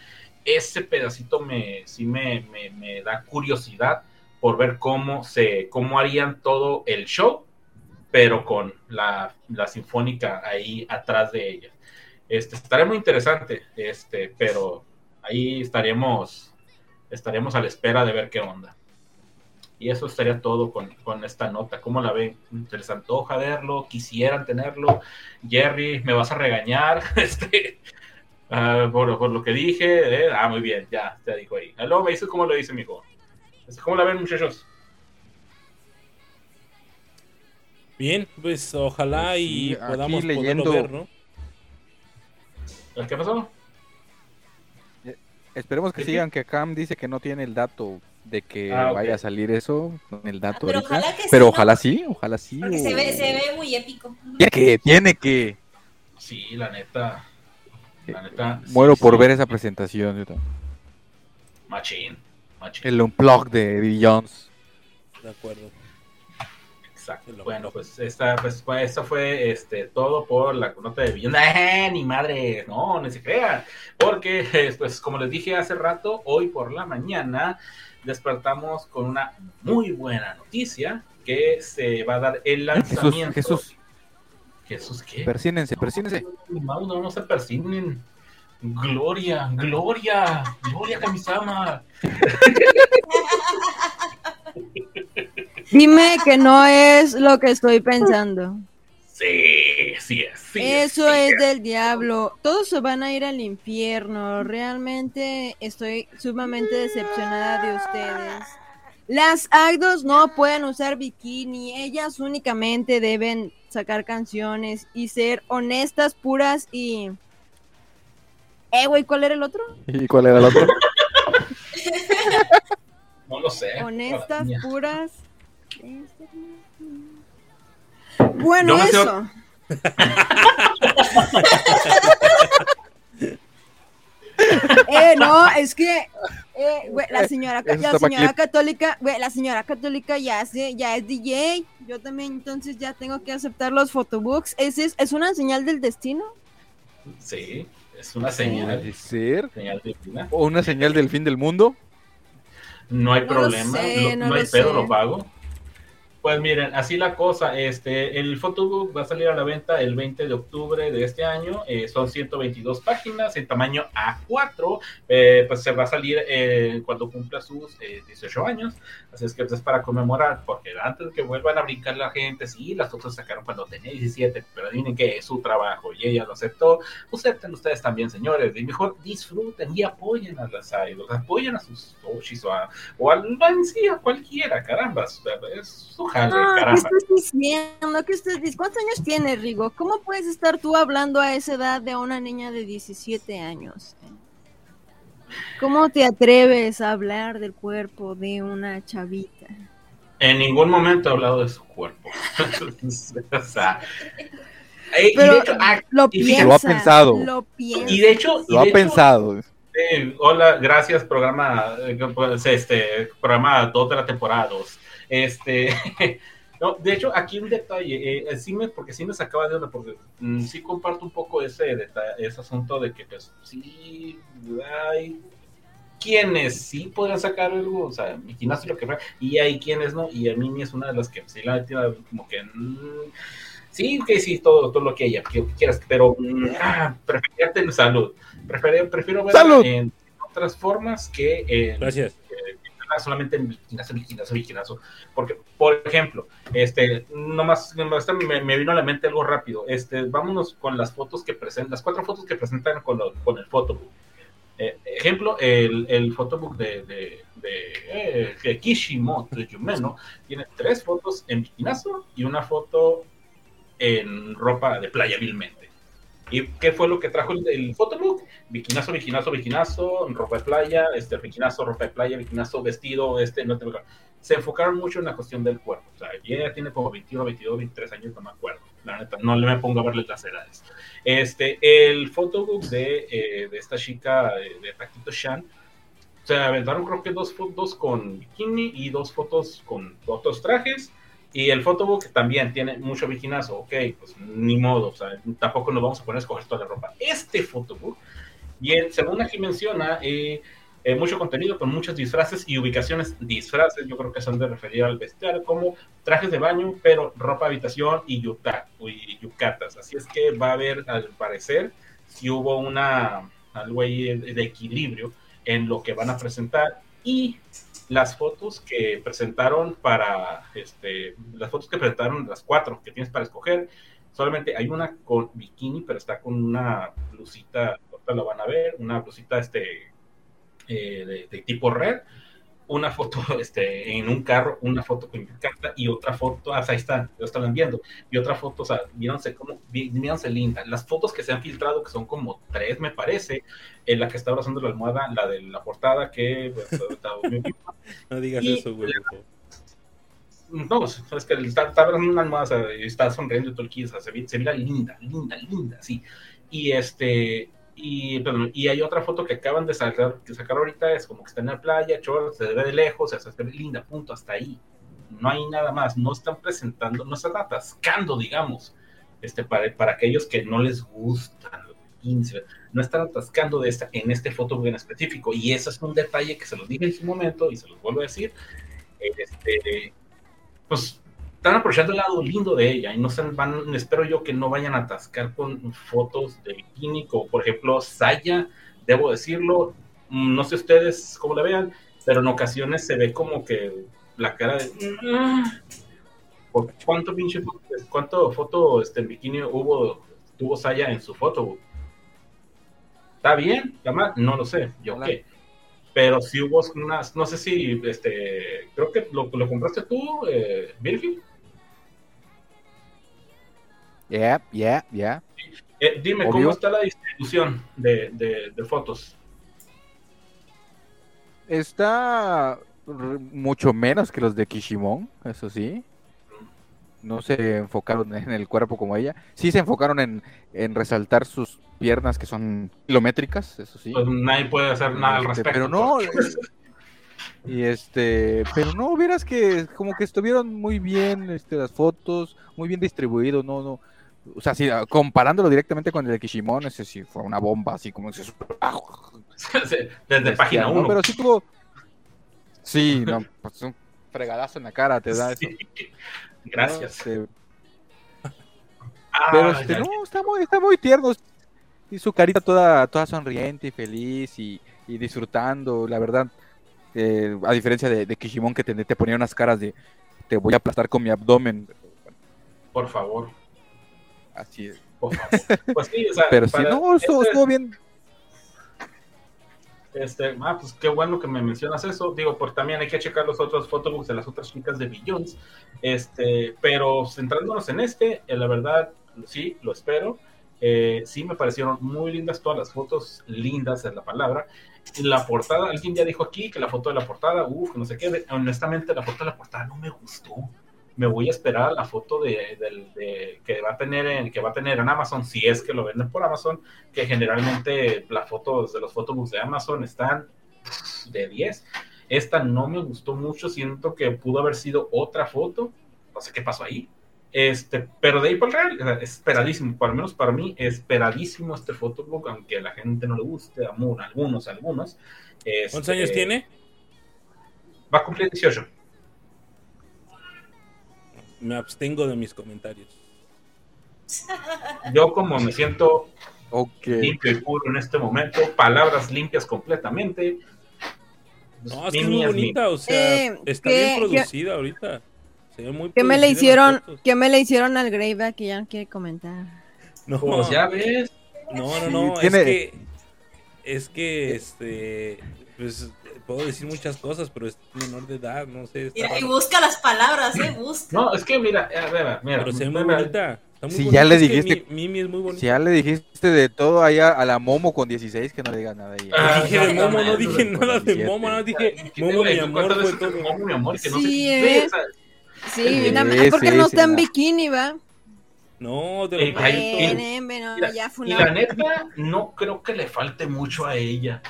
[SPEAKER 1] ese pedacito me sí me, me, me da curiosidad por ver cómo se cómo harían todo el show pero con la, la sinfónica ahí atrás de ella. Este estaría muy interesante este pero ahí estaremos estaremos a la espera de ver qué onda y eso estaría todo con, con esta nota. ¿Cómo la ven? ¿Se les antoja verlo? ¿Quisieran tenerlo? Jerry, ¿me vas a regañar? Este, ah, por, por lo que dije. eh, Ah, muy bien, ya, te dijo ahí. Ah, Luego me dices cómo lo dice, mijo. Este, ¿Cómo la ven, muchachos?
[SPEAKER 2] Bien, pues ojalá y
[SPEAKER 3] Sí, aquí
[SPEAKER 2] podamos
[SPEAKER 3] leyendo-
[SPEAKER 2] poderlo ver, ¿no?
[SPEAKER 1] ¿Qué pasó?
[SPEAKER 3] Esperemos que sigan que Cam dice que no tiene el dato de que
[SPEAKER 1] Ah, ok.
[SPEAKER 3] vaya a salir eso, no tiene el dato
[SPEAKER 4] Pero
[SPEAKER 3] ahorita.
[SPEAKER 4] ojalá que sí,
[SPEAKER 3] pero
[SPEAKER 4] ¿no?
[SPEAKER 3] ojalá sí, ojalá sí.
[SPEAKER 4] Porque se
[SPEAKER 3] o-
[SPEAKER 4] ve, se ve muy épico.
[SPEAKER 3] Tiene que, tiene que.
[SPEAKER 1] Sí, la neta. La neta. sí,
[SPEAKER 3] Muero por
[SPEAKER 1] sí.
[SPEAKER 3] ver esa presentación. yo también.
[SPEAKER 1] Machín. Machín.
[SPEAKER 3] El unplug de Bill Jones.
[SPEAKER 2] De acuerdo.
[SPEAKER 1] Exacto. Bueno, pues esta, pues esto fue este todo por la nota de Billón. ¡Eh, ni madre! No, no se crean. Porque, pues, como les dije hace rato, hoy por la mañana despertamos con una muy buena noticia que se va a dar el
[SPEAKER 3] Jesús,
[SPEAKER 1] lanzamiento.
[SPEAKER 3] Jesús,
[SPEAKER 1] ¿Jesús qué?
[SPEAKER 3] persínense, persínense.
[SPEAKER 1] Mau, no, no se persignen. Gloria, Gloria, Gloria Kamisama.
[SPEAKER 5] Dime que no es lo que estoy pensando.
[SPEAKER 1] Sí, sí es. sí
[SPEAKER 5] Eso
[SPEAKER 1] sí
[SPEAKER 5] es del diablo. Todos se van a ir al infierno. Realmente estoy sumamente decepcionada de ustedes. Las idols no pueden usar bikini. Ellas únicamente deben sacar canciones y ser honestas, puras y... Eh, güey, ¿cuál era el otro?
[SPEAKER 3] ¿Y cuál era el otro?
[SPEAKER 1] No lo sé.
[SPEAKER 5] Honestas, puras. Bueno, eso. Eh, no, es que eh, la señora, la señora católica, la señora católica ya hace, ya es DJ. Yo también entonces ya tengo que aceptar los photobooks. ¿Es, es, es una señal del destino?
[SPEAKER 1] Sí, es una
[SPEAKER 3] Puede
[SPEAKER 1] señal.
[SPEAKER 3] ser.
[SPEAKER 1] Señal divina.
[SPEAKER 3] O una señal del fin del mundo.
[SPEAKER 1] No hay
[SPEAKER 5] No lo
[SPEAKER 1] problema,
[SPEAKER 5] sé,
[SPEAKER 1] lo-
[SPEAKER 5] no
[SPEAKER 1] no, hay
[SPEAKER 5] lo
[SPEAKER 1] pedo,
[SPEAKER 5] sé.
[SPEAKER 1] lo pago. Pues miren, así la cosa, este, el photobook va a salir a la venta el 20 de octubre de este año, eh, son 122 páginas en tamaño A4, eh, pues se va a salir eh, cuando cumpla sus eh, 18 años, así es que pues, es para conmemorar, porque antes que vuelvan a brincar la gente, sí, las otras sacaron cuando tenía 17, pero adivinen que es su trabajo y ella lo aceptó, acepten ustedes también, señores, y mejor disfruten y apoyen a las idols, apoyen a sus Toshis o a, o sí, a cualquiera, caramba, es su jale,
[SPEAKER 5] Ah, ¿qué
[SPEAKER 1] caramba.
[SPEAKER 5] estás diciendo? ¿Qué estás diciendo? ¿Cuántos años tienes, Rigo? ¿Cómo puedes estar tú hablando a esa edad de una niña de 17 años? ¿Cómo te atreves a hablar del cuerpo de una chavita?
[SPEAKER 1] En ningún momento he hablado de su cuerpo. o sea, eh, y, de hecho, ah,
[SPEAKER 5] lo
[SPEAKER 1] y
[SPEAKER 5] piensa.
[SPEAKER 3] Lo ha pensado.
[SPEAKER 5] Lo piensa.
[SPEAKER 1] y de hecho,
[SPEAKER 3] Lo ha pensado.
[SPEAKER 1] eh, hola, gracias, programa, eh, pues, este, programa 2 de la temporada 2. Este, no, de hecho, aquí un detalle, eh, sí me, porque sí me sacaba de onda, porque mm, sí comparto un poco ese, deta- ese asunto de que, pues, sí, hay quienes sí podrían sacar algo, o sea, mi gimnasio lo que fuera, y hay quienes no, y a mí es una de las que sí la tiene como que mm, Sí, que sí, todo, todo lo que haya, que quieras, pero mm, ah, tener salud. Prefiero, prefiero
[SPEAKER 3] ¡Salud!
[SPEAKER 1] en otras formas que en,
[SPEAKER 2] Gracias.
[SPEAKER 1] Solamente en bikinazo, bikinazo, bikinazo. Porque, por ejemplo, este, nomás, me, me vino a la mente algo rápido. Este, vámonos con las fotos que presentan, las cuatro fotos que presentan con, lo- con el photobook. Eh, ejemplo, el, el photobook de, de, de, eh, Kishimoto Yumeno tiene tres fotos en bikinazo y una foto en ropa de playa vilmente. ¿Y qué fue lo que trajo el, el photobook? Bikinazo, bikinazo, bikinazo, ropa de playa, este, bikinazo, ropa de playa, bikinazo, vestido, este, no te Se enfocaron mucho en la cuestión del cuerpo. O sea, ella tiene como 21, 22, 23 años, no me acuerdo. La neta, no le me pongo a verle las edades. Este, el photobook de, eh, de esta chica eh, de Taquito Shan, o sea, aventaron creo que dos fotos con bikini y dos fotos con otros trajes. Y el photobook también tiene mucho bikinazo, ok, pues ni modo, o sea, tampoco nos vamos a poner a escoger toda la ropa. Este photobook, bien, según aquí menciona, eh, eh, mucho contenido con muchos disfraces y ubicaciones disfraces, yo creo que son de referir al vestuario, como trajes de baño, pero ropa habitación y, yuta, y yucatas. Así es que va a haber, al parecer, si hubo una, algo ahí de equilibrio en lo que van a presentar y las fotos que presentaron para este las fotos que presentaron las cuatro que tienes para escoger solamente hay una con bikini pero está con una blusita ahorita la van a ver una blusita este eh, de tipo red una foto este, en un carro, una foto con carta y otra foto, ah, ahí están, lo están viendo, y otra foto, o sea, mírense cómo, mírense linda. Las fotos que se han filtrado, que son como tres, me parece, en la que está abrazando la almohada, la de la portada, que pues,
[SPEAKER 2] No digas
[SPEAKER 1] Y-
[SPEAKER 2] eso, güey.
[SPEAKER 1] no, es que está, está abrazando una almohada, o sea, está sonriendo y todo el o se, ve- se mira linda, linda, linda, sí. Y este, y, y hay otra foto que acaban de sacar, que sacar ahorita, es como que está en la playa, short, se ve de lejos, o se ve linda, punto, hasta ahí. No hay nada más, no están presentando, no están atascando, digamos, este, para, para aquellos que no les gustan no están atascando de esta, en este foto en específico, y eso es un detalle que se los dije en su momento, y se los vuelvo a decir, este, pues están aprovechando el lado lindo de ella y no se van, espero yo que no vayan a atascar con fotos de bikini, como por ejemplo Saya, debo decirlo, mm, no sé ustedes cómo la vean, pero en ocasiones se ve como que la cara de... "Mm". ¿Por cuánto pinche cuánto foto este, en bikini hubo, tuvo Saya en su foto? ¿Está bien? ¿Está mal? No lo sé, yo
[SPEAKER 3] Hola.
[SPEAKER 1] qué. Pero si hubo unas, no sé si, este, creo que lo, lo compraste tú, eh, Virgil.
[SPEAKER 3] Yeah, yeah, yeah.
[SPEAKER 1] Eh, dime,
[SPEAKER 3] Obvio.
[SPEAKER 1] ¿cómo está la distribución de, de, de fotos?
[SPEAKER 3] Está mucho menos que los de Kishimon, eso sí. No se enfocaron en el cuerpo como ella. Sí se enfocaron en, en resaltar sus piernas que son kilométricas, eso sí.
[SPEAKER 1] Pues nadie puede hacer nada al
[SPEAKER 3] Este,
[SPEAKER 1] respecto.
[SPEAKER 3] pero no, Y este, pero no, vieras que como que estuvieron muy bien este, las fotos, muy bien distribuido, no, no. O sea, si comparándolo directamente con el de Kishimon, ese sí fue una bomba, así como ese
[SPEAKER 1] Desde página
[SPEAKER 3] ¿no?
[SPEAKER 1] 1.
[SPEAKER 3] Pero sí tuvo. Sí, no, pues un fregadazo en la cara te da eso.
[SPEAKER 1] Gracias.
[SPEAKER 3] Este,
[SPEAKER 1] Ah,
[SPEAKER 3] pero este, no, está muy, está muy tierno. Y su carita toda, toda sonriente y feliz y, y disfrutando, la verdad. eh, a diferencia de, de Kishimon que te, te ponía unas caras de te voy a aplastar con mi abdomen.
[SPEAKER 1] Por favor,
[SPEAKER 3] Así es.
[SPEAKER 1] por favor. Pues sí, o sea,
[SPEAKER 3] Pero
[SPEAKER 1] para-
[SPEAKER 3] no, estuvo,
[SPEAKER 1] este-
[SPEAKER 3] bien.
[SPEAKER 1] Este, ah, pues qué bueno que me mencionas eso. Digo, porque también hay que checar los otros photobooks de las otras chicas de Billions. Este, pero centrándonos en este, eh, la verdad, sí, lo espero. Eh, sí, me parecieron muy lindas todas las fotos, lindas es la palabra. La portada, alguien ya dijo aquí que la foto de la portada, uff, no sé qué. Honestamente, la foto de la portada no me gustó. Me voy a esperar a la foto de, del- de- que va a tener en, que va a tener en Amazon, si es que lo venden por Amazon, que generalmente las fotos de los photobooks de Amazon están de 10. Esta no me gustó mucho, siento que pudo haber sido otra foto, no sé qué pasó ahí. Este, pero de ahí por el real, esperadísimo, por lo menos para mí, esperadísimo este photobook, aunque a la gente no le guste, a mu- algunos, algunos.
[SPEAKER 2] ¿Cuántos
[SPEAKER 1] Este,
[SPEAKER 2] años tiene?
[SPEAKER 1] Va a cumplir 18.
[SPEAKER 2] Me abstengo de mis comentarios.
[SPEAKER 1] Yo como me siento limpio y puro en este momento, palabras limpias completamente.
[SPEAKER 2] No, es que es muy bonita, o sea,
[SPEAKER 5] Eh,
[SPEAKER 2] está
[SPEAKER 5] ¿qué-
[SPEAKER 2] bien producida ahorita. Se ve muy
[SPEAKER 5] ¿Qué me le hicieron? ¿Qué me le hicieron al Greyback que ya no quiere comentar?
[SPEAKER 2] No,
[SPEAKER 1] Pues ya ves,
[SPEAKER 2] no, no,
[SPEAKER 3] Sí,
[SPEAKER 2] no,
[SPEAKER 3] tiene-
[SPEAKER 2] es que, es que, este, pues, puedo decir muchas cosas, pero es menor de edad, no sé, está
[SPEAKER 4] Mira, y busca las palabras, ¿eh? Busca.
[SPEAKER 1] no, es que mira, a ver, mira,
[SPEAKER 2] pero se ve muy
[SPEAKER 1] mira,
[SPEAKER 2] bonita. Está muy
[SPEAKER 3] Si
[SPEAKER 2] bonita,
[SPEAKER 3] ya le
[SPEAKER 2] es que
[SPEAKER 3] dijiste-
[SPEAKER 2] Mi- Mimi es muy bonita.
[SPEAKER 3] Si ya le dijiste de todo allá a la Momo con 16, que no le digas nada.
[SPEAKER 1] Ah,
[SPEAKER 2] dije de
[SPEAKER 1] no,
[SPEAKER 2] Momo, no dije nada de Momo, no dije
[SPEAKER 1] ¿qué te
[SPEAKER 2] Momo, mi amor,
[SPEAKER 1] ¿Cuántas
[SPEAKER 2] fue
[SPEAKER 1] veces
[SPEAKER 2] todo.
[SPEAKER 1] Momo, mi amor, que no
[SPEAKER 5] Sí,
[SPEAKER 1] sé
[SPEAKER 5] ¿eh? Sí, porque no está en bikini, ¿va?
[SPEAKER 2] No, te lo
[SPEAKER 1] Eh, y-
[SPEAKER 5] no,
[SPEAKER 1] mira,
[SPEAKER 5] ya fue
[SPEAKER 1] Y la neta, no creo que le falte mucho a ella.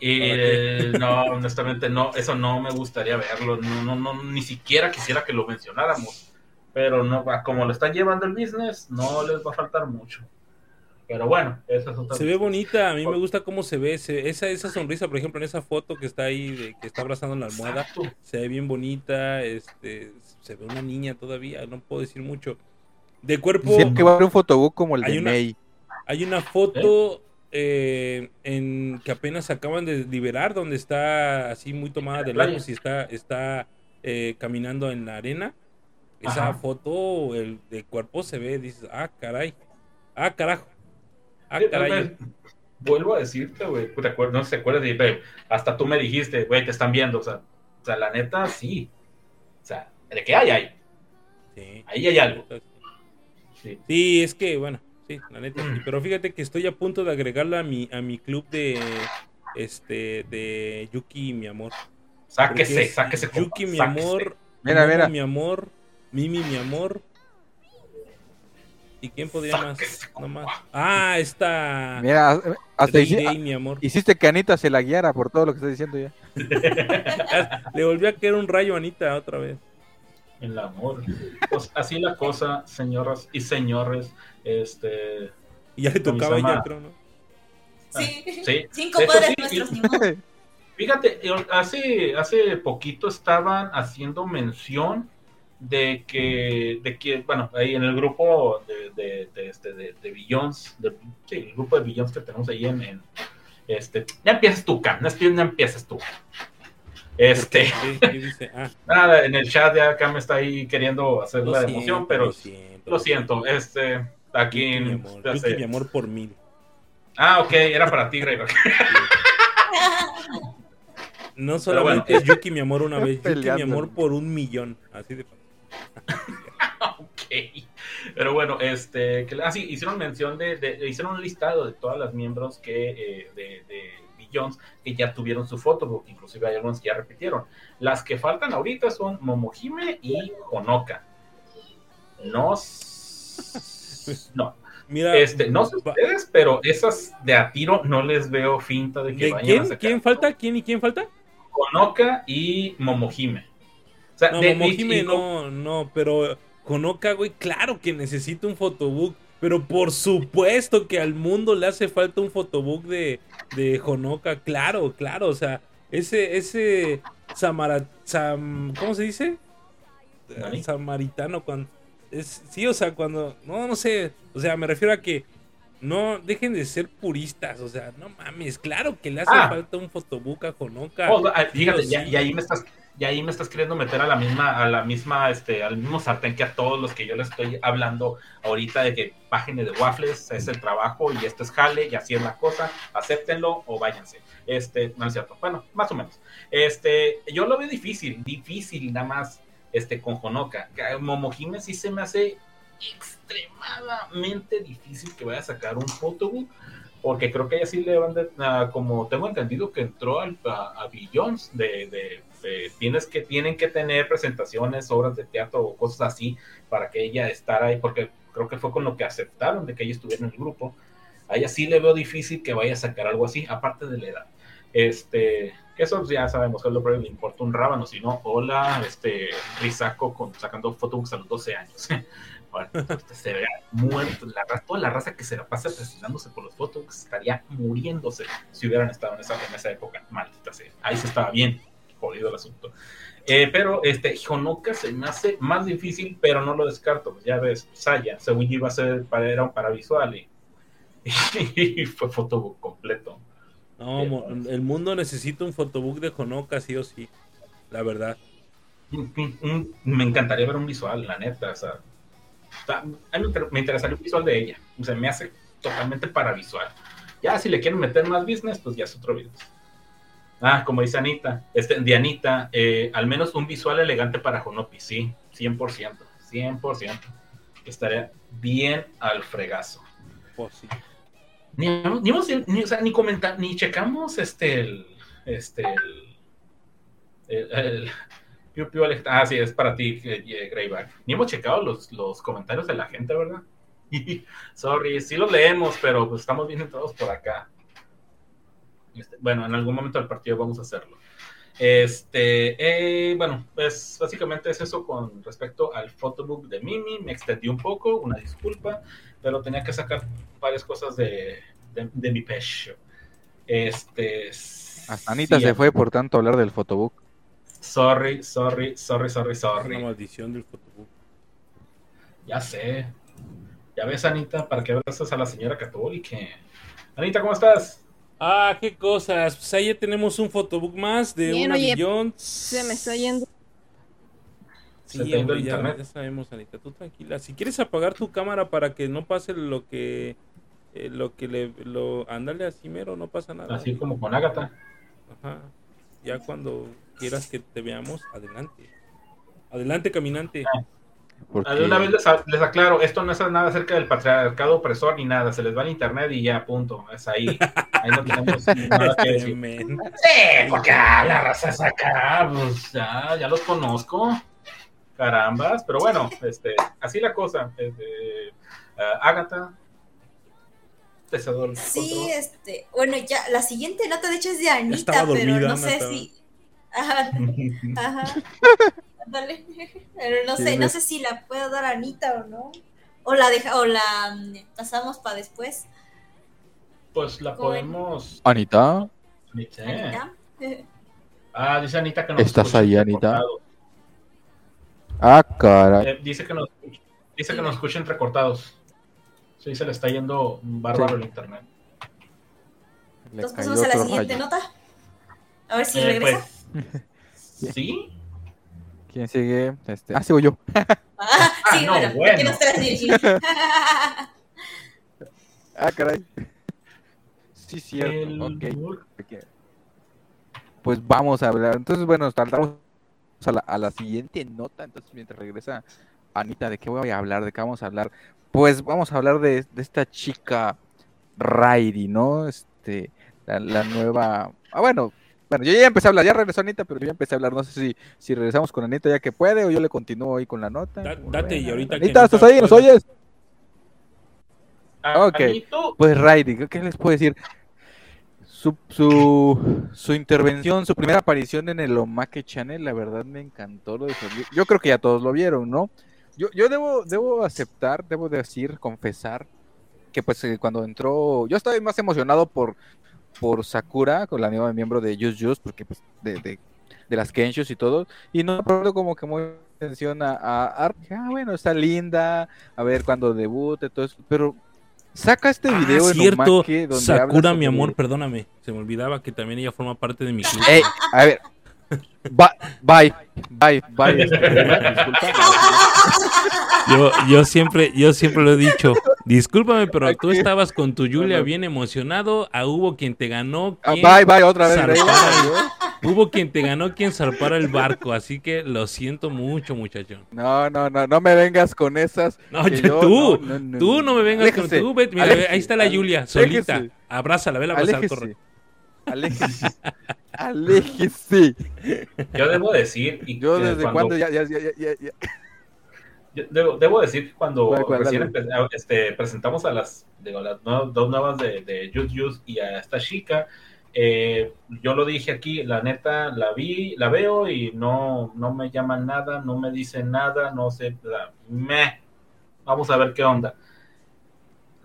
[SPEAKER 1] Y,
[SPEAKER 2] ¿Para
[SPEAKER 1] eh, no, honestamente, no, eso no me gustaría verlo. No, no, no, ni siquiera quisiera que lo mencionáramos. Pero no, como lo están llevando el business, no les va a faltar mucho. Pero bueno, esa es otra
[SPEAKER 2] Se ve bonita, a mí me gusta cómo se ve, se- esa, esa sonrisa, por ejemplo, en esa foto que está ahí, de, que está abrazando la almohada,
[SPEAKER 1] Exacto.
[SPEAKER 2] se ve bien bonita, este, se ve una niña todavía, no puedo decir mucho. De cuerpo,
[SPEAKER 3] Dicen que va a haber un fotobook como el
[SPEAKER 2] Hay
[SPEAKER 3] de
[SPEAKER 2] una-
[SPEAKER 3] May.
[SPEAKER 2] hay una foto eh, en que apenas acaban de liberar, donde está así muy tomada de lejos y está, está eh, caminando en la arena. Esa
[SPEAKER 1] Ajá.
[SPEAKER 2] foto, el de cuerpo se ve, dices, ah, caray, ah, carajo, ah, caray.
[SPEAKER 1] Vuelvo a decirte, güey, no te acuerdas, pero hasta tú me dijiste, güey, te están viendo, o sea, o sea, la neta, sí. O sea, de que hay, hay.
[SPEAKER 2] Sí.
[SPEAKER 1] Ahí hay algo. Sí.
[SPEAKER 2] Sí, es que, bueno, sí, la neta, sí.
[SPEAKER 1] Mm.
[SPEAKER 2] Pero fíjate que estoy a punto de agregarla a mi, a mi club de, este, de Yuki, mi amor.
[SPEAKER 1] Sáquese,
[SPEAKER 2] es
[SPEAKER 1] sáquese,
[SPEAKER 2] Yuki, mi
[SPEAKER 1] sáquese.
[SPEAKER 2] amor.
[SPEAKER 3] Mira, mira.
[SPEAKER 2] mi amor. Mimi, mi amor. ¿Y quién podría más? No más. Ah, esta.
[SPEAKER 3] Mira, hasta hici-
[SPEAKER 2] Day, mi amor.
[SPEAKER 3] hiciste que Anita se la guiara por todo lo que estás diciendo ya.
[SPEAKER 2] Le volvió a caer un rayo a Anita otra vez.
[SPEAKER 1] El amor. Pues así la cosa, señoras y señores. Este.
[SPEAKER 2] Y ya le tocaba a ella,
[SPEAKER 1] Kamisama.
[SPEAKER 2] creo, ¿no?
[SPEAKER 4] Sí.
[SPEAKER 1] Sí.
[SPEAKER 4] Cinco padres
[SPEAKER 1] sí,
[SPEAKER 4] nuestros, ni modo.
[SPEAKER 1] Fíjate, eh, hace, hace poquito estaban haciendo mención de que, de que, bueno, ahí en el grupo de, de, de, este, de, de Billions, de- sí, el grupo de Billions que tenemos ahí en, en, este, ya empiezas tú, Cam, ya empiezas tú. Este,
[SPEAKER 2] ¿Qué, qué dice? Ah,
[SPEAKER 1] nada, en el chat ya Cam está ahí queriendo hacer
[SPEAKER 2] lo
[SPEAKER 1] la
[SPEAKER 2] siento,
[SPEAKER 1] emoción, pero
[SPEAKER 2] lo siento.
[SPEAKER 1] lo siento, este,
[SPEAKER 2] Yuki, mi amor.
[SPEAKER 1] ya
[SPEAKER 2] Yuki, mi amor por mil.
[SPEAKER 1] Ah, ok, era para ti, Grey.
[SPEAKER 2] No solamente
[SPEAKER 1] bueno.
[SPEAKER 2] es Yuki, mi amor, una vez. Yuki, mi amor, por un millón. Así de
[SPEAKER 1] Ok. Pero bueno, este, que, ah, sí, hicieron mención de, de- hicieron un listado de todas las miembros que, eh, de, de que ya tuvieron su foto, inclusive hay algunos que ya repitieron. Las que faltan ahorita son Momohime y Honoka. No, no,
[SPEAKER 2] Mira,
[SPEAKER 1] este, no sé ustedes, pero esas de a tiro no les veo finta de que
[SPEAKER 2] ¿de
[SPEAKER 1] vayan a
[SPEAKER 2] quién?
[SPEAKER 1] sacar.
[SPEAKER 2] ¿Quién falta? ¿Quién y quién falta?
[SPEAKER 1] Honoka y Momohime. O sea,
[SPEAKER 2] No,
[SPEAKER 1] de-
[SPEAKER 2] Momohime
[SPEAKER 1] y-
[SPEAKER 2] no, no, pero Konoka, güey, claro que necesita un fotobook, pero por supuesto que al mundo le hace falta un fotobook de, de Honoka, claro, claro, o sea, ese, ese Samara, Sam- ¿cómo se dice?
[SPEAKER 1] ¿Nani?
[SPEAKER 2] Samaritano, cuando, es, sí, o sea, cuando, no, no sé, o sea, me refiero a que no dejen de ser puristas, o sea, no mames, claro que le hace
[SPEAKER 1] Ah.
[SPEAKER 2] falta un fotobook a Honoka.
[SPEAKER 1] Oh, fíjate,
[SPEAKER 2] Sí,
[SPEAKER 1] ya-
[SPEAKER 2] sí.
[SPEAKER 1] y ahí me estás, y ahí me estás queriendo meter a la misma, a la misma, este, al mismo sartén que a todos los que yo les estoy hablando ahorita de que página de waffles es el trabajo y esto es jale y así es la cosa, acéptenlo o váyanse. Este, no es cierto, bueno, más o menos. Este, yo lo veo difícil, difícil nada más, este, con Honoka. Momohime sí se me hace extremadamente difícil que vaya a sacar un photobook porque creo que ella sí le van de, como tengo entendido que entró al, a, a Billions de, de- de- tienes que tienen que tener presentaciones obras de teatro o cosas así para que ella estar ahí porque creo que fue con lo que aceptaron de que ella estuviera en el grupo a ella sí le veo difícil que vaya a sacar algo así aparte de la edad este eso ya sabemos que es lo que le importa un rábano si no hola este Risaco con sacando photobooks a los 12 años Bueno, este, se vea muerto. La, toda la raza que se la pasa presionándose por los fotos estaría muriéndose si hubieran estado en esa, en esa época. Maldita sea. Ahí se estaba bien. jodido el asunto. Eh, pero este Honoka se me hace más difícil, pero no lo descarto. Ya ves, Saya, según iba a ser para, era un paravisual y, y fue fotobook completo.
[SPEAKER 2] No, el mundo necesita un fotobook de Honoka, sí o sí. La verdad.
[SPEAKER 1] Un- un- un- me encantaría ver un visual, la neta. O sea, me inter- me interesaría un visual de ella. O sea, me hace totalmente para visual. Ya, si le quieren meter más business, pues ya es otro video. Ah, como dice Anita, este, Dianita, eh, al menos un visual elegante para Honopi, sí, 100%, 100%. Estaría bien al fregazo.
[SPEAKER 2] Pues sí.
[SPEAKER 1] Ni, ni, hemos- ni, ni comenta- ni checamos este el, este el, el, el- Alex- ah sí es para ti eh, eh, Greyback. Ni hemos checado los, los comentarios de la gente verdad sorry sí los leemos pero pues estamos bien todos por acá. Este, bueno en algún momento del partido vamos a hacerlo. Este eh, bueno pues básicamente es eso con respecto al photobook de Mimi. Me extendí un poco una disculpa pero tenía que sacar varias cosas de, de, de mi pecho. Este.
[SPEAKER 3] Hasta Anita
[SPEAKER 1] sí,
[SPEAKER 3] se fue por tanto hablar del fotobook.
[SPEAKER 1] Sorry, sorry, sorry, sorry,
[SPEAKER 2] Es una
[SPEAKER 1] sorry.
[SPEAKER 2] maldición del fotobook.
[SPEAKER 1] Ya sé. Ya ves, Anita, para que abrazas a la señora católica. Anita, ¿cómo estás?
[SPEAKER 2] Ah, qué cosas. Pues ahí ya tenemos un fotobook más de
[SPEAKER 5] Bien,
[SPEAKER 2] una
[SPEAKER 5] oye,
[SPEAKER 2] billón.
[SPEAKER 5] Se me está yendo.
[SPEAKER 2] Sí,
[SPEAKER 1] Se
[SPEAKER 2] hombre,
[SPEAKER 1] el
[SPEAKER 2] ya,
[SPEAKER 1] internet.
[SPEAKER 2] ya sabemos, Anita. Tú tranquila. Si quieres apagar tu cámara para que no pase lo que. eh, lo que le. Lo, ándale así mero, no pasa nada.
[SPEAKER 1] Así como con Ágata.
[SPEAKER 2] Ajá. Ya cuando quieras que te veamos, adelante. Adelante, caminante.
[SPEAKER 3] Porque...
[SPEAKER 1] Ah, De una vez les, les aclaro, esto no es nada acerca del patriarcado opresor ni nada. Se les va al internet y ya, punto. Es ahí. Ahí no tenemos nada que decir. Sí, porque ah, la raza es acá, pues ya, ya los conozco. Carambas, pero bueno, este, así la cosa. Este, Ágata, te cedo el
[SPEAKER 4] Sí, este, bueno, ya, la siguiente nota de hecho es de Anita,
[SPEAKER 2] estaba
[SPEAKER 4] pero
[SPEAKER 2] dormida,
[SPEAKER 4] no sé si. Ajá, ajá. Ándale. Pero no sé, no sé si la puedo dar a Anita o no. O la deja, o la mm, pasamos para después.
[SPEAKER 1] Pues la podemos.
[SPEAKER 3] Anita,
[SPEAKER 1] Sí.
[SPEAKER 4] Anita.
[SPEAKER 1] Ah, dice Anita que nos
[SPEAKER 3] ¿Estás ahí, Anita? Ah, caray.
[SPEAKER 1] Eh, dice que nos dice que nos escucha entrecortados. Sí, se le está yendo bárbaro
[SPEAKER 3] Sí.
[SPEAKER 1] el internet.
[SPEAKER 4] Entonces pasamos a la siguiente nota. A ver si
[SPEAKER 1] Eh,
[SPEAKER 4] regresa.
[SPEAKER 1] pues, sí,
[SPEAKER 3] ¿Quién sigue? Este... Ah, sigo yo.
[SPEAKER 4] Ah, sí,
[SPEAKER 1] no,
[SPEAKER 4] bueno,
[SPEAKER 1] bueno.
[SPEAKER 4] que nos traes dirigir.
[SPEAKER 3] Ah, caray. Sí, cierto.
[SPEAKER 1] el-
[SPEAKER 3] Ok. Pues vamos a hablar. Entonces, bueno, saltamos a la, a la siguiente nota. Entonces, mientras regresa Anita, ¿de qué voy a hablar? ¿De qué vamos a hablar? Pues vamos a hablar de, de esta chica Rairi, ¿no? Este, la, la nueva. Ah, bueno, bueno, yo ya empecé a hablar, ya regresó Anita, pero yo ya empecé a hablar. No sé si, si regresamos con Anita ya que puede o yo le continúo ahí con la nota.
[SPEAKER 2] Da- date, y ahorita que
[SPEAKER 3] Anita,
[SPEAKER 2] no
[SPEAKER 3] ¿estás
[SPEAKER 2] está-
[SPEAKER 3] ahí? ¿Nos oyes?
[SPEAKER 1] Ah,
[SPEAKER 3] Ok. Pues Raidi, ¿qué- ¿qué les puedo decir? Su, su, su intervención, su primera aparición en el Omake Channel, la verdad me encantó. Lo de Solí- Yo creo que ya todos lo vieron, ¿no? Yo, yo debo, debo aceptar, debo decir, confesar, que pues eh, cuando entró, yo estaba más emocionado por, por Sakura, con la nueva miembro de Just Just, porque pues de, de, de las Kenshus y todo, y no pronto como que muy atención a, a, ah, bueno, está linda, a ver cuándo debute, todo eso, pero saca este
[SPEAKER 2] Ah,
[SPEAKER 3] video en
[SPEAKER 2] cierto.
[SPEAKER 3] Donde
[SPEAKER 2] Sakura, mi amor, perdóname. Se me olvidaba que también ella forma parte de mi club.
[SPEAKER 3] Ey, a ver. Bye, bye, bye. disculpa.
[SPEAKER 2] Yo, yo siempre, yo siempre lo he dicho. Discúlpame, pero tú estabas con tu Julia bien emocionado. Ah, hubo quien te ganó.
[SPEAKER 3] Ah,
[SPEAKER 2] quien
[SPEAKER 3] Bye, bye, otra vez.
[SPEAKER 2] Zarpara Hubo quien te ganó, quien zarpara el barco. Así que lo siento mucho, muchacho.
[SPEAKER 3] No, no, no, no me vengas con esas.
[SPEAKER 2] No, yo-
[SPEAKER 3] yo-
[SPEAKER 2] tú,
[SPEAKER 3] no, no, no,
[SPEAKER 2] tú no me vengas
[SPEAKER 3] Aléjese,
[SPEAKER 2] con tú. Vete, mira,
[SPEAKER 3] aléjese,
[SPEAKER 2] ahí está la Julia, solita.
[SPEAKER 3] aléjese.
[SPEAKER 2] Abrázala, vela abrazar,
[SPEAKER 3] Aléjese.
[SPEAKER 2] corre.
[SPEAKER 3] Aléjese. Aléjese.
[SPEAKER 1] yo debo decir, y
[SPEAKER 3] Yo desde
[SPEAKER 1] cuando-
[SPEAKER 3] cuando ya, ya, ya, ya,
[SPEAKER 1] Yo debo, debo decir que cuando
[SPEAKER 3] ¿Cuál, cuál,
[SPEAKER 1] recién empe- este, presentamos a las, digo, las nue- dos nuevas de, de Just y a esta chica, eh, yo lo dije aquí, la neta, la vi, la veo y no, no me llaman nada, no me dicen nada, no sé, la- meh. vamos a ver qué onda.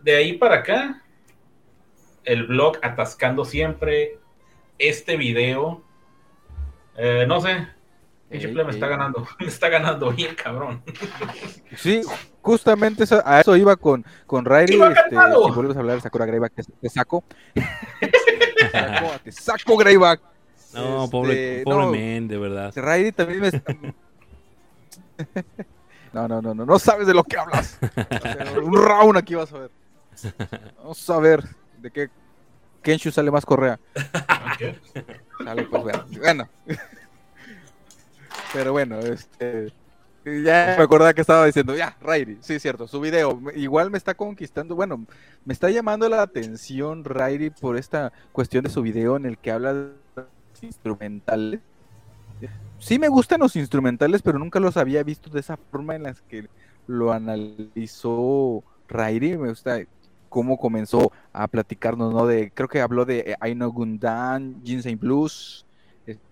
[SPEAKER 1] De ahí para acá, el blog atascando siempre, este video, Eh, no sé.
[SPEAKER 3] Ey,
[SPEAKER 1] plebe me
[SPEAKER 3] ey.
[SPEAKER 1] está ganando. Me está ganando bien, cabrón.
[SPEAKER 3] Sí, justamente eso- a eso iba con, con Rairi.
[SPEAKER 1] Iba
[SPEAKER 3] Este, si vuelves a hablar de Sakura Greyback, te, te saco. te saco, te saco Greyback.
[SPEAKER 2] No,
[SPEAKER 3] Este,
[SPEAKER 2] pobre, pobre
[SPEAKER 3] no,
[SPEAKER 2] men, de verdad.
[SPEAKER 3] Rairi también me está- No, no, no, no, no sabes de lo que hablas. O sea, un round aquí vas a ver. Vamos a ver de qué Kenshu sale más correa. Sale, pues bueno. Bueno. Pero bueno, este. Ya me acordaba que estaba diciendo, ya, Rairi, sí, es cierto, su video igual me está conquistando, bueno, me está llamando la atención Rairi por esta cuestión de su video en el que habla de los instrumentales. Sí me gustan los instrumentales, pero nunca los había visto de esa forma en las que lo analizó Rairi. Me gusta cómo comenzó a platicarnos, ¿no? De, creo que habló de eh, Aino Gundan, Jinsei Blues,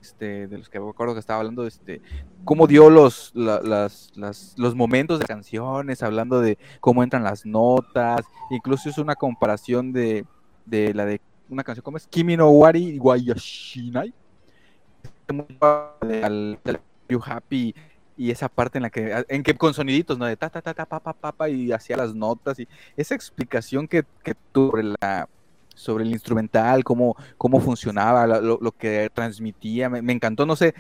[SPEAKER 3] este, de los que me acuerdo que estaba hablando, este, cómo dio los, la- las, las- los momentos de canciones, hablando de cómo entran las notas, incluso hizo una comparación de, de la de una canción, ¿cómo es? Kimi no Wari Wayashinai, de- al- You Happy y esa parte en la que en que con soniditos no de ta ta ta ta pa pa pa, pa, y hacía las notas y esa explicación que, que sobre la sobre el instrumental cómo cómo funcionaba lo, lo que transmitía me, me encantó no sé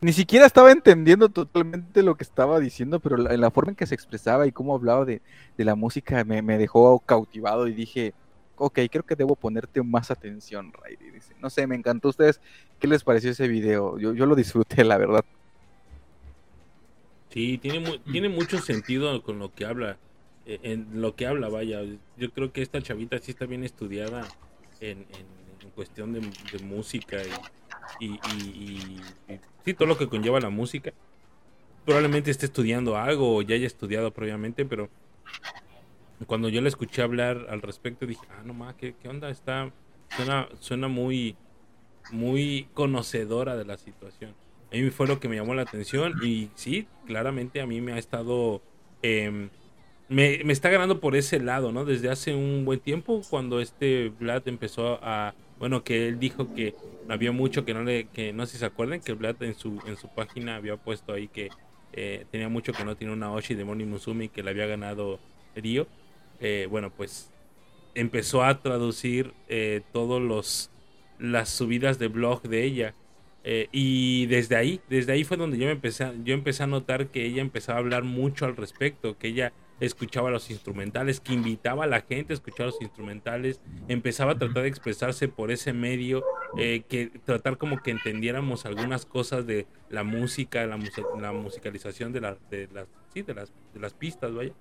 [SPEAKER 3] ni siquiera estaba entendiendo totalmente lo que estaba diciendo pero la, la forma en que se expresaba y cómo hablaba de, de la música me, me dejó cautivado y dije ok, creo que debo ponerte más atención, Rairi. Dice, no sé, me encantó a ustedes. ¿Qué les pareció ese video? Yo, yo lo disfruté, la verdad.
[SPEAKER 2] Sí, tiene, mu- tiene mucho sentido con lo que habla. eh, En lo que habla, vaya. Yo creo que esta chavita sí está bien estudiada en, en- cuestión de, música y- y- y sí, todo lo que conlleva la música. Probablemente esté estudiando algo o ya haya estudiado previamente, pero cuando yo la escuché hablar al respecto dije, ah, no más, ¿qué, qué onda? Está, suena, suena muy, muy conocedora de la situación. A mí fue lo que me llamó la atención y sí, claramente a mí me ha estado... em, me, me está ganando por ese lado, ¿no? Desde hace un buen tiempo, cuando este Vlad empezó a... Bueno, que él dijo que había mucho que no le... que no sé si se acuerdan, que Vlad en su, en su página había puesto ahí que eh, tenía mucho que no tiene una Oshi de Moni Musumi que le había ganado Río. Eh, bueno, pues empezó a traducir eh, todos los las subidas de blog de ella Eh, y desde ahí desde ahí fue donde yo me empecé yo empecé a notar que ella empezaba a hablar mucho al respecto que ella escuchaba los instrumentales que invitaba a la gente a escuchar los instrumentales empezaba a tratar de expresarse por ese medio eh, que tratar como que entendiéramos algunas cosas de la música la, musa- la musicalización de, la- de las sí, de las de las pistas vaya.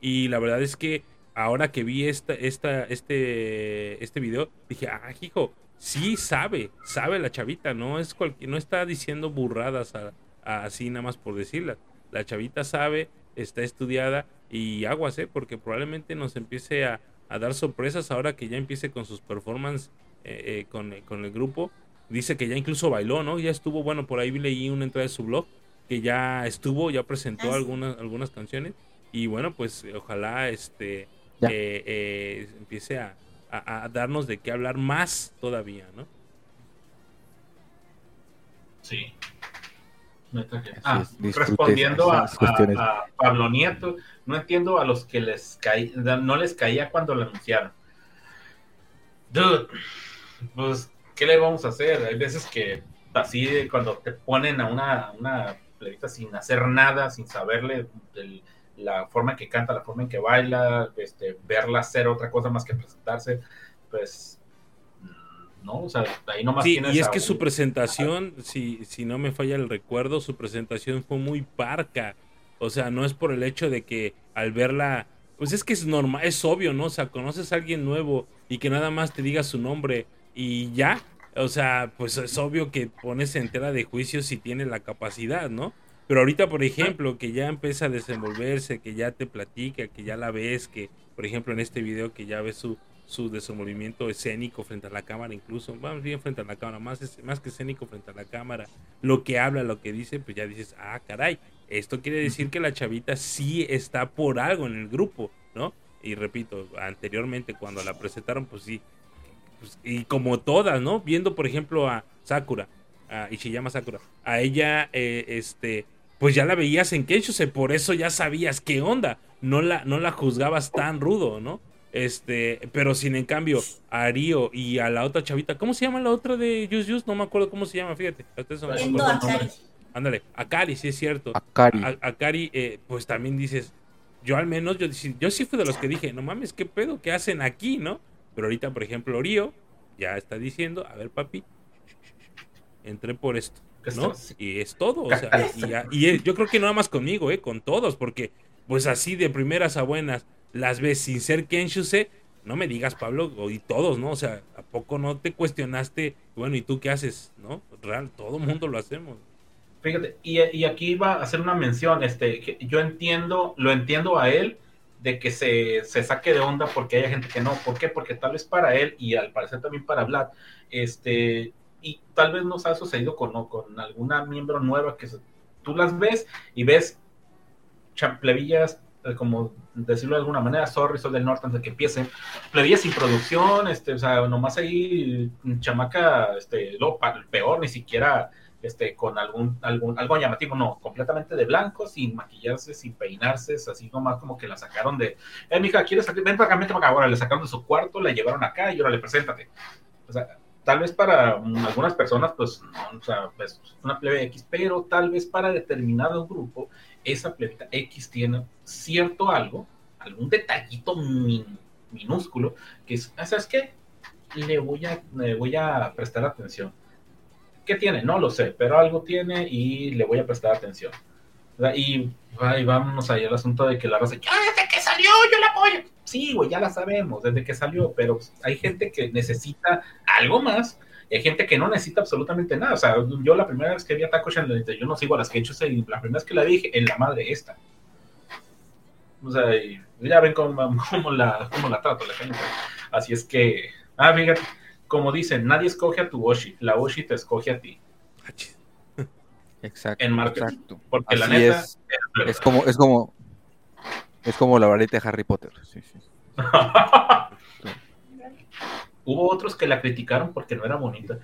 [SPEAKER 2] Y la verdad es que ahora que vi esta, esta, este, este video, dije, ah, hijo, sí sabe, sabe la chavita, no es no está diciendo burradas a- a- así nada más por decirlas. La chavita sabe, está estudiada y aguas, ¿eh? porque probablemente nos empiece a, a dar sorpresas ahora que ya empiece con sus performances eh, eh, con, con el grupo. Dice que ya incluso bailó, ¿no? Ya estuvo, bueno, por ahí leí una entrada de su blog, que ya estuvo, ya presentó
[SPEAKER 4] Ah, sí.
[SPEAKER 2] algunas, algunas canciones. Y bueno, pues ojalá este eh, eh, empiece a, a- a darnos de qué hablar más todavía, ¿no?
[SPEAKER 1] Sí. Ah, respondiendo a, Pablo Nieto, no entiendo a los que les caí, no les caía cuando lo anunciaron. Dude, pues, ¿qué le vamos a hacer? Hay veces que así cuando te ponen a una, una plebita sin hacer nada, sin saberle el- la forma en que canta, la forma en que baila, este, verla hacer otra cosa más que presentarse, pues, mm, no, o sea, ahí nomás
[SPEAKER 2] Sí,
[SPEAKER 1] tienes
[SPEAKER 2] y es que su presentación, si, si no me falla el recuerdo, su presentación fue muy parca. O sea, no es por el hecho de que al verla, pues es que es normal, es obvio, ¿no? O sea, conoces a alguien nuevo y que nada más te diga su nombre y ya. O sea, pues es obvio que pones en tela de juicio si tiene la capacidad, ¿no? Pero ahorita, por ejemplo, que ya empieza a desenvolverse, que ya te platica, que ya la ves, que, por ejemplo, en este video que ya ves su, su desenvolvimiento escénico frente a la cámara, incluso, vamos bien frente a la cámara, más, es- más que escénico frente a la cámara, lo que habla, lo que dice, pues ya dices, ah, caray, esto quiere decir que la chavita sí está por algo en el grupo, ¿no? Y repito, anteriormente cuando la presentaron, pues sí, pues, y como todas, ¿no? Viendo, por ejemplo, a Sakura. a Ishiyama Sakura, a ella, eh, este, pues ya la veías en Kenshuse, por eso ya sabías qué onda, no la, no la juzgabas tan rudo, ¿no? Este, pero sin en cambio, a Rio y a la otra chavita, ¿cómo se llama la otra de Yus Yus? No me acuerdo cómo se llama, fíjate. Ándale, Akari, sí es cierto.
[SPEAKER 3] Akari.
[SPEAKER 2] A- Akari, eh, pues también dices, yo al menos, yo, sí- yo sí fui de los que dije, no mames, ¿qué pedo? ¿Qué hacen aquí, no? Pero ahorita, por ejemplo, Río ya está diciendo, a ver, papi, entré por esto,
[SPEAKER 1] ¿Qué
[SPEAKER 2] ¿no? Y es todo, o sea, y, yo creo que no nada más conmigo, ¿eh? Con todos, porque pues así de primeras a buenas las ves sin ser Kenshuse, no me digas, Pablo, y todos, ¿no? O sea, ¿a poco no te cuestionaste, bueno, ¿y tú qué haces, no? Real, todo mundo lo hacemos.
[SPEAKER 1] Fíjate, y, y aquí iba a hacer una mención, este, que yo entiendo, lo entiendo a él de que se, se saque de onda porque hay gente que no. ¿Por qué? Porque tal vez para él y al parecer también para Vlad, este, y tal vez nos ha sucedido con, con alguna miembro nueva que tú las ves y ves cha- plebillas, eh, como decirlo de alguna manera, sorry, soy del norte antes de que empiecen, plebillas sin producción, este, o sea, nomás ahí chamaca, este, lo peor, ni siquiera este, con algún, algún, algo llamativo, no, completamente de blanco, sin maquillarse, sin peinarse, así nomás como que la sacaron de, eh, mija, ¿quieres salir? Ven para acá, vente para acá, ahora le sacaron de su cuarto, la llevaron acá y ahora le preséntate. O sea, tal vez para algunas personas, pues, no, o sea, una plebe X, pero tal vez para determinado grupo, esa plebita X tiene cierto algo, algún detallito min- minúsculo, que es, ah, ¿sabes qué? Le voy a, le voy a prestar atención. ¿Qué tiene? No lo sé, pero algo tiene y le voy a prestar atención. Y, ay, vámonos ahí al asunto de que la raza, "Ah, desde que salió yo la apoyo. Sí, güey, ya la sabemos, desde que salió, pero hay gente que necesita algo más y hay gente que no necesita absolutamente nada. O sea, yo la primera vez que vi a Taco Chan, yo no sigo a las que he hecho, y la primera vez que la dije, en la madre esta. O sea, y ya ven cómo, cómo la, cómo la trato la gente. Así es que, ah, fíjate, como dicen, nadie escoge a tu Oshi, la Oshi te escoge a ti.
[SPEAKER 2] Ah.
[SPEAKER 3] Exacto.
[SPEAKER 1] En marketing.
[SPEAKER 3] exacto.
[SPEAKER 1] Porque la
[SPEAKER 3] Así
[SPEAKER 1] neta,
[SPEAKER 3] es. Es como, es como, es como la varita de Harry Potter. Sí, sí.
[SPEAKER 1] Hubo otros que la criticaron porque no era bonita.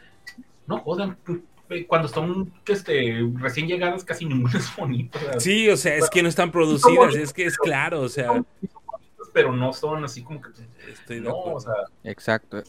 [SPEAKER 1] No jodan, cuando son este, recién llegadas casi ninguna es bonita.
[SPEAKER 2] Sí, o sea, es que no están producidas, es que es claro, o sea,
[SPEAKER 1] son bonitas, pero no son así como que...
[SPEAKER 2] estoy de
[SPEAKER 1] No,
[SPEAKER 2] acuerdo.
[SPEAKER 1] o sea,
[SPEAKER 3] Exacto.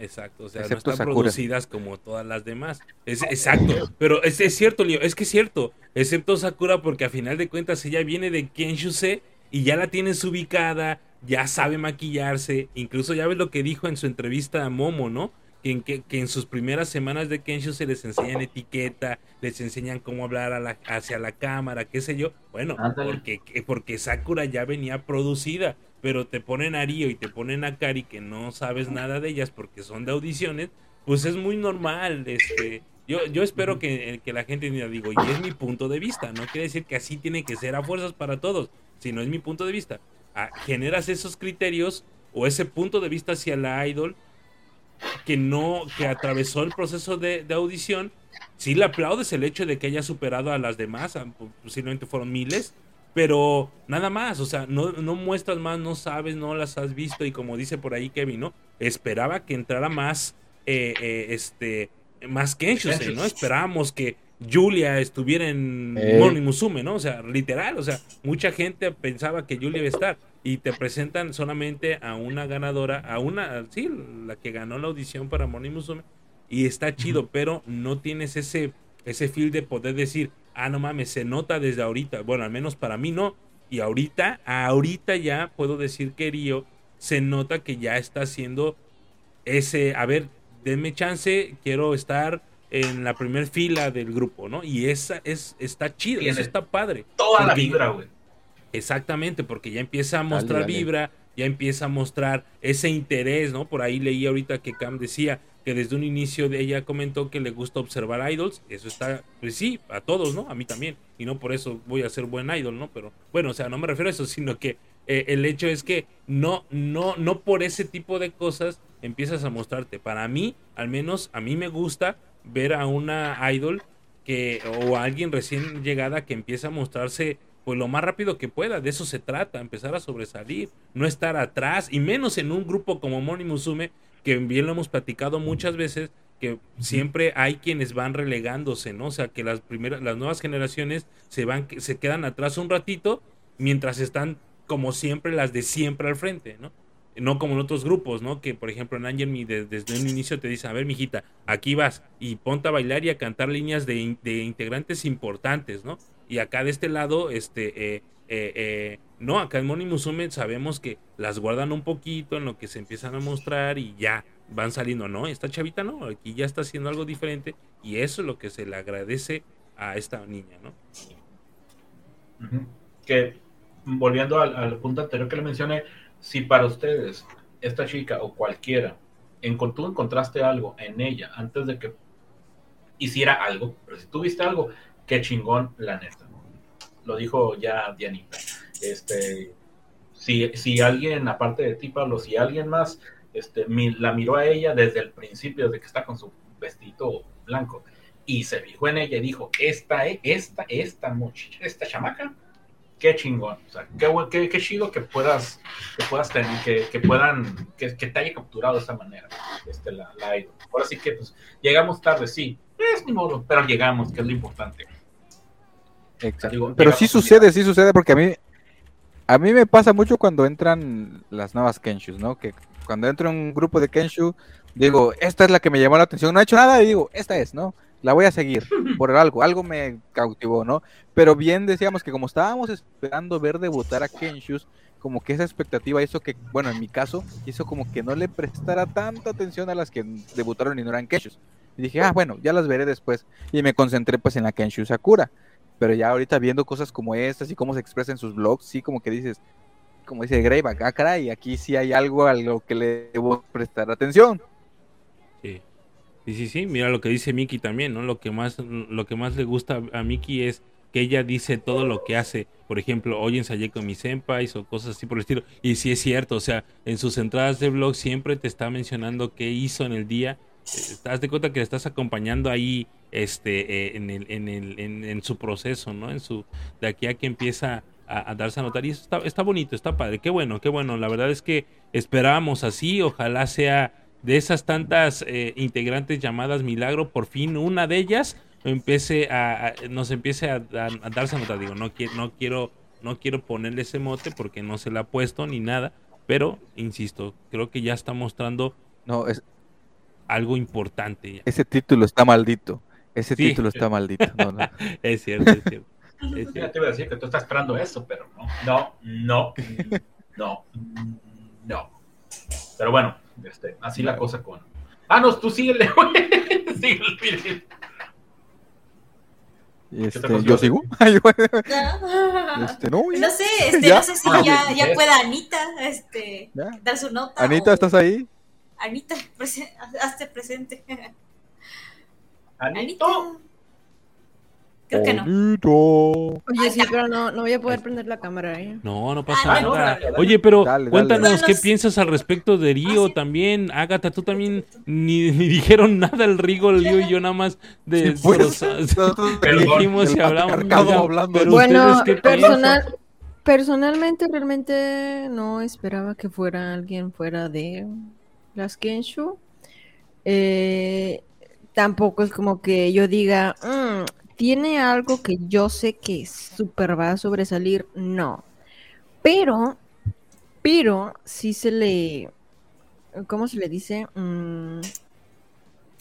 [SPEAKER 2] Exacto, o sea,
[SPEAKER 3] Excepto
[SPEAKER 2] no están
[SPEAKER 3] Sakura.
[SPEAKER 2] producidas como todas las demás. Es exacto, pero es, es cierto, Leo, es que es cierto, excepto Sakura porque a final de cuentas ella viene de Kenshuse y ya la tienes ubicada, ya sabe maquillarse, incluso ya ves lo que dijo en su entrevista a Momo, ¿no? Que en, que, que en sus primeras semanas de Kenshuse les enseñan etiqueta, les enseñan cómo hablar a la- hacia la cámara, qué sé yo. Bueno, porque, porque Sakura ya venía producida, pero te ponen a Rio y te ponen a Kari que no sabes nada de ellas porque son de audiciones, pues es muy normal. Este, yo, yo espero que, que la gente entienda, digo, y es mi punto de vista, no quiere decir que así tiene que ser a fuerzas para todos, sino es mi punto de vista. Ah, generas esos criterios o ese punto de vista hacia la idol que no, que atravesó el proceso de, de audición, sí le aplaudes el hecho de que haya superado a las demás, a- posiblemente fueron miles, pero nada más, o sea, no, no muestras más, no sabes, no las has visto y como dice por ahí Kevin, ¿no? Esperaba que entrara más, eh, eh, este, más Kenshuse, ¿no? Esperábamos que Julia estuviera en
[SPEAKER 3] Eh.
[SPEAKER 2] Morning Musume, ¿no? O sea, literal, o sea, mucha gente pensaba que Julia iba a estar y te presentan solamente a una ganadora, a una, sí, la que ganó la audición para Morning Musume y está chido, pero no tienes ese ese feel de poder decir, ah, no mames, se nota desde ahorita. Bueno, al menos para mí no. Y ahorita, ahorita ya puedo decir que Río se nota que ya está haciendo ese, a ver, denme chance, quiero estar en la primer fila del grupo, ¿no? Y esa es, está chido, eso está padre.
[SPEAKER 1] toda la vibra, güey.
[SPEAKER 2] Exactamente, porque ya empieza a mostrar
[SPEAKER 3] dale.
[SPEAKER 2] vibra, ya empieza a mostrar ese interés, ¿no? Por ahí leí ahorita que Cam decía que desde un inicio de ella comentó que le gusta observar idols, eso está, pues sí, a todos, ¿no? A mí también, y no por eso voy a ser buen idol, ¿no? Pero bueno, o sea, no me refiero a eso, sino que eh, el hecho es que no, no, no por ese tipo de cosas empiezas a mostrarte. Para mí, al menos a mí me gusta ver a una idol que o a alguien recién llegada que empieza a mostrarse pues lo más rápido que pueda, de eso se trata, empezar a sobresalir, no estar atrás y menos en un grupo como Moni Musume que bien lo hemos platicado muchas veces que siempre hay quienes van relegándose, ¿no? O sea, que las primeras, las nuevas generaciones se van, se quedan atrás un ratito, mientras están como siempre las de siempre al frente, ¿no? No como en otros grupos, ¿no? Que por ejemplo en Angel Me de- desde un inicio te dicen, a ver, mijita, aquí vas y ponte a bailar y a cantar líneas de, de integrantes importantes, ¿no? Y acá de este lado, este, eh, eh, eh, no, acá en Moni Musume sabemos que las guardan un poquito en lo que se empiezan a mostrar y ya van saliendo, ¿no? Esta chavita no, aquí ya está haciendo algo diferente y eso es lo que se le agradece a esta niña, ¿no?
[SPEAKER 1] Que volviendo al, punto anterior que le mencioné, si para ustedes, esta chica o cualquiera, tú encontraste algo en ella antes de que hiciera algo, pero si tú viste algo, qué chingón, la neta. Lo dijo ya Dianita. Este, si, si alguien, aparte de ti, Pablo, si alguien más este, mi- la miró a ella desde el principio, desde que está con su vestido blanco, y se fijó en ella y dijo, esta, eh, esta, esta muchacha, esta chamaca, qué chingón, o sea, qué, qué, qué chido que puedas, que puedas tener, que, que puedan, que, que te haya capturado de esa manera, este, la, la idol. Ahora sí que, pues, llegamos tarde, sí, es ni modo, pero llegamos, que es lo importante.
[SPEAKER 3] Exacto.
[SPEAKER 1] Digo,
[SPEAKER 3] Pero sí sucede, sí sucede, porque a mí, a mí me pasa mucho cuando entran las nuevas Kenshus, ¿no? Que cuando entra un grupo de Kenshu, digo, esta es la que me llamó la atención, no he hecho nada y digo, esta es, ¿no? La voy a seguir por algo, algo me cautivó, ¿no? Pero bien decíamos que como estábamos esperando ver debutar a Kenshus, como que esa expectativa hizo que, bueno, en mi caso, hizo como que no le prestara tanta atención a las que debutaron y no eran Kenshus. Y dije, ah, bueno, ya las veré después. Y me concentré pues en la Kenshu Sakura. Pero ya ahorita viendo cosas como estas y cómo se expresa en sus blogs, sí como que dices, como dice Greyback, ah, caray, aquí sí hay algo a lo que le debo prestar atención.
[SPEAKER 2] Sí. Sí, sí, mira lo que dice Miki también, ¿no? Lo que más, lo que más le gusta a Miki es que ella dice todo lo que hace. Por ejemplo, hoy ensayé con mis senpais o cosas así por el estilo. Y sí es cierto, o sea, en sus entradas de blog siempre te está mencionando qué hizo en el día. Eh, Te das de cuenta que le estás acompañando ahí este, eh, en, el, en, el, en, en su proceso, ¿no? En su, de aquí a que empieza a, a darse a notar. Y eso está, está bonito, está padre. Qué bueno, qué bueno. La verdad es que esperábamos así. Ojalá sea de esas tantas eh, integrantes llamadas Milagro, por fin una de ellas empiece a, a- nos empiece a, darse a notar. Digo, no, quiero no quiero no quiero ponerle ese mote porque no se la ha puesto ni nada, pero insisto, creo que ya está mostrando
[SPEAKER 3] No, es,
[SPEAKER 2] algo importante. ya.
[SPEAKER 3] ese título está maldito. Ese
[SPEAKER 2] Sí.
[SPEAKER 3] título está maldito. No, no.
[SPEAKER 2] Es cierto, es cierto. es
[SPEAKER 1] Ya
[SPEAKER 2] cierto.
[SPEAKER 1] te iba a decir que tú estás esperando eso, pero no, no, no, no, no. Pero bueno, este, así la cosa con. Ah, no, tú síguele, güey. Síguele,
[SPEAKER 3] este? ¿Yo sigo? Este, no,
[SPEAKER 4] No sé, este,
[SPEAKER 3] ¿Ya?
[SPEAKER 4] no sé si
[SPEAKER 1] Ah,
[SPEAKER 4] ya, ya pueda Anita este,
[SPEAKER 3] ¿Ya?
[SPEAKER 4] dar su nota.
[SPEAKER 3] Anita,
[SPEAKER 4] o-
[SPEAKER 3] ¿estás ahí?
[SPEAKER 4] Anita, hazte presente.
[SPEAKER 1] Anito.
[SPEAKER 4] Creo que no.
[SPEAKER 3] Anito.
[SPEAKER 5] Oye, sí, pero no, no voy a poder prender la cámara, ¿eh?
[SPEAKER 2] No, no pasa
[SPEAKER 4] Ah, no,
[SPEAKER 2] nada.
[SPEAKER 1] dale, dale.
[SPEAKER 2] Oye, pero
[SPEAKER 3] Dale, dale.
[SPEAKER 2] cuéntanos qué piensas al respecto de Río
[SPEAKER 4] Ah, sí.
[SPEAKER 2] también. Ágata, tú también ni, ni dijeron nada el Rigo, el Río y yo nada más de
[SPEAKER 3] Sí, pues,
[SPEAKER 2] dijimos y hablamos.
[SPEAKER 3] hablando.
[SPEAKER 2] pero
[SPEAKER 5] Bueno, personal, personalmente realmente no esperaba que fuera alguien fuera de las Kenshu. Eh, tampoco es como que yo diga, "Mm, tiene algo que yo sé que súper va a sobresalir. No. Pero, pero sí se le, ¿cómo se le dice? Mm,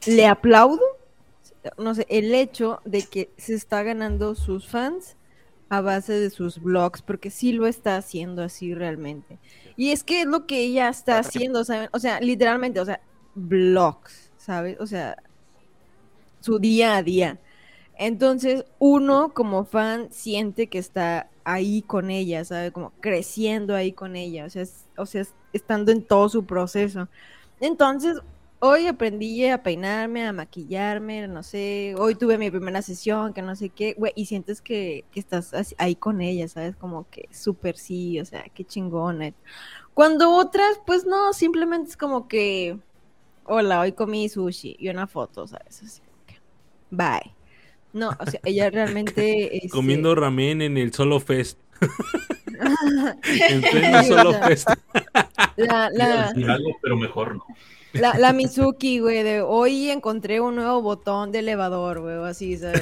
[SPEAKER 5] le aplaudo no sé, el hecho de que se está ganando sus fans a base de sus blogs, porque sí lo está haciendo así realmente. Y es que es lo que ella está haciendo, ¿saben? O sea, literalmente, o sea, blogs, ¿sabes? O sea, su día a día. Entonces, uno como fan siente que está ahí con ella, ¿sabe? Como creciendo ahí con ella, o sea, o sea, es- estando en todo su proceso. Entonces, hoy aprendí a peinarme, a maquillarme, no sé, hoy tuve mi primera sesión, que no sé qué, güey, y sientes que, que estás ahí con ella, ¿sabes? Como que súper sí, o sea, qué chingona. Cuando otras, pues no, simplemente es como que, hola, hoy comí sushi y una foto, ¿sabes? Así bye. No, o sea, ella realmente... este,
[SPEAKER 2] Comiendo ramen en el Solo Fest. en pleno Solo Fest.
[SPEAKER 5] la, la,
[SPEAKER 1] algo, pero mejor no.
[SPEAKER 5] La, la Mizuki, güey, de hoy encontré un nuevo botón de elevador, güey, o así, ¿sabes?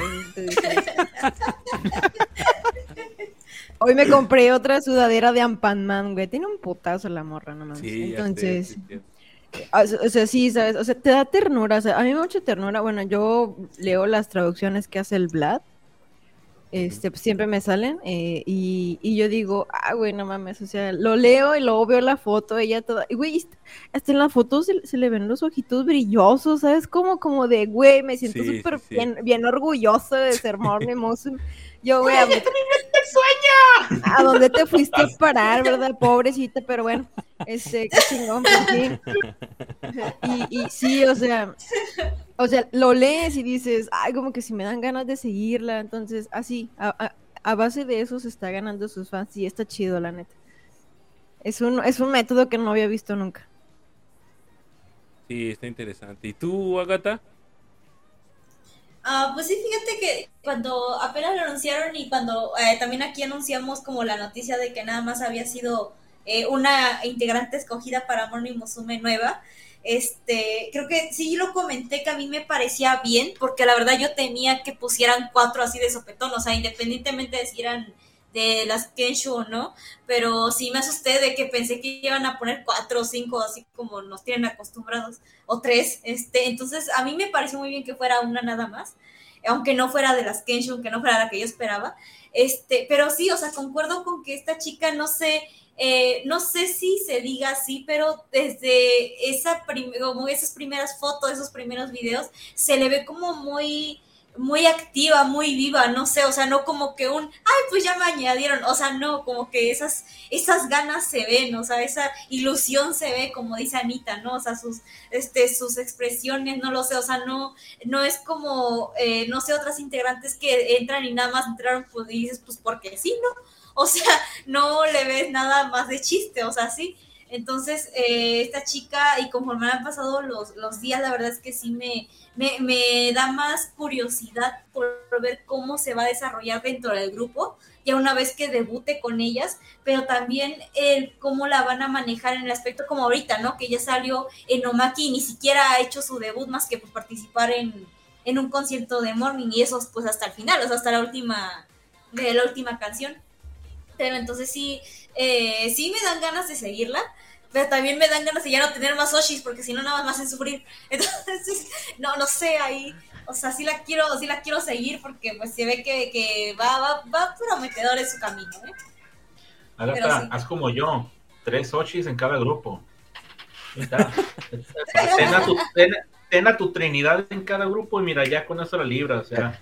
[SPEAKER 5] Hoy me compré otra sudadera de Ampanman, güey. Tiene un putazo la morra, nomás.
[SPEAKER 2] Sí, ya sé,
[SPEAKER 5] Entonces,
[SPEAKER 2] sí, sí.
[SPEAKER 5] Ah, O sea, sí, ¿sabes? O sea, te da ternura. O sea, a mí me da mucha ternura. Bueno, yo leo las traducciones que hace el Vlad. Este, pues, siempre me salen. eh, y, y yo digo, ah, güey, no mames. O sea, lo leo y luego veo la foto, ella toda. Y, güey, hasta en la foto se, se le ven los ojitos brillosos, ¿sabes? Como, como de, güey, me siento súper
[SPEAKER 2] sí, sí.
[SPEAKER 5] bien, bien orgulloso de ser Morning Musume. Yo, güey, a, ¿a dónde te fuiste a parar, verdad? Pobrecita, pero bueno, este, qué chingón, pues. Y, y sí, o sea, o sea, lo lees y dices, ay, como que si me dan ganas de seguirla, entonces, así, a, a- a base de eso se está ganando sus fans y está chido, la neta. Es un, es un método que no había visto nunca.
[SPEAKER 2] Sí, está interesante. ¿Y tú, Agata?
[SPEAKER 4] Ah, pues sí, fíjate que cuando apenas lo anunciaron y cuando eh, también aquí anunciamos como la noticia de que nada más había sido eh, una integrante escogida para Morning Musume nueva, este, creo que sí lo comenté que a mí me parecía bien, porque la verdad yo temía que pusieran cuatro así de sopetón, o sea, independientemente de si eran de las Kenshu o no, pero sí me asusté de que pensé que iban a poner cuatro o cinco, así como nos tienen acostumbrados, o tres, este, entonces a mí me pareció muy bien que fuera una nada más, aunque no fuera de las Kenshu, aunque no fuera la que yo esperaba, este, pero sí, o sea, concuerdo con que esta chica, no sé, eh, no sé si se diga así, pero desde esa prim- como esas primeras fotos, esos primeros videos, se le ve como muy, muy activa, muy viva, no sé, o sea, no como que un, ay, pues ya me añadieron, o sea, no, como que esas, esas ganas se ven, o sea, esa ilusión se ve, como dice Anita, ¿no? O sea, sus, este, sus expresiones, no lo sé, o sea, no, no es como, eh, no sé, otras integrantes que entran y nada más entraron, pues, y dices, pues, porque sí, ¿no? O sea, no le ves nada más de chiste, o sea, sí. Entonces, eh, esta chica, y conforme han pasado los, los días, la verdad es que sí me, me, me da más curiosidad por ver cómo se va a desarrollar dentro del grupo, ya una vez que debute con ellas, pero también el cómo la van a manejar en el aspecto como ahorita, ¿no? Que ya salió en Omaki y ni siquiera ha hecho su debut más que pues, participar en, en un concierto de Morning y eso pues hasta el final, o sea, hasta la última, de la última canción. Pero entonces sí, eh, sí me dan ganas de seguirla, pero también me dan ganas de ya no tener más Oshis, porque si no nada más me hacen sufrir. Entonces, no, no sé, ahí, o sea, sí la quiero, sí la quiero seguir porque pues se ve que, que va, va, va prometedor en su camino, ¿eh?
[SPEAKER 1] Agata,
[SPEAKER 4] sí.
[SPEAKER 1] haz como yo, tres ochis en cada grupo. Está. Ten a, tu, ten- ten a tu trinidad en cada grupo y mira, ya con eso la libra, o sea.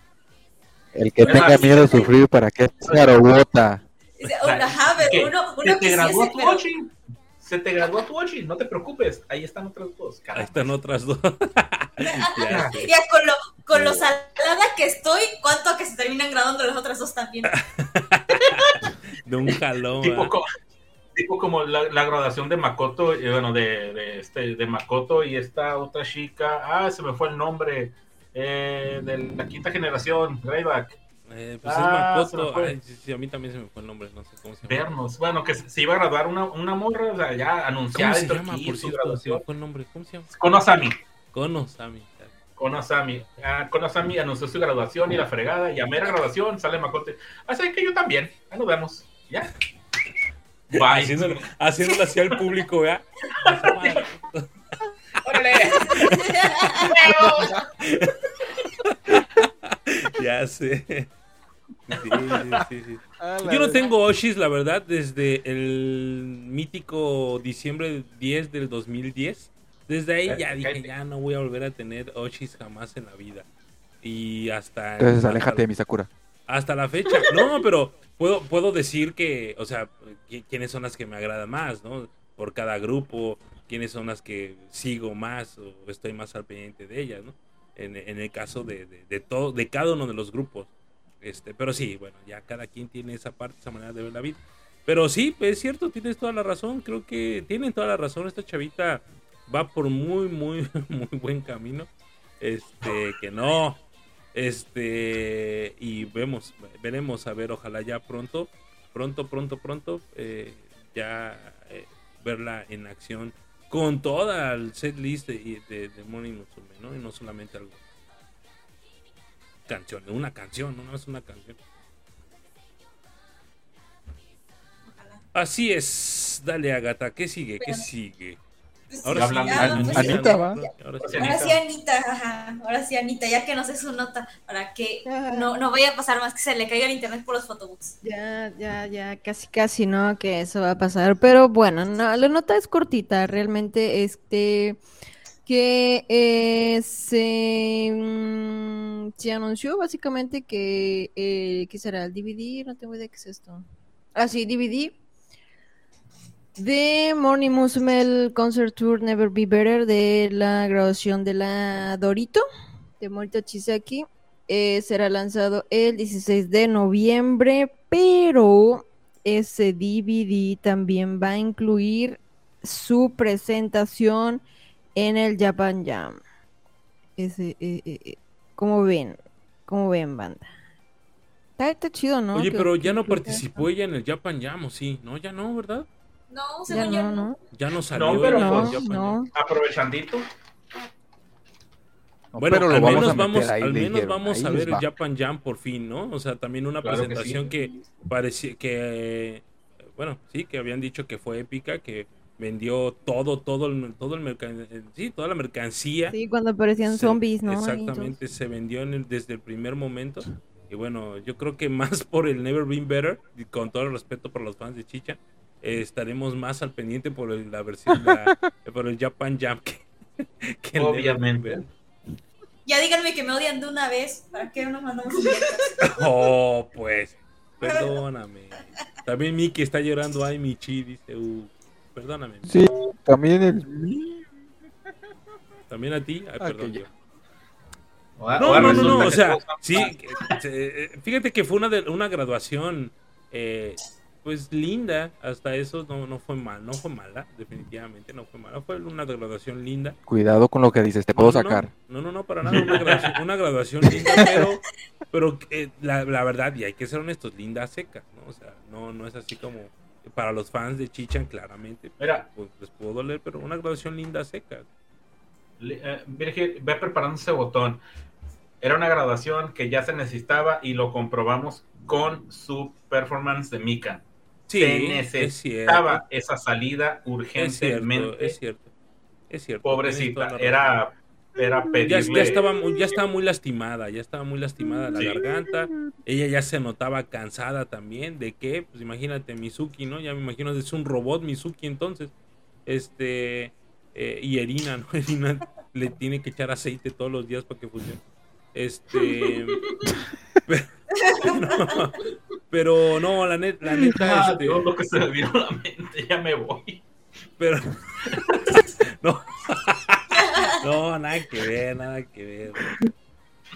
[SPEAKER 3] El que tenga miedo de sufrir, ¿para qué sea robota?
[SPEAKER 4] Dice, Ajá, pero
[SPEAKER 1] que
[SPEAKER 4] uno,
[SPEAKER 1] se
[SPEAKER 4] uno
[SPEAKER 1] te
[SPEAKER 4] que
[SPEAKER 1] graduó tu ochi. Se te graduó tu ochi, no te preocupes. Ahí están otras dos.
[SPEAKER 2] Ahí están otras dos. ya
[SPEAKER 4] con lo, con lo salada que estoy, ¿cuánto que se terminan graduando las otras dos también?
[SPEAKER 2] De un jalón.
[SPEAKER 1] tipo,
[SPEAKER 2] ¿ah?
[SPEAKER 1] co- tipo como la, la graduación de Makoto, eh, bueno, de, de, este, de Makoto y esta otra chica, ah, se me fue el nombre, eh, de la quinta generación, Greyback,
[SPEAKER 2] Eh, pues
[SPEAKER 1] Ah,
[SPEAKER 2] es
[SPEAKER 1] se me
[SPEAKER 2] Makoto.
[SPEAKER 1] fue.
[SPEAKER 2] Ay, sí, sí, a mí también se me fue el nombre, no sé cómo se llama.
[SPEAKER 1] Vernos, bueno, que se, se iba a graduar una, una morra, o sea, ya
[SPEAKER 2] ¿Cómo
[SPEAKER 1] anunciada
[SPEAKER 2] se llama,
[SPEAKER 1] aquí,
[SPEAKER 2] por
[SPEAKER 1] su
[SPEAKER 2] cierto? Se me
[SPEAKER 1] graduación.
[SPEAKER 2] fue el nombre. ¿Cómo se llama?
[SPEAKER 1] Konosami,
[SPEAKER 2] Konosami.
[SPEAKER 1] Konosami, ah, Konosami anunció su graduación y la fregada, y a mera graduación sale Makoto, así que yo también, ya nos vemos, ya. Bye.
[SPEAKER 2] Haciéndolo, haciéndolo así al público, ¿verdad?
[SPEAKER 1] ¡Órale!
[SPEAKER 2] ya sé. Sí, sí, sí, sí. Yo no tengo Oshis, la verdad, desde el mítico diciembre 10 del 2010. Desde ahí ya dije, ya no voy a volver a tener Oshis jamás en la vida. Y hasta...
[SPEAKER 3] Entonces,
[SPEAKER 2] hasta-
[SPEAKER 3] aléjate de mi Sakura.
[SPEAKER 2] Hasta la fecha. No, pero puedo, puedo decir que, o sea, qui- quiénes son las que me agradan más, ¿no? Por cada grupo, quiénes son las que sigo más o estoy más al pendiente de ellas, ¿no? En, en el caso de, de, de todo, de cada uno de los grupos. Este, pero sí, bueno, ya cada quien tiene esa parte, esa manera de ver la vida. Pero sí, es cierto, tienes toda la razón. Creo que tienen toda la razón. Esta chavita va por muy, muy, muy buen camino. Este, que no. Este, y vemos, veremos a ver, ojalá ya pronto, pronto, pronto, pronto, eh, ya eh, verla en acción con toda el set list de, de, de Morning Musume, ¿no? Y no solamente algo. Canción, una canción, no, no es una canción.
[SPEAKER 4] Ojalá.
[SPEAKER 2] Así es. Dale, Agata, ¿qué sigue? ¿Qué sigue?
[SPEAKER 4] Pues
[SPEAKER 2] Ahora
[SPEAKER 4] sí, pues,
[SPEAKER 3] Anita va.
[SPEAKER 2] Ahora sí,
[SPEAKER 4] Anita, ajá. Ahora sí, Anita, ya que no sé su nota, para que no, no vaya a pasar más que se le caiga el internet por los photobooks.
[SPEAKER 5] Ya, ya, ya, casi, casi, ¿no? Que eso va a pasar. Pero bueno, no, la nota es cortita, realmente, este, que eh, se, mm, se anunció básicamente que, eh, ¿qué será? ¿El DVD? No tengo idea qué es esto. Ah, sí, DVD de Morning Musume Concert Tour Never Be Better de la grabación de la Dorito de Morita Chisaki eh, será lanzado el 16 de noviembre, pero ese DVD también va a incluir su presentación en el Japan Jam. Ese, eh, eh, eh, ¿Cómo ven? ¿Cómo ven, banda? Está, está chido, ¿no?
[SPEAKER 2] Oye,
[SPEAKER 5] Que-
[SPEAKER 2] pero
[SPEAKER 5] que
[SPEAKER 2] ya no participó ella en el Japan Jam, ¿o sí? No, ya no, ¿verdad?
[SPEAKER 4] No,
[SPEAKER 5] Ya no,
[SPEAKER 4] no.
[SPEAKER 5] ¿no?
[SPEAKER 2] Ya no salió.
[SPEAKER 1] pero
[SPEAKER 2] el
[SPEAKER 1] pues,
[SPEAKER 5] No,
[SPEAKER 2] Japan Jam.
[SPEAKER 5] no.
[SPEAKER 1] Aprovechandito.
[SPEAKER 3] No,
[SPEAKER 2] Bueno,
[SPEAKER 3] pero
[SPEAKER 2] al
[SPEAKER 3] vamos
[SPEAKER 2] menos vamos,
[SPEAKER 3] ahí,
[SPEAKER 2] al menos vamos a ver el. Japan Jam por fin, ¿no? O sea, también una
[SPEAKER 1] Claro que
[SPEAKER 2] presentación
[SPEAKER 1] sí.
[SPEAKER 2] que, parecía que, bueno, sí, que habían dicho que fue épica, que vendió todo, todo el, todo el mercan- eh, sí, toda la mercancía.
[SPEAKER 5] Sí, cuando aparecían
[SPEAKER 2] Se-
[SPEAKER 5] zombies, ¿no?
[SPEAKER 2] Exactamente, se vendió en el- desde el primer momento. Y bueno, yo creo que más por el Never Been Better, y con todo el respeto por los fans de Chicha, eh, estaremos más al pendiente por el- la versión, la- por el Japan Jam que, que el Never Been
[SPEAKER 1] Obviamente.
[SPEAKER 4] Ya díganme que me odian de una vez, ¿para qué nos mandamos?
[SPEAKER 2] Oh, pues, perdóname. También Miki está llorando, ay, Michi, dice, uh, perdóname.
[SPEAKER 3] Sí, también el...
[SPEAKER 2] También a ti, ay,
[SPEAKER 3] Ah,
[SPEAKER 2] perdón. yo. No, no, no, no, o sea, sí, eh, fíjate que fue una, de, una graduación, eh, pues linda, hasta eso no, no fue mal, no fue mala, definitivamente no fue mala, fue una graduación linda.
[SPEAKER 3] Cuidado con lo que dices, te puedo
[SPEAKER 2] No, no,
[SPEAKER 3] sacar.
[SPEAKER 2] No, no, no, para nada, una graduación, una graduación linda, pero, pero eh, la, la verdad, y hay que ser honestos, linda seca, ¿no? O sea, no, no es así como para los fans de Chichan, claramente,
[SPEAKER 1] Mira,
[SPEAKER 2] pues les puedo doler, pero una graduación linda seca.
[SPEAKER 1] eh, Virgil, ve preparando ese botón. Era una graduación que ya se necesitaba y lo comprobamos con su performance de Mika.
[SPEAKER 2] Sí,
[SPEAKER 1] se
[SPEAKER 2] es cierto.
[SPEAKER 1] necesitaba esa salida
[SPEAKER 2] Es cierto,
[SPEAKER 1] urgentemente.
[SPEAKER 2] es cierto. Es cierto.
[SPEAKER 1] Pobrecita, era, era
[SPEAKER 2] Ya,
[SPEAKER 1] pedirle.
[SPEAKER 2] ya estaba muy, ya estaba muy lastimada, ya estaba muy lastimada la
[SPEAKER 1] Sí.
[SPEAKER 2] garganta. Ella ya se notaba cansada también. ¿De qué? Pues imagínate, Mizuki, ¿no? Ya me imagino es un robot Mizuki entonces. Este. eh, y Erina, ¿no? Erina le tiene que echar aceite todos los días para que funcione. Este. pero, no, pero no, la, net- la neta,
[SPEAKER 1] Ah,
[SPEAKER 2] este,
[SPEAKER 1] Dios, lo que se me vino a la mente, ya me voy.
[SPEAKER 2] pero no, no, nada que ver, nada que ver.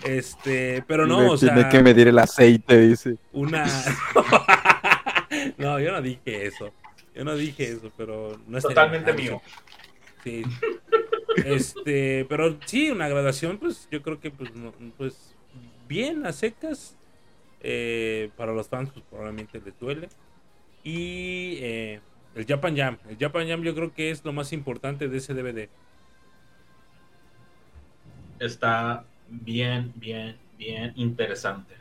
[SPEAKER 2] Este, pero no, o
[SPEAKER 3] tiene
[SPEAKER 2] sea,
[SPEAKER 3] que medir el aceite, dice.
[SPEAKER 2] una. no, yo no dije eso. Yo no dije eso, pero no estaría
[SPEAKER 1] Totalmente mío.
[SPEAKER 2] Sí. Este, pero sí, una graduación, pues yo creo que, pues, no- pues bien a secas. Eh, para los fans, pues probablemente les duele. Y eh, el Japan Jam. El Japan Jam yo creo que es lo más importante de ese DVD.
[SPEAKER 1] Está bien, bien, bien interesante.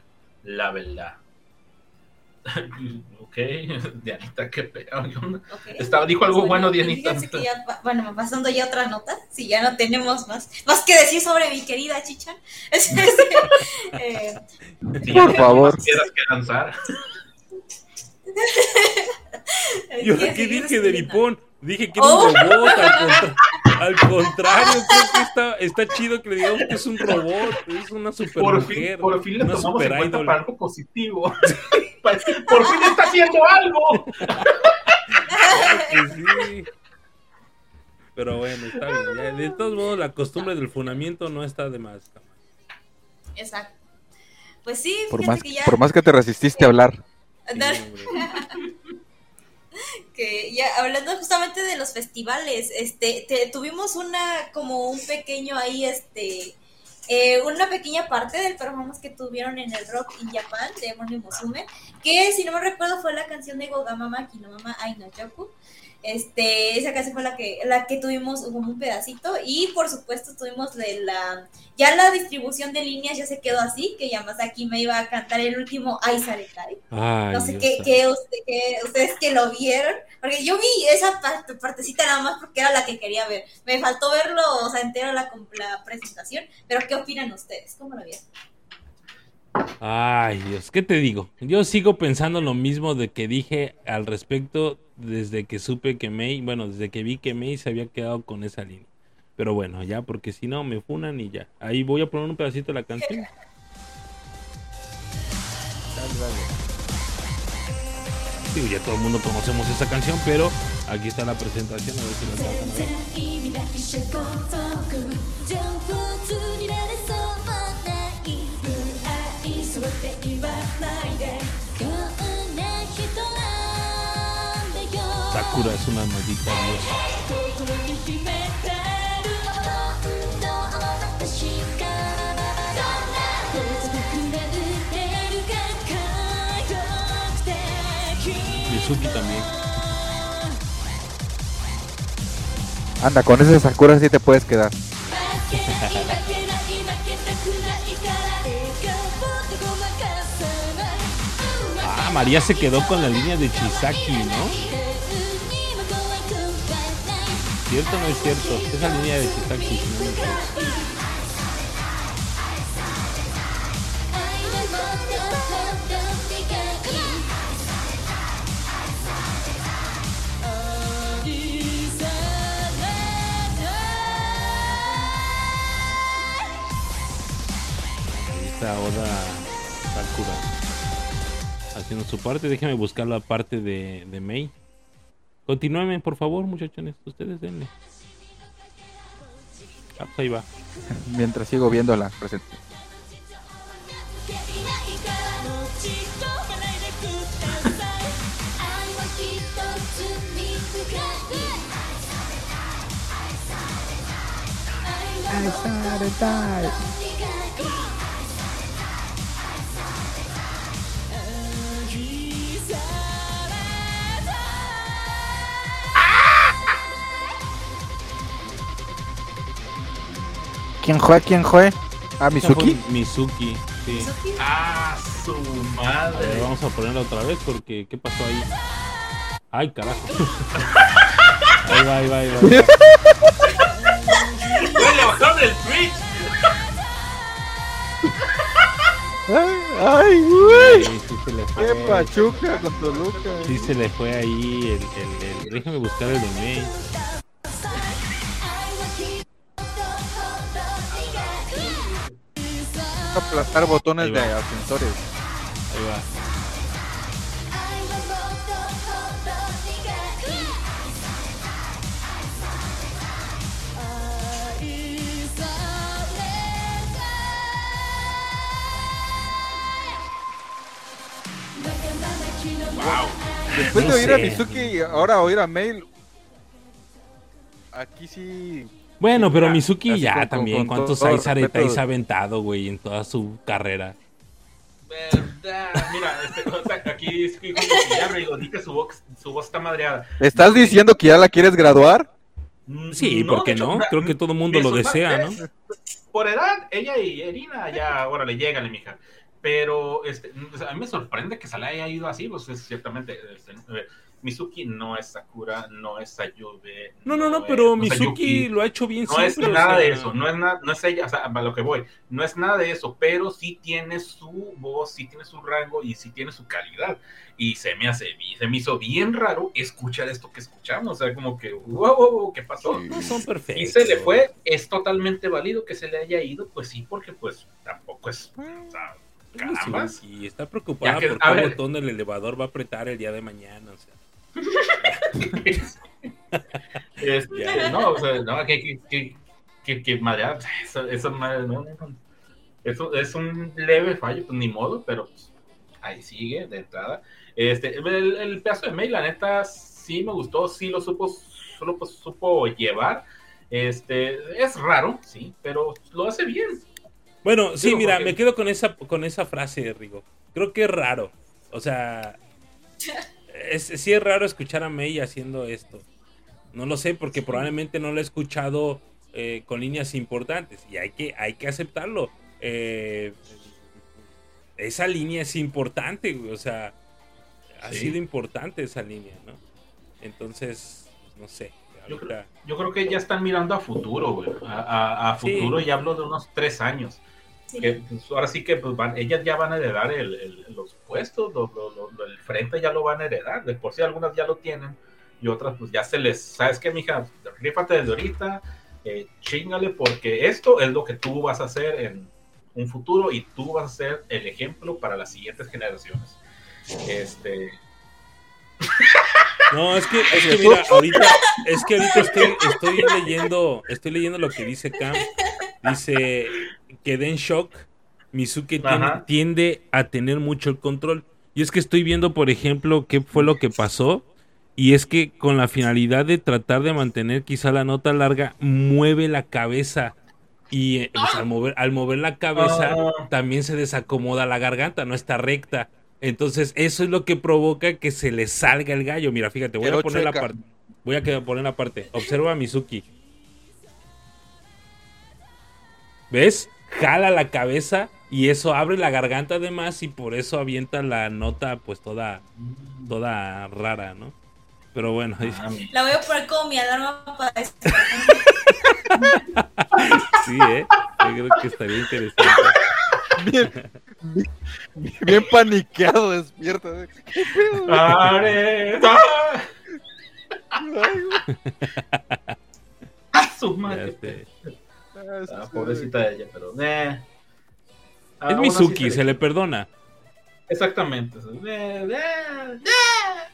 [SPEAKER 1] La verdad. ok, Dianita, qué pedo. Yo no-
[SPEAKER 4] Ok.
[SPEAKER 1] Estaba, dijo algo bueno,
[SPEAKER 4] y
[SPEAKER 1] Dianita.
[SPEAKER 4] fíjense que ya bueno, pasando ya otra nota, si ya no tenemos más, más que decir sobre mi querida Chichan. Es- eh,
[SPEAKER 1] Si
[SPEAKER 3] Por favor.
[SPEAKER 1] quieras que lanzar.
[SPEAKER 2] Yo
[SPEAKER 4] seguir
[SPEAKER 2] dije de dije que era
[SPEAKER 4] Oh.
[SPEAKER 2] un robot, al, contra- al contrario, creo que está, está chido que le digamos que es un robot, es una super
[SPEAKER 1] Por
[SPEAKER 2] mujer,
[SPEAKER 1] fin, por fin le
[SPEAKER 2] una
[SPEAKER 1] tomamos
[SPEAKER 2] super
[SPEAKER 1] en cuenta para algo positivo. por fin está haciendo algo.
[SPEAKER 2] Que sí. Pero bueno, está bien. ya, de todos modos, la costumbre del funamiento no está de más.
[SPEAKER 4] Exacto. Pues sí,
[SPEAKER 3] Por más,
[SPEAKER 4] que ya,
[SPEAKER 3] por más que te resististe a hablar.
[SPEAKER 2] Sí.
[SPEAKER 4] que ya hablando justamente de los festivales, este, te- tuvimos una como un pequeño ahí, este, eh, una pequeña parte del performance que tuvieron en el Rock in Japan de Moni Musume, que si no me recuerdo fue la canción de Gogamama Kinomama Ai no Yoku. Este, esa canción fue la que, la que tuvimos como un pedacito. Y por supuesto tuvimos de la. Ya la distribución de líneas ya se quedó así, que Yamazaki me iba a cantar el último.
[SPEAKER 2] Ay,
[SPEAKER 4] No sé qué, qué usted- qué- ustedes que lo vieron, porque yo vi esa parte- partecita nada más porque era la que quería ver. Me faltó verlo, o sea, entero la, la presentación, pero ¿qué opinan ustedes? ¿Cómo lo vieron?
[SPEAKER 2] Ay, Dios, ¿qué te digo? Yo sigo pensando lo mismo de que dije al respecto desde que supe que May, bueno, desde que vi que May se había quedado con esa línea. Pero bueno, ya, porque si no me funan y ya. Ahí voy a poner un pedacito de la canción. Digo, ya todo el mundo conocemos esa canción, pero aquí está la presentación, a ver si la Sakura es una maldita diosa. Yuzuki también.
[SPEAKER 3] Anda, con ese Sakura sí te puedes quedar.
[SPEAKER 2] ah, María se quedó con la línea de Chisaki, ¿no? ¿Cierto o no es cierto? Esa línea de si no. Ahí está Oda Sakura haciendo su parte. Déjenme buscar la parte de, de Mei. Continúenme, por favor, muchachones. Ustedes denle. Ah, pues ahí va.
[SPEAKER 3] Mientras sigo viendo la. I started die. ¿Quién fue? ¿Quién fue? Ah, Mizuki.
[SPEAKER 2] Mizuki, sí.
[SPEAKER 1] ¡Ah, su
[SPEAKER 2] A ver,
[SPEAKER 1] madre!
[SPEAKER 2] vamos a ponerla otra vez porque ¿qué pasó ahí? Ay, carajo. Ahí va, ahí va, ahí va.
[SPEAKER 1] ¡Güey, le bajaron el Twitch!
[SPEAKER 3] Ay, ay, güey.
[SPEAKER 2] Sí, sí se le
[SPEAKER 3] Qué pachuca con Toluca.
[SPEAKER 2] Sí se le fue ahí el, el, el- Déjame buscar el de
[SPEAKER 3] Aplastar botones de ascensores.
[SPEAKER 2] Ahí va.
[SPEAKER 3] Después
[SPEAKER 2] No
[SPEAKER 3] de oír a. Mizuki y ahora oír a Mail. Aquí sí.
[SPEAKER 2] Bueno, pero Mizuki
[SPEAKER 3] así
[SPEAKER 2] ya
[SPEAKER 3] con-
[SPEAKER 2] también.
[SPEAKER 3] con
[SPEAKER 2] ¿Cuántos Aizaretais ha aventado, güey, en toda su carrera?
[SPEAKER 1] Verdad. Mira, este, o sea, aquí es que ya su voz, su voz está madreada.
[SPEAKER 3] ¿Estás diciendo que ya la quieres graduar?
[SPEAKER 1] Mm,
[SPEAKER 2] Sí, ¿por qué
[SPEAKER 1] hecho,
[SPEAKER 2] no? Creo que todo el mundo lo desea, ¿no?
[SPEAKER 1] Por edad, ella y Erina ya, órale, llégale, mija. Pero este, a mí me sorprende que se le haya ido así, pues es ciertamente. este, eh, Mizuki no es Sakura, no es Ayube.
[SPEAKER 2] No, no, no,
[SPEAKER 1] es-
[SPEAKER 2] pero
[SPEAKER 1] es
[SPEAKER 2] Mizuki lo ha hecho bien
[SPEAKER 1] No es
[SPEAKER 2] o
[SPEAKER 1] nada de eso, no es nada, no es ella, o sea, a lo que voy, no es nada de eso, pero sí tiene su voz, sí tiene su rango y sí tiene su calidad. Y se me hace, se me hizo bien raro escuchar esto que escuchamos, o sea, como que, wow, wow, wow, ¿qué pasó?
[SPEAKER 2] No son perfectos.
[SPEAKER 1] Y se le fue, es totalmente válido que se le haya ido, pues sí, porque pues tampoco es, o sea, carambas.
[SPEAKER 2] Y está preocupada
[SPEAKER 1] que-
[SPEAKER 2] por qué
[SPEAKER 1] ver.
[SPEAKER 2] botón del elevador va a apretar el día de mañana. O sea.
[SPEAKER 1] Este, no, o sea, no, que, que, que, que, que madreada, eso, eso, madre, no, no. Eso es un leve fallo, pues ni modo, pero pues, ahí sigue de entrada. Este, el, el pedazo de mail, la neta, sí me gustó, sí lo supo, solo pues, supo llevar. Este, es raro, sí, pero lo hace bien.
[SPEAKER 2] Bueno, sí,
[SPEAKER 1] Digo,
[SPEAKER 2] mira,
[SPEAKER 1] porque-
[SPEAKER 2] me quedo con esa, con esa frase, Rigo. Creo que es raro. O sea, es, sí es raro escuchar a Mei haciendo esto. No lo sé porque probablemente no lo he escuchado eh, con líneas importantes y hay que, hay que aceptarlo. Eh, esa línea es importante, güey, o sea, ha
[SPEAKER 1] Sí.
[SPEAKER 2] sido importante esa línea, ¿no? Entonces, no sé.
[SPEAKER 1] Yo creo, yo creo que ya están mirando a futuro, güey. A, a- a
[SPEAKER 2] Sí.
[SPEAKER 1] futuro y hablo de unos tres años.
[SPEAKER 4] Sí.
[SPEAKER 1] Que, pues, ahora sí que pues, van, ellas ya van a heredar el- el- los puestos, lo- lo- lo- lo- el frente ya lo van a heredar. De por sí algunas ya lo tienen y otras pues ya se les, ¿sabes qué, mija? Rífate desde ahorita, eh, chingale porque esto es lo que tú vas a hacer en un futuro y tú vas a ser el ejemplo para las siguientes generaciones. Este,
[SPEAKER 2] No, es que, es que mira, ahorita, es que ahorita estoy, estoy leyendo, estoy leyendo lo que dice Cam. Dice que Den Shock, Mizuki tiende a tener mucho el control. Y es que estoy viendo, por ejemplo, qué fue lo que pasó. Y es que con la finalidad de tratar de mantener quizá la nota larga, mueve la cabeza. Y eh, pues, al, mover, al mover la cabeza,
[SPEAKER 1] Ah.
[SPEAKER 2] también se desacomoda la garganta, no está recta. Entonces, eso es lo que provoca que se le salga el gallo. Mira, fíjate, voy a poner la
[SPEAKER 3] chueca.
[SPEAKER 2] parte. Voy a poner la parte. Observa a Mizuki. ¿Ves? Jala la cabeza y eso abre la garganta además y por eso avienta la nota pues toda toda rara, ¿no? Pero bueno,
[SPEAKER 1] ah, mi-
[SPEAKER 4] La voy a poner como mi alarma para esto.
[SPEAKER 2] sí, ¿eh? Yo creo que estaría interesante.
[SPEAKER 3] Bien, bien, bien paniqueado, despierta. ¿eh? ¿Qué pedo?
[SPEAKER 1] ¡Are- ¡Ah! ¡Ah, su madre!
[SPEAKER 3] Ah, sí,
[SPEAKER 1] Ah,
[SPEAKER 3] sí,
[SPEAKER 1] pobrecita de ella, pero. eh.
[SPEAKER 2] Es
[SPEAKER 1] Aún
[SPEAKER 2] Mizuki, se le perdona.
[SPEAKER 1] Exactamente. Eh, eh,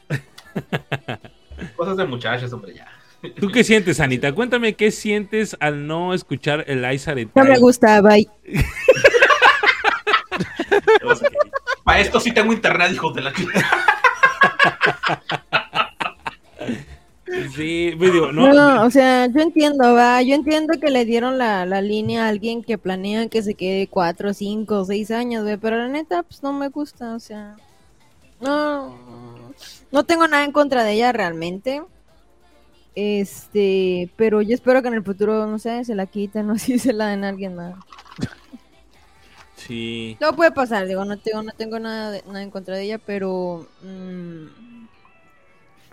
[SPEAKER 1] eh. Cosas de muchachos, hombre, ya.
[SPEAKER 2] ¿Tú qué sientes, Anita? Cuéntame qué sientes al no escuchar el de
[SPEAKER 5] No me gusta, bye.
[SPEAKER 1] Para esto sí tengo internet, hijos de la chica.
[SPEAKER 2] Sí, digo,
[SPEAKER 5] No,
[SPEAKER 2] no,
[SPEAKER 5] o sea, yo entiendo, va, yo entiendo que le dieron la, la línea a alguien que planea que se quede cuatro, cinco, seis años, güey, pero la neta, pues no me gusta, o sea, no, no tengo nada en contra de ella realmente, este, pero yo espero que en el futuro, no sé, se la quiten o si se la den a alguien más.
[SPEAKER 2] sí.
[SPEAKER 5] Todo puede pasar, digo, no tengo, no tengo nada, de- nada en contra de ella, pero mm,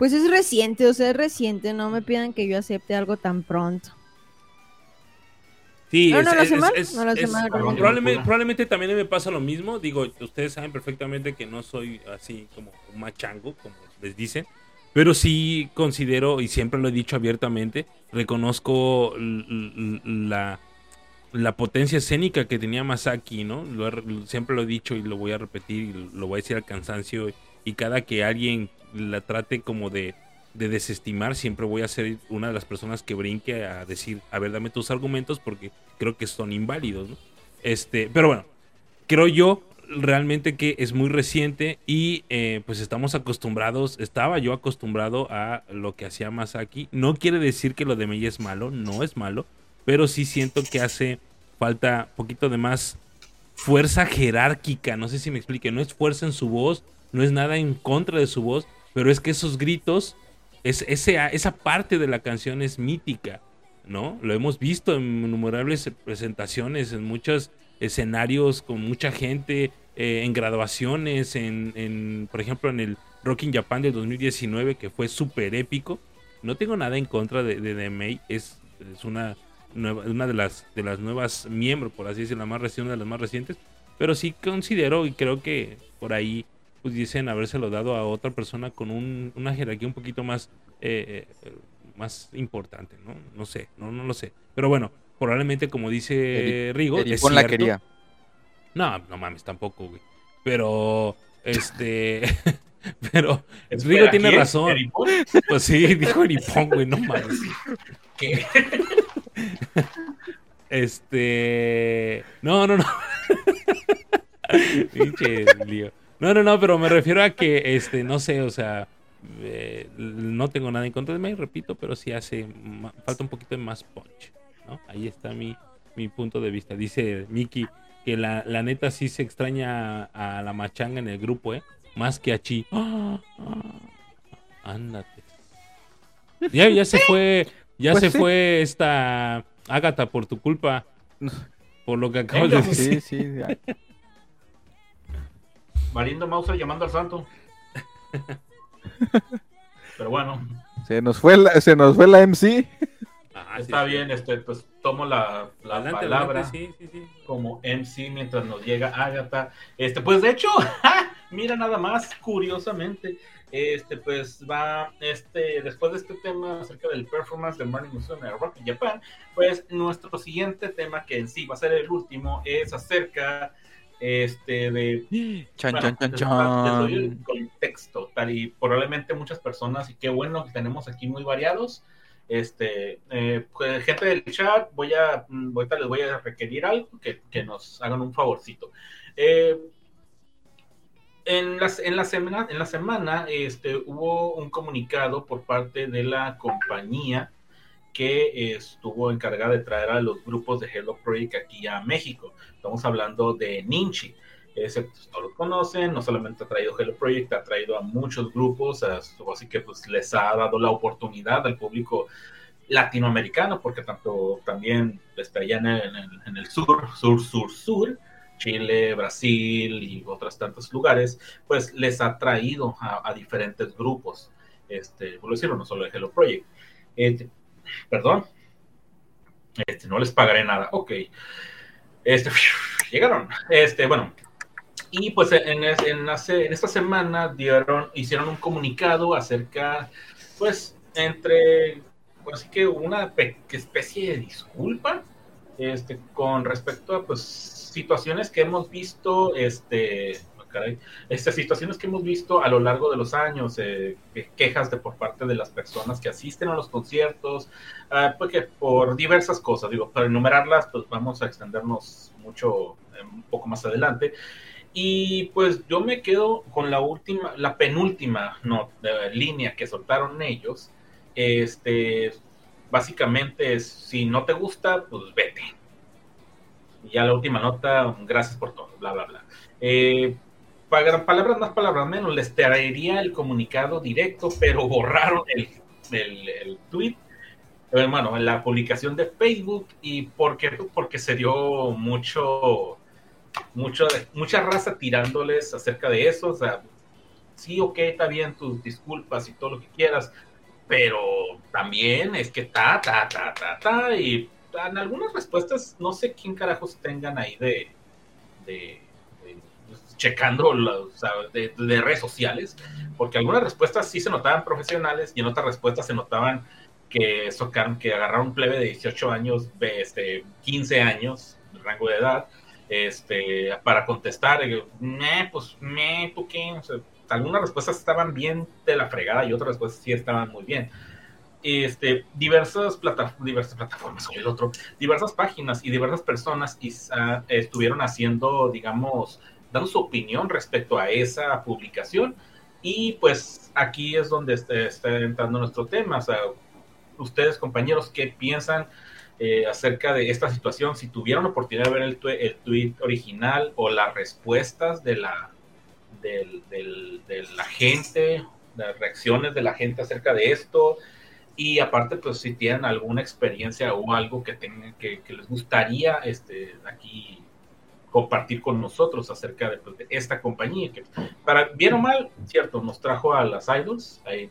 [SPEAKER 5] pues es reciente, o sea, es reciente, no me pidan que yo acepte algo tan pronto.
[SPEAKER 2] Sí,
[SPEAKER 5] No,
[SPEAKER 2] es-
[SPEAKER 5] no lo
[SPEAKER 2] es-
[SPEAKER 5] mal,
[SPEAKER 2] es-
[SPEAKER 5] no lo
[SPEAKER 2] es-
[SPEAKER 5] mal,
[SPEAKER 2] probablemente, probablemente también me pasa lo mismo. Digo, ustedes saben perfectamente que no soy así como un machango, como les dicen. Pero sí considero, y siempre lo he dicho abiertamente, reconozco la, la potencia escénica que tenía Masaki, ¿no? Lo he- siempre lo he dicho y lo voy a repetir y lo voy a decir al cansancio. Y cada que alguien la trate como de, de desestimar, siempre voy a ser una de las personas que brinque a decir, a ver, dame tus argumentos porque creo que son inválidos. Este, pero bueno, creo yo realmente que es muy reciente y eh, pues estamos acostumbrados, estaba yo acostumbrado a lo que hacía Masaki. No quiere decir que lo de Mei es malo, no es malo, pero sí siento que hace falta poquito de más fuerza jerárquica, no sé si me explique, no es fuerza en su voz, no es nada en contra de su voz, pero es que esos gritos, es, ese, esa parte de la canción es mítica, ¿no? Lo hemos visto en innumerables presentaciones, en muchos escenarios con mucha gente, eh, en graduaciones, en, en, por ejemplo, en el Rock in Japan del 2019, que fue súper épico. No tengo nada en contra de, de, es, es una, una de, las, de las nuevas miembros, por así decirlo, la más reciente, una de las más recientes, pero sí considero y creo que por ahí pudiesen habérselo dado a otra persona con un, una jerarquía un poquito más, eh, eh, más importante, ¿no? No sé, no, no lo sé. Pero bueno, probablemente como dice
[SPEAKER 3] Eri-
[SPEAKER 2] Rigo, es
[SPEAKER 3] Eripón la quería.
[SPEAKER 2] No, no mames, tampoco, güey. Pero, este, pero
[SPEAKER 1] Espera,
[SPEAKER 2] Rigo tiene
[SPEAKER 1] ¿quién?
[SPEAKER 2] razón.
[SPEAKER 1] ¿Eripón?
[SPEAKER 2] Pues sí, dijo Eripón, güey, no mames.
[SPEAKER 1] ¿Qué?
[SPEAKER 2] Este, no, no, no. Pinche lío. No, no, no, pero me refiero a que, este, no sé, o sea, eh, no tengo nada en contra de May, repito, pero sí hace, falta un poquito de más punch, ¿no? Ahí está mi, mi punto de vista. Dice Miki que la, la neta sí se extraña a, a la machanga en el grupo, ¿eh? Más que a Chi. ¡Ah! Ándate. Ya, ya se fue, ya
[SPEAKER 3] Pues
[SPEAKER 2] se
[SPEAKER 3] sí.
[SPEAKER 2] fue esta Ágata por tu culpa. Por lo que acabas de decir.
[SPEAKER 3] Sí, sí. ya.
[SPEAKER 1] Marindo Mauser llamando al santo. Pero bueno,
[SPEAKER 3] Se nos fue la, se nos fue la MC.
[SPEAKER 2] Ah, sí,
[SPEAKER 1] está
[SPEAKER 2] sí.
[SPEAKER 1] bien, este, pues tomo la, la
[SPEAKER 2] Adelante,
[SPEAKER 1] palabra
[SPEAKER 2] adelante, sí, sí, sí.
[SPEAKER 1] como MC mientras nos llega Agatha. Este, pues de hecho, mira nada más, curiosamente, este, pues va, este, después de este tema acerca del performance de Morning Musume de Rock Japan, pues nuestro siguiente tema, que en sí va a ser el último, es acerca, este, de
[SPEAKER 3] Chan,
[SPEAKER 1] Bueno,
[SPEAKER 3] chan, chan,
[SPEAKER 1] doy el contexto, tal y probablemente muchas personas, y qué bueno que tenemos aquí muy variados. Este, eh, pues, gente del chat, voy a, mm, ahorita les voy a requerir algo que, que nos hagan un favorcito. Eh, en, las, en, la semana, en la semana este, hubo un comunicado por parte de la compañía que estuvo encargada de traer a los grupos de Hello Project aquí a México. Estamos hablando de Ninchi. Ese pues, no lo conocen, no solamente ha traído Hello Project, ha traído a muchos grupos, así que pues les ha dado la oportunidad al público latinoamericano, porque tanto también está allá en el, sur, sur, sur, sur, Chile, Brasil y otros tantos lugares, pues les ha traído a, diferentes grupos, este, por decirlo, no solo de Hello Project. Este, perdón, este, no les pagaré nada, ok. Este, llegaron, este, bueno, y pues en, en, hace- en esta semana dieron, hicieron un comunicado acerca, pues, entre, pues así que una pe- especie de disculpa, este, con respecto a, pues, situaciones que hemos visto, este, caray, estas situaciones que hemos visto a lo largo de los años, eh, que- quejas de por parte de las personas que asisten a los conciertos, ah, porque por diversas cosas, digo, para enumerarlas, pues vamos a extendernos mucho, eh, un poco más adelante. Y pues yo me quedo con la última, la penúltima no, eh, línea que soltaron ellos. Este, básicamente es, si no te gusta, pues vete. Y ya la última nota, gracias por todo, bla, bla, bla. Pa- palabras más, palabras menos, les traería el comunicado directo, pero borraron el, el, el tweet, bueno, en la publicación de Facebook. ¿Y por qué? Porque se dio mucho mucho, mucha raza tirándoles acerca de eso. O sea, sí, ok, está bien tus disculpas y todo lo que quieras, pero también es que ta, ta, ta, ta, ta. Y en algunas respuestas, no sé quién carajos tengan ahí de, de- checando la- o sea, de, de redes sociales, porque algunas respuestas sí se notaban profesionales y en otras respuestas se notaban que, socaron, que agarraron plebe de 18 años, de este, 15 años, rango de edad, este, para contestar, y yo, "Meh, pues, me, ¿tú qué? O sea, algunas respuestas estaban bien de la fregada y otras respuestas sí estaban muy bien. Este, diversas, plata- diversas plataformas, o el otro, diversas páginas y diversas personas y, ah, estuvieron haciendo, digamos, dando su opinión respecto a esa publicación. Y pues aquí es donde está, está entrando nuestro tema. O sea, ustedes, compañeros, ¿qué piensan eh, acerca de esta situación? Si tuvieron oportunidad de ver el, el tweet original o las respuestas de la, del- del- de la gente, las reacciones de la gente acerca de esto. Y aparte, pues si tienen alguna experiencia o algo que tengan que, que les gustaría este, aquí compartir con nosotros acerca de, pues, de esta compañía que para bien o mal, cierto, nos trajo a las idols. Ahí,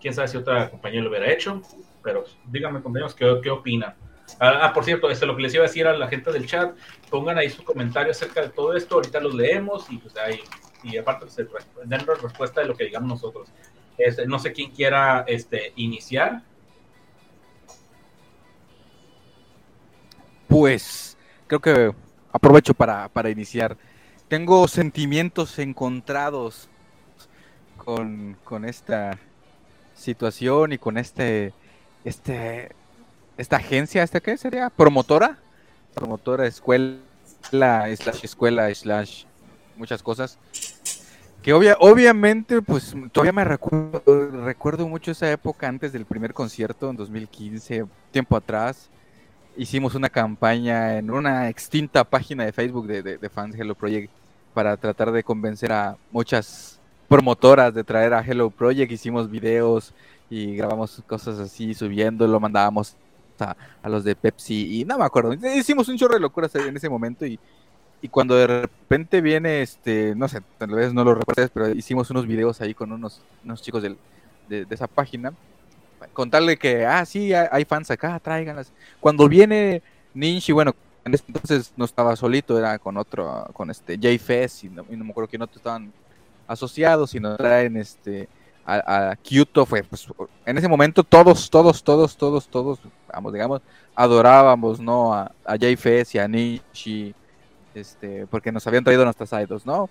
[SPEAKER 1] quién sabe si otra compañía lo hubiera hecho, pero díganme compañeros qué, qué opinan. Ah, ah, por cierto, este, lo que les iba a decir a la gente del chat, pongan ahí su comentario acerca de todo esto, ahorita los leemos y pues ahí, y aparte pues, den respuesta de lo que digamos nosotros. Este, no sé quién quiera este, iniciar.
[SPEAKER 3] Pues creo que aprovecho para, para iniciar. Tengo sentimientos encontrados con, con esta situación y con este, este, esta agencia, ¿esta qué sería? ¿Promotora? Promotora, escuela, slash escuela, slash muchas cosas. Que obvia, obviamente, pues todavía me recuerdo, recuerdo mucho esa época antes del primer concierto en 2015, tiempo atrás hicimos una campaña en una extinta página de Facebook de, de- de fans Hello Project para tratar de convencer a muchas promotoras de traer a Hello Project. Hicimos videos y grabamos cosas así, subiendo, lo mandábamos a, a los de Pepsi y no me acuerdo. Hicimos un chorro de locuras en ese momento y, y cuando de repente viene, este, no sé, tal vez no lo recuerdes, pero hicimos unos videos ahí con unos, unos chicos de, de esa página, contarle que, ah, sí, hay, fans acá, tráiganlas. Cuando viene Ninji, bueno, en ese entonces no estaba solito, era con otro, con este J-Fest y no, y no me acuerdo quién otro estaban asociados, sino traen este a, a Kyoto, fue, pues, en ese momento todos, todos, todos, todos, todos, vamos, digamos, adorábamos, ¿no? A, a J-Fest y a Ninji, este, porque nos habían traído nuestras idols, ¿no?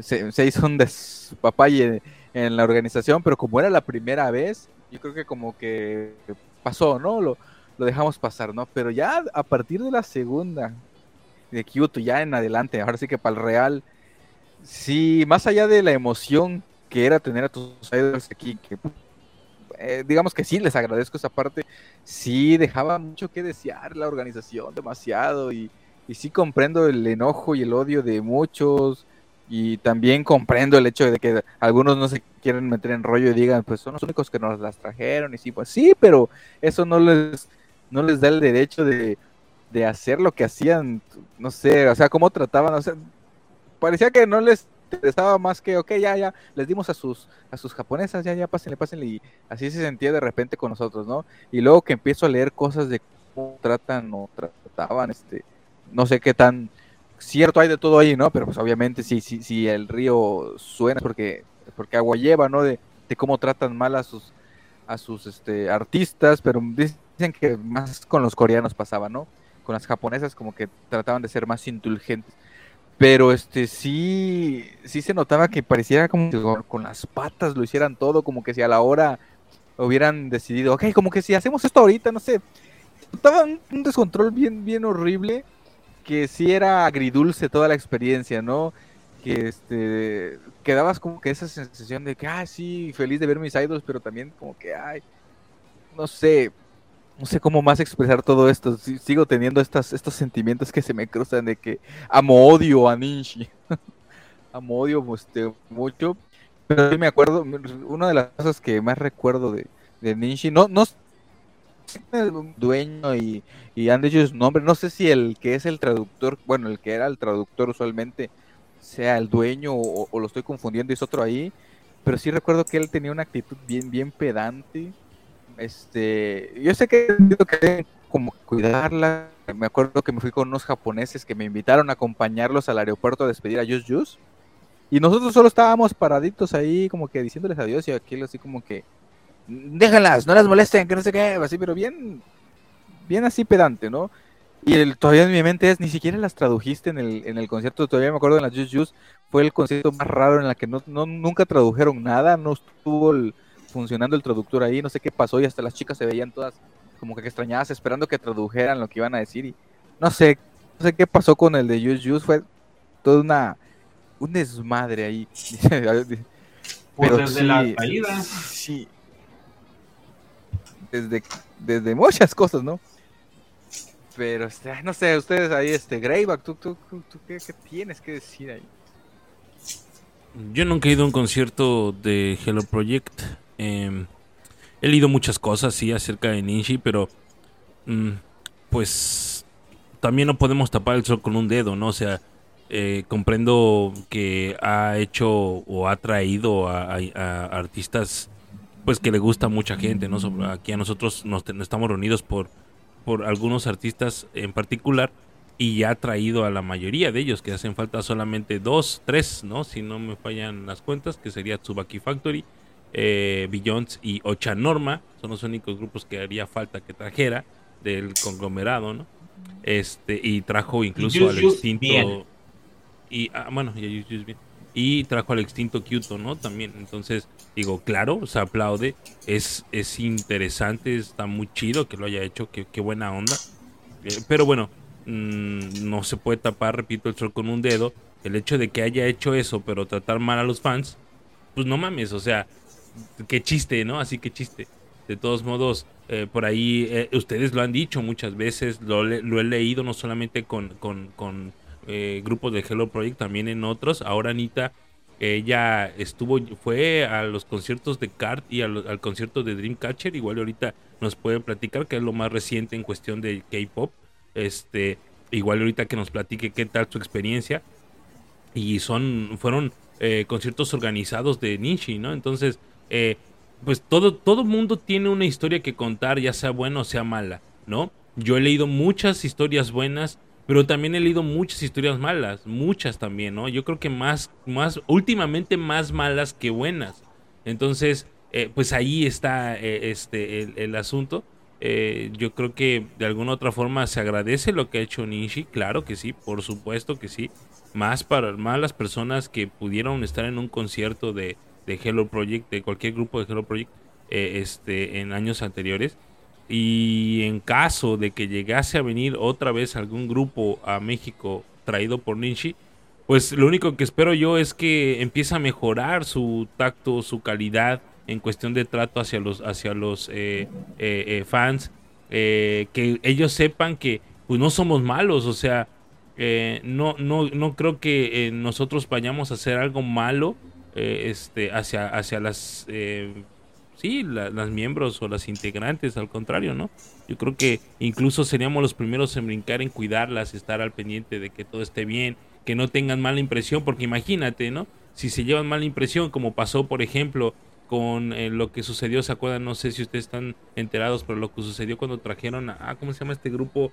[SPEAKER 3] Se, se hizo un despapalle en la organización, pero como era la primera vez, yo creo que como que pasó, ¿no? Lo, lo dejamos pasar, ¿no? Pero ya a partir de la segunda de Kyoto, ya en adelante, ahora sí que para el Real, sí, más allá de la emoción que era tener a tus idols aquí, que eh, digamos que sí, les agradezco esa parte, sí dejaba mucho que desear la organización, demasiado, y, y sí comprendo el enojo y el odio de muchos, y también comprendo el hecho de que algunos no se quieren meter en rollo y digan, pues son los únicos que nos las trajeron, y sí, pues sí, pero eso no les, no les da el derecho de, de hacer lo que hacían, no sé, o sea, cómo trataban, o sea, parecía que no les interesaba más que, ok, ya, ya, les dimos a sus, a sus japonesas, ya, ya, pásenle, pásenle, y así se sentía de repente con nosotros, ¿no? Y luego que empiezo a leer cosas de cómo tratan o trataban, este, no sé qué tan cierto hay de todo ahí, ¿no? Pero pues obviamente si, si, si el río suena es porque, porque agua lleva, ¿no? De, de cómo tratan mal a sus, a sus este, artistas, pero dicen que más con los coreanos pasaba, ¿no? Con las japonesas como que trataban de ser más indulgentes. Pero este sí, sí se notaba que pareciera como que con, las patas lo hicieran todo, como que si a la hora hubieran decidido, ok, como que si hacemos esto ahorita, no sé, notaba un, un descontrol bien, bien horrible, que sí era agridulce toda la experiencia, ¿no? Que este, quedabas como que esa sensación de que, ah, sí, feliz de ver mis idols, pero también como que, ay, no sé, no sé cómo más expresar todo esto. Sigo teniendo estas, estos sentimientos que se me cruzan de que amo odio a Ninji. amo odio este, mucho. Pero sí me acuerdo, una de las cosas que más recuerdo de, de Ninji, no, no dueño y, y han dicho su nombre, no sé si el que es el traductor, bueno, el que era el traductor usualmente sea el dueño o, lo estoy confundiendo y es otro ahí, pero sí recuerdo que él tenía una actitud bien, bien pedante este, yo sé que que como cuidarla. Me acuerdo que me fui con unos japoneses que me invitaron a acompañarlos al aeropuerto a despedir a Just Just. Y nosotros solo estábamos paraditos ahí, como que diciéndoles adiós. Y aquel así como que, déjenlas, no las molesten, que no sé qué, así, pero bien, bien así pedante, ¿no? Y el, todavía en mi mente es, ni siquiera las tradujiste en el, en el concierto, todavía me acuerdo en las Just Just, fue el concierto más raro en la que no, no nunca tradujeron nada, no estuvo el, funcionando el traductor ahí, no sé qué pasó y hasta las chicas se veían todas como que extrañadas esperando que tradujeran lo que iban a decir y no sé, no sé qué pasó con el de Just Just, fue toda una un desmadre ahí.
[SPEAKER 1] Pues
[SPEAKER 3] Pero
[SPEAKER 1] desde
[SPEAKER 3] sí,
[SPEAKER 1] la caída.
[SPEAKER 3] Sí. Desde, desde muchas cosas, ¿no? Pero este, no sé, ustedes ahí, este, Greyback, ¿tú, tú, tú, qué, tienes que decir ahí?
[SPEAKER 2] Yo nunca he ido a un concierto de Hello Project. Eh, he leído muchas cosas, sí, acerca de Ninji, pero mm, pues también no podemos tapar el sol con un dedo, ¿no? O sea, eh, comprendo que ha hecho o ha traído a artistas pues que le gusta a mucha gente, ¿no? Sobre- aquí a nosotros nos, estamos reunidos por, por algunos artistas en particular y ya ha traído a la mayoría de ellos, que hacen falta solamente dos, tres, ¿no? Si no me fallan las cuentas, que sería Tsubaki Factory, eh, Beyonds y Ocha Norma, son los únicos grupos que haría falta que trajera del conglomerado, ¿no? Este, y trajo incluso al extinto.
[SPEAKER 1] bien.
[SPEAKER 2] Y, ah, bueno, Yus bien. Y trajo al extinto Kyoto, ¿no? También. Entonces, digo, claro, se aplaude. Es, es interesante, está muy chido que lo haya hecho. Qué, qué buena onda. Eh, pero bueno, mm, no se puede tapar, repito, el sol con un dedo. El hecho de que haya hecho eso, pero tratar mal a los fans, pues no mames, o sea, qué chiste, ¿no? Así que chiste. De todos modos, eh, por ahí eh, ustedes lo han dicho muchas veces, lo, lo he leído no solamente con, con, con, eh, grupos de Hello Project, también en otros. Ahora Anita Ella estuvo, fue a los conciertos de Cart y al concierto de Dreamcatcher. Igual ahorita nos puede platicar, que es lo más reciente en cuestión de K-pop. Este, igual ahorita que nos platique qué tal su experiencia. Y son, fueron eh, conciertos organizados de Ninshi, ¿no? Entonces, eh, pues todo, todo mundo tiene una historia que contar, ya sea buena o sea mala, ¿no? Yo he leído muchas historias buenas, pero también he leído muchas historias malas, muchas también, ¿no? Yo creo que más, más, últimamente más malas que buenas. Entonces, eh, pues ahí está eh, este, el, asunto. Eh, yo creo que de alguna otra forma se agradece lo que ha hecho Nishi, claro que sí, por supuesto que sí. Más para más las personas que pudieron estar en un concierto de, de Hello Project, de cualquier grupo de Hello Project, eh, este, en años anteriores. Y en caso de que llegase a venir otra vez algún grupo a México traído por Ninshi, pues lo único que espero yo es que empiece a mejorar su tacto, su calidad en cuestión de trato hacia los, hacia los eh, eh, eh, fans, eh, que ellos sepan que pues no somos malos, o sea, no, no, no creo que nosotros vayamos a hacer algo malo este, hacia, hacia las, sí, la- las miembros o las integrantes, al contrario, ¿no? Yo creo que incluso seríamos los primeros en brincar, en cuidarlas, estar al pendiente de que todo esté bien, que no tengan mala impresión, porque imagínate, ¿no? Si se llevan mala impresión, como pasó, por ejemplo, con eh, lo que sucedió, ¿se acuerdan? No sé si ustedes están enterados, pero lo que sucedió cuando trajeron a, ah, ¿cómo se llama este grupo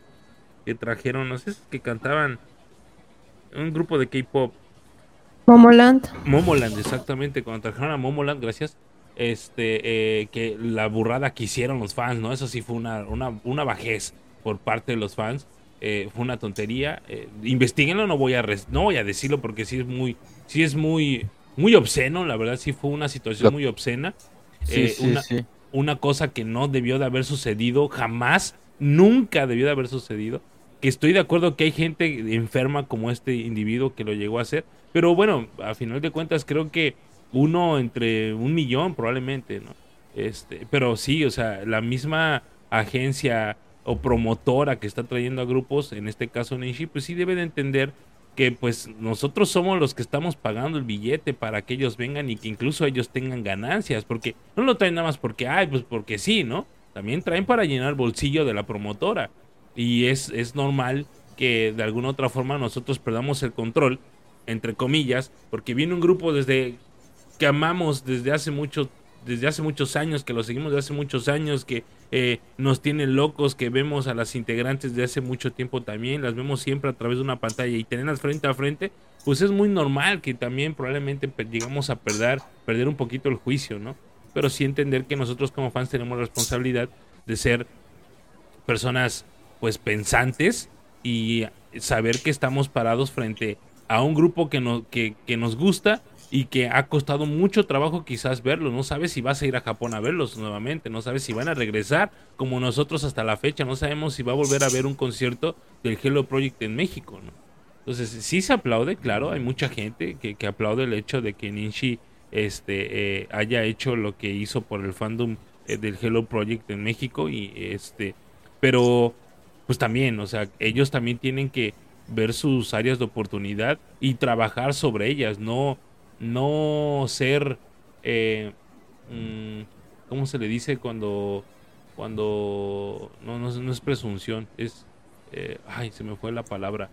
[SPEAKER 2] que trajeron? No sé, que cantaban un grupo de K-pop.
[SPEAKER 5] Momoland.
[SPEAKER 2] Momoland, exactamente, cuando trajeron a Momoland, gracias. Este, eh, que la burrada que hicieron los fans, ¿no? Eso sí fue una, una, una bajez por parte de los fans. eh, fue una tontería. Eh, investiguenlo, no voy a no voy a decirlo porque sí es muy, sí es muy, muy obsceno, la verdad sí fue una situación muy obscena.
[SPEAKER 3] Sí, sí,
[SPEAKER 2] una,
[SPEAKER 3] sí.
[SPEAKER 2] una cosa que no debió de haber sucedido jamás, nunca debió de haber sucedido. Que estoy de acuerdo que hay gente enferma como este individuo que lo llegó a hacer, pero bueno, a final de cuentas creo que uno entre un millón probablemente, ¿no? Este, pero sí, o sea, la misma agencia o promotora que está trayendo a grupos, en este caso Nishi, pues sí debe de entender que pues nosotros somos los que estamos pagando el billete para que ellos vengan y que incluso ellos tengan ganancias, porque no lo traen nada más porque, ay, pues porque sí, ¿no? También traen para llenar bolsillo de la promotora. Y es, es normal que de alguna otra forma nosotros perdamos el control, entre comillas, porque viene un grupo desde que amamos desde hace mucho, desde hace muchos años, que lo seguimos desde hace muchos años, que eh, nos tienen locos, que vemos a las integrantes de hace mucho tiempo también, las vemos siempre a través de una pantalla y tenerlas frente a frente, pues es muy normal que también probablemente pe- llegamos a perder, perder un poquito el juicio, ¿no? Pero sí entender que nosotros como fans tenemos la responsabilidad de ser personas pues pensantes y saber que estamos parados frente a un grupo que, no, que, que nos gusta y que ha costado mucho trabajo quizás verlos. No sabes si vas a ir a Japón a verlos nuevamente, no sabes si van a regresar como nosotros hasta la fecha, no sabemos si va a volver a ver un concierto del Hello Project en México, ¿no? Entonces sí se aplaude, claro, hay mucha gente que, que aplaude el hecho de que Ninshi este, eh, haya hecho lo que hizo por el fandom eh, del Hello Project en México y este, pero pues también, o sea, ellos también tienen que ver sus áreas de oportunidad y trabajar sobre ellas, no, no ser, eh, mm, ¿cómo se le dice cuando, cuando, no, no, es- no es presunción, es, eh, ay, se me fue la palabra,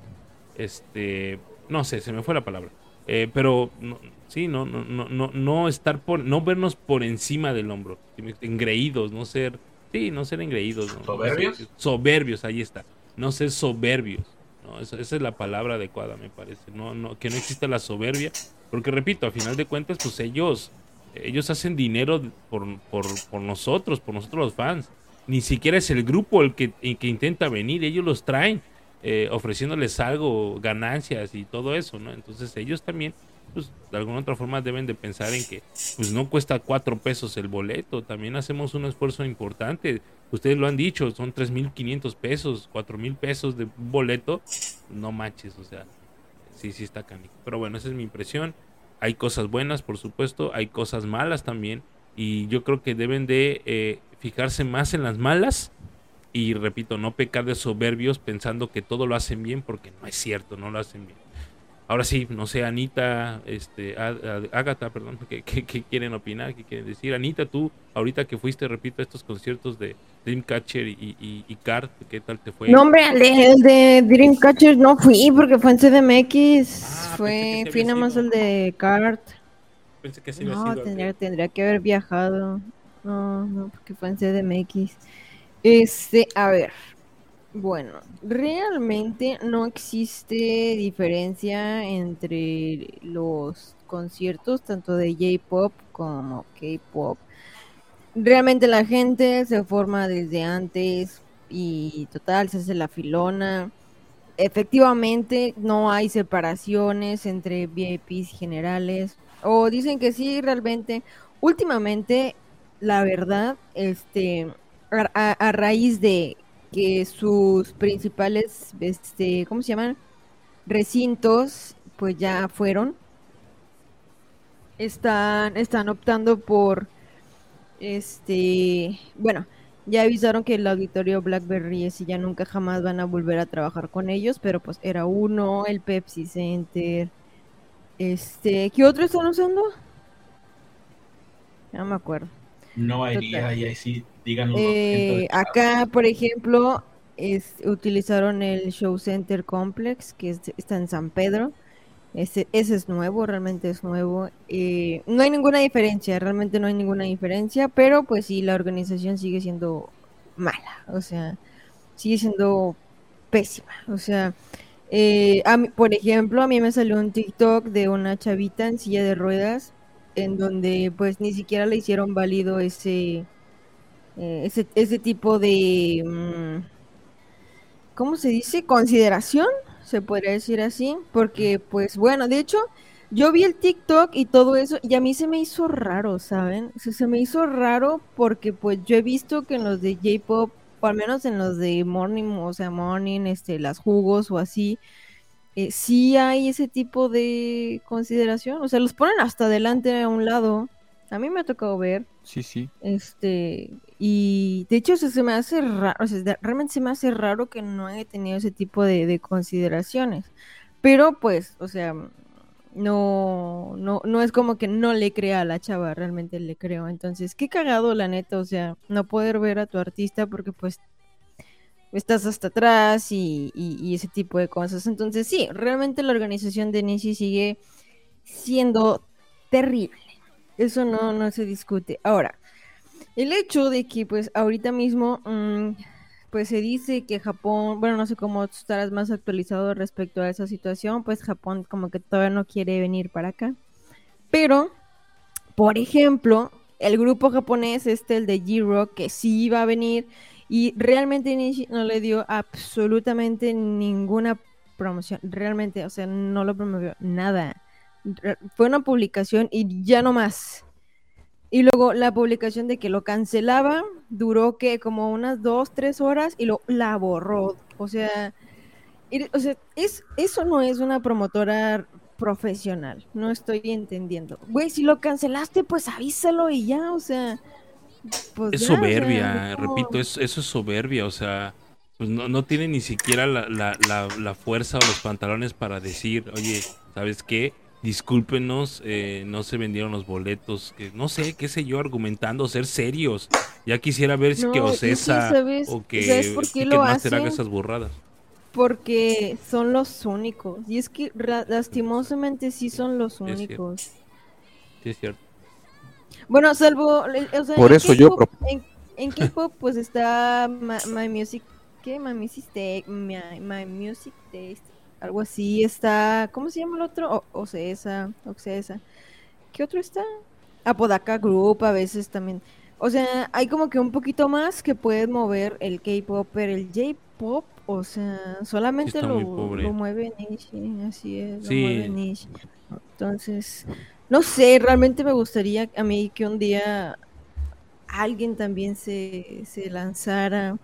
[SPEAKER 2] este, no sé, se me fue la palabra, eh, pero no, sí, no, no, no, no, no estar por, no vernos por encima del hombro, engreídos, no ser, sí, no ser engreídos, ¿no?
[SPEAKER 1] ¿Soberbios?
[SPEAKER 2] No soberbios, ahí está, no ser soberbios, no, esa, esa es la palabra adecuada, me parece, no, no, que no exista la soberbia, porque repito, a final de cuentas, pues ellos, ellos hacen dinero por, por, por nosotros, por nosotros los fans, ni siquiera es el grupo el que, que intenta venir, ellos los traen eh, ofreciéndoles algo, ganancias y todo eso, ¿no? Entonces ellos también, pues de alguna otra forma deben de pensar en que pues no cuesta cuatro pesos el boleto, también hacemos un esfuerzo importante, ustedes lo han dicho, son 3.500 pesos, 4.000 pesos de boleto, no manches, o sea, sí, sí está canijo. Pero bueno, esa es mi impresión, hay cosas buenas, por supuesto, hay cosas malas también, y yo creo que deben de eh, fijarse más en las malas y repito, no pecar de soberbios pensando que todo lo hacen bien porque no es cierto, no lo hacen bien. Ahora sí, no sé, Anita, este, Agatha, perdón, ¿qué, qué, qué quieren opinar? ¿Qué quieren decir? Anita, tú, ahorita que fuiste, repito, a estos conciertos de Dreamcatcher y, y, y Card, ¿qué tal te fue?
[SPEAKER 5] No, hombre, el de, Dreamcatcher no fui porque fue en CDMX.
[SPEAKER 2] Ah,
[SPEAKER 5] fue, fui nada más el de Cart.
[SPEAKER 2] Pensé que había
[SPEAKER 5] No,
[SPEAKER 2] de-
[SPEAKER 5] tendría, tendría que haber viajado. No, no, porque fue en CDMX. Este, a ver. Bueno, realmente no existe diferencia entre los conciertos, tanto de J-pop como K-pop. Realmente la gente se forma desde antes y total, se hace la filona. Efectivamente, no hay separaciones entre VIPs generales. O dicen que sí, realmente. Últimamente, la verdad, este, a- a raíz de que sus principales, este, ¿cómo se llaman? Recintos, pues ya fueron. Están, están optando por, este, bueno, ya avisaron que el auditorio Blackberry y ya nunca jamás van a volver a trabajar con ellos, pero pues era uno, el Pepsi Center. Este, ¿qué otro están usando? No me acuerdo.
[SPEAKER 1] No día y ahí sí, díganlo.
[SPEAKER 5] Eh, acá, por ejemplo, es, utilizaron el Show Center Complex, que es- está en San Pedro. Ese, ese es nuevo, realmente es nuevo. Eh, no hay ninguna diferencia, realmente no hay ninguna diferencia, pero pues sí, la organización sigue siendo mala, o sea, sigue siendo pésima. O sea, eh, a mí- por ejemplo, a mí me salió un TikTok de una chavita en silla de ruedas, en donde pues ni siquiera le hicieron válido ese eh, ese, ese tipo de, mm, ¿cómo se dice? Consideración, se podría decir así, porque pues bueno, de hecho, yo vi el TikTok y todo eso y a mí se me hizo raro, ¿saben? O se me hizo raro porque pues yo he visto que en los de J-Pop, o al menos en los de Morning, o sea, Morning, este, las jugos o así, eh, sí hay ese tipo de consideración, o sea, los ponen hasta adelante a un lado. A mí me ha tocado ver.
[SPEAKER 3] Sí, sí.
[SPEAKER 5] Este, y de hecho eso se me hace raro, o sea, realmente se me hace raro que no haya tenido ese tipo de, de consideraciones. Pero pues, o sea, no, no, no es como que no le crea a la chava, realmente le creo. Entonces, qué cagado, la neta, o sea, no poder ver a tu artista porque pues estás hasta atrás y, ese tipo de cosas. Entonces, sí, realmente la organización de Nishi sigue siendo terrible. Eso no, no se discute. Ahora, el hecho de que pues ahorita mismo mm, pues se dice que Japón, bueno, no sé cómo estarás más actualizado respecto a esa situación, pues Japón como que todavía no quiere venir para acá. Pero, por ejemplo, el grupo japonés, este, el de G-Rock, que sí iba a venir y realmente Nishi no le dio absolutamente ninguna promoción, realmente, o sea, no lo promovió nada. Fue una publicación y ya no más. Y luego la publicación de que lo cancelaba duró que como unas dos, tres horas y lo la borró. O sea, o sea, es, eso no es una promotora profesional. No estoy entendiendo. Güey, si lo cancelaste, pues avísalo y ya, o sea. Pues
[SPEAKER 2] Es soberbia, repito, es, eso es soberbia, o sea, pues no, no tiene ni siquiera la, la, la, la fuerza o los pantalones para decir, oye, ¿sabes qué? Discúlpenos, eh, no se vendieron los boletos, que no sé, qué sé yo, argumentando, ser serios. Ya quisiera ver si
[SPEAKER 5] No,
[SPEAKER 2] que Ocesa
[SPEAKER 5] ¿sabes-
[SPEAKER 2] o que
[SPEAKER 5] sabes por qué lo
[SPEAKER 2] esas burradas.
[SPEAKER 5] Porque son los únicos. Y es que lastimosamente sí son los
[SPEAKER 2] cierto.
[SPEAKER 5] únicos.
[SPEAKER 2] Sí, es cierto.
[SPEAKER 5] Bueno, salvo. le- o sea,
[SPEAKER 3] Por
[SPEAKER 5] en
[SPEAKER 3] eso yo
[SPEAKER 5] En, en K-pop, pues está My, Music. ¿Qué? My Music Taste. My, My Music Taste. Algo así. Está. ¿Cómo se llama el otro? O, Ocesa. Ocesa. ¿Qué otro está? Apodaca Group a veces también. O sea, hay como que un poquito más que puede mover el K-pop, pero el J-pop, o sea, solamente lo, mueve Nishi, así es, lo
[SPEAKER 2] Sí.
[SPEAKER 5] mueve Nishi. Entonces, no sé, realmente me gustaría a mí que un día alguien también se, se lanzara.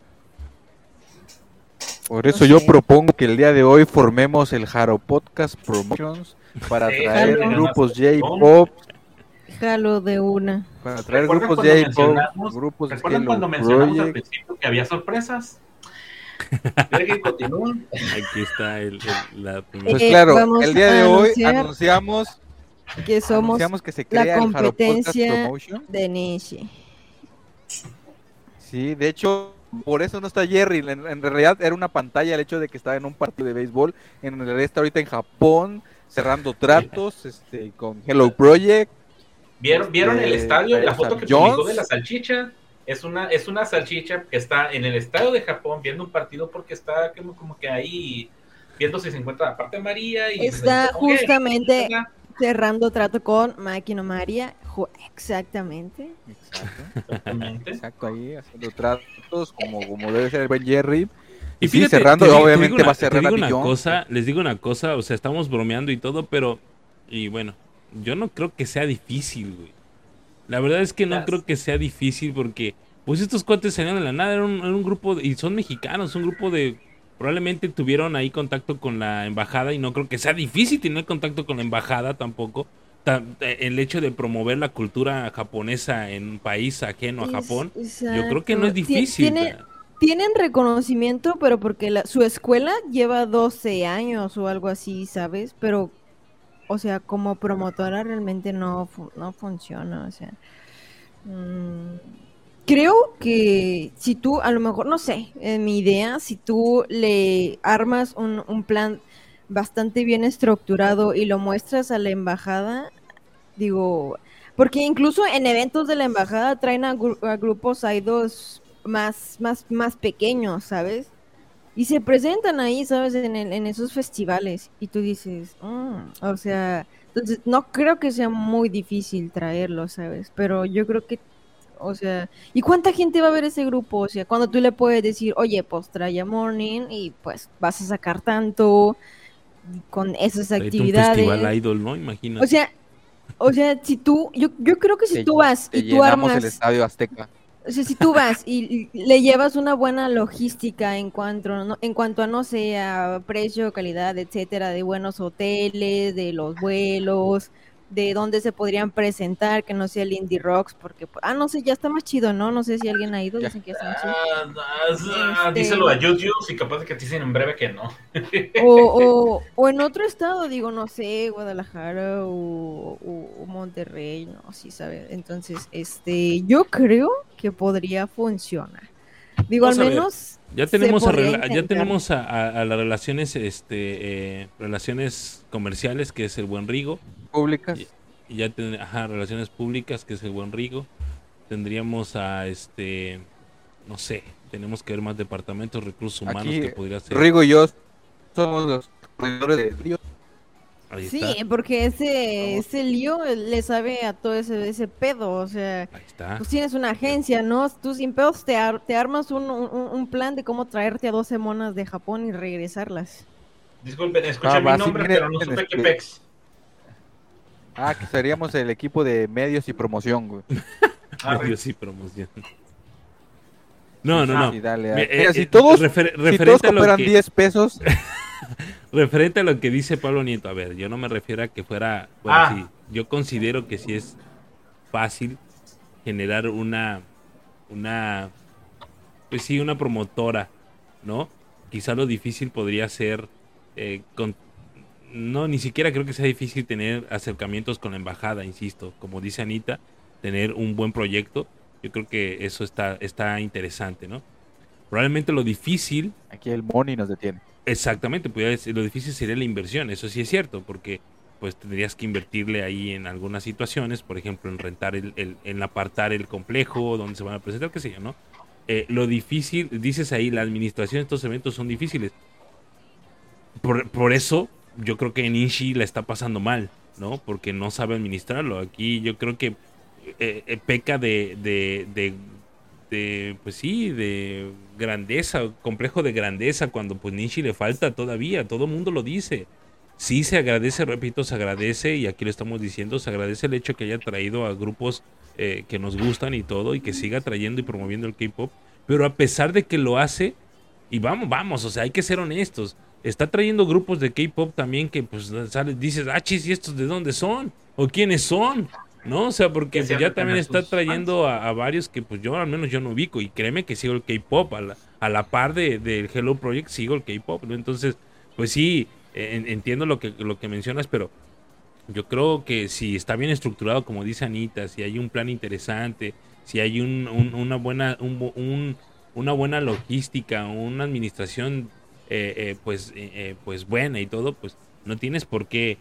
[SPEAKER 3] Por
[SPEAKER 5] No
[SPEAKER 3] eso yo
[SPEAKER 5] sé.
[SPEAKER 3] propongo que el día de hoy formemos el Jaro Podcast Promotions para
[SPEAKER 1] Sí,
[SPEAKER 3] traer
[SPEAKER 5] jalo.
[SPEAKER 3] grupos J-Pop,
[SPEAKER 5] Jalo de una.
[SPEAKER 3] para traer
[SPEAKER 1] ¿Recuerdan
[SPEAKER 3] grupos J-Pop, grupos
[SPEAKER 1] ¿Recuerdan cuando mencionamos al principio que había sorpresas? ¿Quieren que continúe?
[SPEAKER 2] Aquí está el, el- la primera.
[SPEAKER 3] Pues
[SPEAKER 5] Eh,
[SPEAKER 3] claro, el día de hoy
[SPEAKER 5] anunciar
[SPEAKER 3] anunciamos,
[SPEAKER 5] que somos
[SPEAKER 3] que se
[SPEAKER 5] la
[SPEAKER 3] crea Podcast
[SPEAKER 5] competencia de Nishi.
[SPEAKER 3] Sí, de hecho, por eso no está Jerry. En, en realidad era una pantalla el hecho de que estaba en un partido de béisbol. En realidad está ahorita en Japón, cerrando tratos este, con Hello Project.
[SPEAKER 1] ¿Vieron, ¿vieron el
[SPEAKER 3] Este,
[SPEAKER 1] estadio? La foto que
[SPEAKER 3] Jones.
[SPEAKER 1] publicó de la salchicha. Es una, es una salchicha que está en el estadio de Japón viendo un partido porque está como, como que ahí viendo si se encuentra la parte María y
[SPEAKER 5] Está justamente. Cerrando trato con Makino María. Exactamente.
[SPEAKER 3] Exacto,
[SPEAKER 1] Exactamente.
[SPEAKER 3] exacto, ahí haciendo tratos como, como debe ser el buen Jerry.
[SPEAKER 2] Y
[SPEAKER 3] sí,
[SPEAKER 2] fíjate,
[SPEAKER 3] cerrando,
[SPEAKER 2] te digo- te
[SPEAKER 3] obviamente va a
[SPEAKER 2] una-
[SPEAKER 3] cerrar
[SPEAKER 2] te digo
[SPEAKER 3] a
[SPEAKER 2] una cosa, les digo una cosa, o sea, estamos bromeando y todo, pero y bueno, yo no creo que sea difícil, güey. La verdad es que no
[SPEAKER 1] Las-
[SPEAKER 2] creo que sea difícil porque pues estos cuates salieron de la nada, era un, era un grupo de- y son mexicanos, un grupo de probablemente tuvieron ahí contacto con la embajada y no creo que sea difícil tener contacto con la embajada tampoco. Ta- eh, El hecho de promover la cultura japonesa en un país ajeno a Japón, yo creo que no es difícil.
[SPEAKER 5] tiene- tienen reconocimiento, pero porque la- su escuela lleva 12 años o algo así, ¿sabes? Pero, o sea, como promotora realmente no, no funciona, o sea. mm, creo que si tú, a lo mejor, no sé, en mi idea, si tú le armas un, un plan bastante bien estructurado y lo muestras a la embajada, digo, porque incluso en eventos de la embajada traen a, gru- a grupos idols más, más, más pequeños, ¿sabes? Y se presentan ahí, ¿sabes? En, el- en esos festivales. Y tú dices, "Mm", o sea, entonces no creo que sea muy difícil traerlo, ¿sabes? Pero yo creo que, o sea, ¿y cuánta gente va a ver ese grupo? O sea, cuando tú le puedes decir, oye, pues trae a Morning y pues vas a sacar tanto con esas
[SPEAKER 2] Tráete
[SPEAKER 5] actividades.
[SPEAKER 2] Un festival idol, ¿no? Imagínate.
[SPEAKER 5] O sea, o sea, si tú, yo, yo creo que si
[SPEAKER 3] Te-
[SPEAKER 5] tú vas
[SPEAKER 3] te
[SPEAKER 5] y tú armas,
[SPEAKER 3] el Estadio Azteca.
[SPEAKER 5] o sea, si tú vas y y le llevas una buena logística en cuanto, no- en cuanto a, no sé, a precio, calidad, etcétera, de buenos hoteles, de los vuelos, de dónde se podrían presentar, que no sea el Indie Rocks, porque, ah, no sé, ya está más chido, ¿no? No sé si alguien ha ido, dicen que está más chido.
[SPEAKER 1] Ah,
[SPEAKER 5] Este-
[SPEAKER 1] Díselo a YouTube y capaz de que te dicen en breve que no.
[SPEAKER 5] O, o, o en otro estado, digo, no sé, Guadalajara o, Monterrey, no, sí, ¿sabes? Entonces, este, yo creo que podría funcionar. Digo,
[SPEAKER 2] Vamos
[SPEAKER 5] al menos
[SPEAKER 2] Ya tenemos, a, ya tenemos a, a- a las relaciones, este, eh, relaciones comerciales, que es el buen Rigo.
[SPEAKER 3] Públicas.
[SPEAKER 2] Y- ya ten- ajá, relaciones públicas, que es el buen Rigo. Tendríamos a este, no sé, tenemos que ver más departamentos, recursos humanos
[SPEAKER 3] Aquí,
[SPEAKER 2] que podría ser.
[SPEAKER 3] Rigo y yo somos los de Río.
[SPEAKER 2] Ahí
[SPEAKER 5] Sí,
[SPEAKER 2] está.
[SPEAKER 5] porque ese, ese lío le sabe a todo ese, ese pedo, o sea,
[SPEAKER 2] Ahí está.
[SPEAKER 5] pues tienes una agencia, ¿no? Tú sin pedos te, ar- te armas un, un, un plan de cómo traerte a 12 monas de Japón y regresarlas.
[SPEAKER 1] Disculpen, escuché
[SPEAKER 3] Ah,
[SPEAKER 1] mi nombre, pero no supe qué
[SPEAKER 3] este-
[SPEAKER 1] pex.
[SPEAKER 3] Ah, que seríamos el equipo de medios y promoción, güey.
[SPEAKER 2] Medios sí, promoción. No, no, no.
[SPEAKER 3] Dale, mira,
[SPEAKER 2] eh,
[SPEAKER 3] si
[SPEAKER 2] eh,
[SPEAKER 3] todos,
[SPEAKER 2] refer-
[SPEAKER 3] si todos cooperan
[SPEAKER 2] que,
[SPEAKER 3] 10 pesos,
[SPEAKER 2] referente a lo que dice Pablo Nieto, a ver, yo no me refiero a que fuera, bueno,
[SPEAKER 1] Ah.
[SPEAKER 2] sí, yo considero que sí es fácil generar una, una, pues sí, una promotora, ¿no? Quizá lo difícil podría ser, eh, con, no, ni siquiera creo que sea difícil tener acercamientos con la embajada, insisto, como dice Anita, tener un buen proyecto, yo creo que eso está, está interesante, ¿no? Probablemente lo difícil
[SPEAKER 3] aquí el Money nos detiene.
[SPEAKER 2] Exactamente, decir, lo difícil sería la inversión, eso sí es cierto, porque pues tendrías que invertirle ahí en algunas situaciones, por ejemplo, en rentar el, el- en apartar el complejo donde se van a presentar, qué sé yo, ¿no? Eh, lo difícil, dices ahí, la administración de estos eventos son difíciles. Por, por eso yo creo que Nishi la está pasando mal, ¿no? Porque no sabe administrarlo. Aquí yo creo que eh, eh, peca de, de, de, pues sí, de grandeza, complejo de grandeza, cuando pues le falta todavía, todo el mundo lo dice. Sí se agradece, repito, se agradece, y aquí lo estamos diciendo, se agradece el hecho que haya traído a grupos eh, que nos gustan y todo, y que siga trayendo y promoviendo el K-Pop, pero a pesar de que lo hace, y vamos, vamos, o sea, hay que ser honestos, está trayendo grupos de K-Pop también que pues sales, dices, ah, chis, ¿y estos de dónde son? ¿O quiénes son? ¿No? O sea, porque pues, ya también está trayendo a, a varios que pues yo al menos yo no ubico y créeme que sigo el K-Pop a la, a la par de, del Hello Project sigo el K-pop, ¿no? Entonces, pues sí, en- entiendo lo que, lo que mencionas, pero yo creo que si está bien estructurado, como dice Anita, si hay un plan interesante, si hay un- un- una buena, un bu- un- una buena logística, una administración eh, eh, pues, eh, eh, pues buena y todo, pues no tienes por qué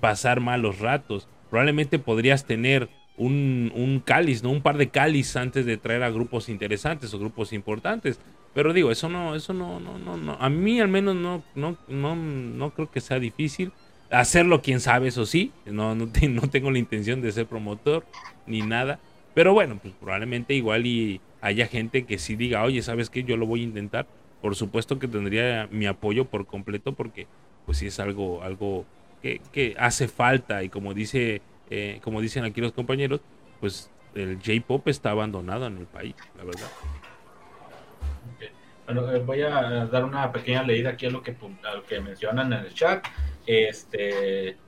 [SPEAKER 2] pasar malos ratos. Probablemente podrías tener un, un cáliz, ¿no? Un par de cáliz antes de traer a grupos interesantes o grupos importantes. Pero digo, eso no, eso no, no, no, no. A mí al menos no, no, no, no creo que sea difícil. Hacerlo, quién sabe, eso sí. No, no, no tengo la intención de ser promotor ni nada. Pero bueno, pues probablemente igual y haya gente que sí diga, oye, ¿sabes qué? Yo lo voy a intentar. Por supuesto que tendría mi apoyo por completo porque pues sí es algo, algo que, hace falta y como dice, eh, como dicen aquí los compañeros, pues el J-pop está abandonado en el país, la verdad.
[SPEAKER 1] Bueno, eh, voy a dar una pequeña leída aquí a lo que, a lo que mencionan en el chat. Este,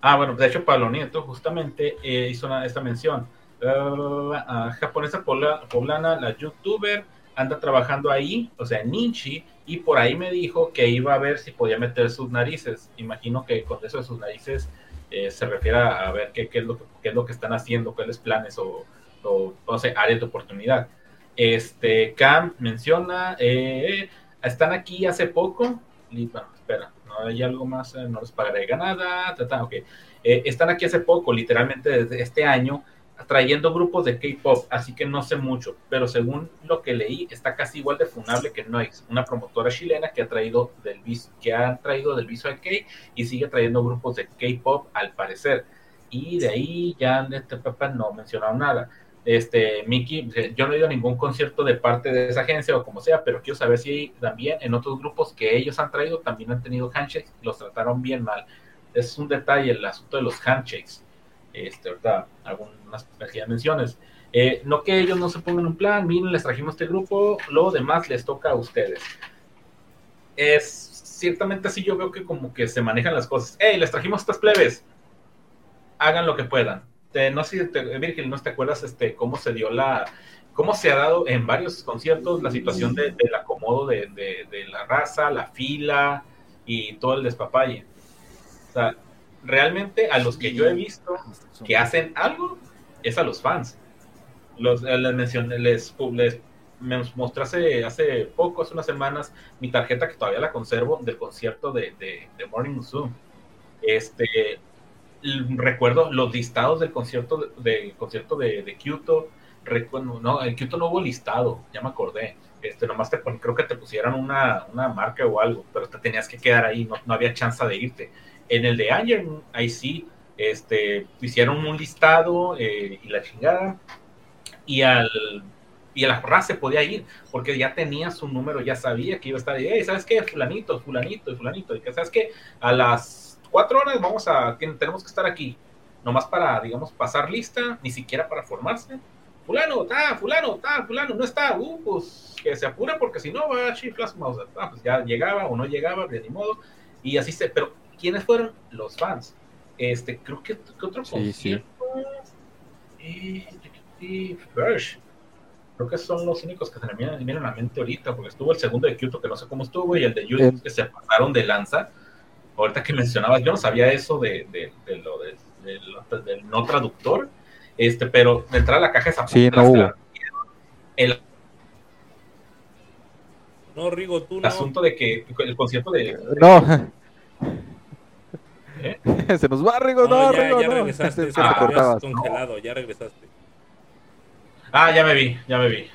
[SPEAKER 1] ah, bueno, de hecho, Pablo Nieto justamente eh, hizo una- esta mención. Ah, japonesa poblana, la youtuber, anda trabajando ahí, o sea, Ninchi, y por ahí me dijo que iba a ver si podía meter sus narices. Imagino que con eso de sus narices eh, se refiere a, ver qué, qué es lo que, qué es lo que están haciendo, cuáles planes o, no sé, áreas de oportunidad. Este, Cam menciona, eh, están aquí hace poco, bueno, espera, no hay algo más, eh, no les pagaré nada, ta, ta, ok. Eh, están aquí hace poco, literalmente desde este año, trayendo grupos de K-pop, así que no sé mucho, pero según lo que leí, está casi igual de funable que Noix, una promotora chilena que ha traído del vis- que ha traído del Visual K y sigue trayendo grupos de K-pop al parecer. Y de ahí ya este papá no mencionaron nada este, Mickey, eh, yo no he ido a ningún concierto de parte de esa agencia o como sea, pero quiero saber si también en otros grupos que ellos han traído también han tenido handshakes los trataron bien mal. Es un detalle el asunto de los handshakes. Este, ahorita algunas pequeñas menciones. Eh, no que ellos no se pongan un plan, miren, les trajimos este grupo, lo demás les toca a ustedes. Es ciertamente así, yo veo que como que se manejan las cosas. Hey, les trajimos estas plebes, hagan lo que puedan te- no sé si te, Virgil, no te acuerdas este, cómo se dio la, cómo se ha dado en varios conciertos la situación de- del acomodo de, de- de la raza, la fila y todo el despapalle. O sea, realmente a los que yo he visto que hacen algo es a los fans. Los, eh, les mencioné, les, les me mostré hace, hace poco, hace unas semanas, mi tarjeta que todavía la conservo del concierto de, de, de Morning Musume. Este, recuerdo los listados del concierto de, del concierto de, de Kyoto. Recuerdo, no, en Kyoto no hubo listado, ya me acordé. Este, nomás te creo que te pusieran una, una marca o algo, pero te tenías que quedar ahí, no, no había chance de irte. En el de Anger, ahí sí, este, hicieron un listado eh, y la chingada, y al y a la raza se podía ir, porque ya tenía su número, ya sabía que iba a estar ahí, "Hey, ¿sabes qué? Fulanito, fulanito fulanito, y que sabes qué, a las cuatro horas vamos a, ten- tenemos que estar aquí, nomás para, digamos, pasar lista, ni siquiera para formarse. Fulano, está, fulano, está, fulano, no está, uh, pues que se apure porque si no va a chiflas Mauser. Ah, pues ya llegaba o no llegaba, de ni modo, y así se, pero ¿quiénes fueron? Los fans. Este, creo que, que otro
[SPEAKER 3] Sí, sí.
[SPEAKER 1] concierto? Eh, y Verge. Creo que son los únicos que se me vienen, a la mente ahorita, porque estuvo el segundo de Kyoto que no sé cómo estuvo y el de
[SPEAKER 3] En-
[SPEAKER 1] que se pasaron de lanza. Ahorita que mencionabas, yo no sabía eso de, de, de lo de, de del no traductor, este, pero de entrar a la caja esa
[SPEAKER 3] Sí, no hubo.
[SPEAKER 1] el
[SPEAKER 2] No, Rigo, tú no.
[SPEAKER 1] asunto de que el concierto de
[SPEAKER 3] No.
[SPEAKER 1] ¿Eh?
[SPEAKER 3] Se nos va, Rigo,
[SPEAKER 2] No,
[SPEAKER 3] no,
[SPEAKER 2] ya,
[SPEAKER 3] Rigo,
[SPEAKER 2] ya
[SPEAKER 3] no.
[SPEAKER 2] regresaste.
[SPEAKER 3] Se,
[SPEAKER 2] se
[SPEAKER 3] se
[SPEAKER 1] Ah,
[SPEAKER 2] te
[SPEAKER 3] cortaba.
[SPEAKER 2] habías congelado, ya regresaste.
[SPEAKER 1] Ah, ya me vi, ya me vi.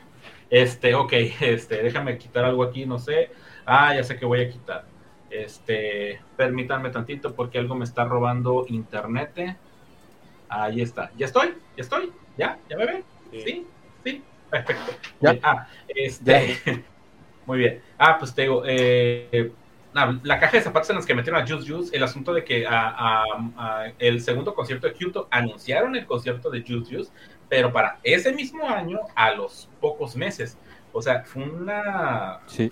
[SPEAKER 1] Este, ok, este, déjame quitar algo aquí, no sé. Ah, ya sé que voy a quitar. Este, permítanme tantito porque algo me está robando internet. Ahí está. ¿Ya estoy? ¿Ya estoy? ¿Ya? ¿Ya me ven?
[SPEAKER 2] Sí.
[SPEAKER 1] Sí, sí, perfecto.
[SPEAKER 3] Ya.
[SPEAKER 1] Ah, este, muy bien. Ah, pues te digo, eh, la caja de zapatos en las que metieron a Juice Juice, el asunto de que a- a- a el segundo concierto de Kyoto anunciaron el concierto de Juice Juice, pero para ese mismo año, a los pocos meses. O sea, fue una,
[SPEAKER 3] Sí.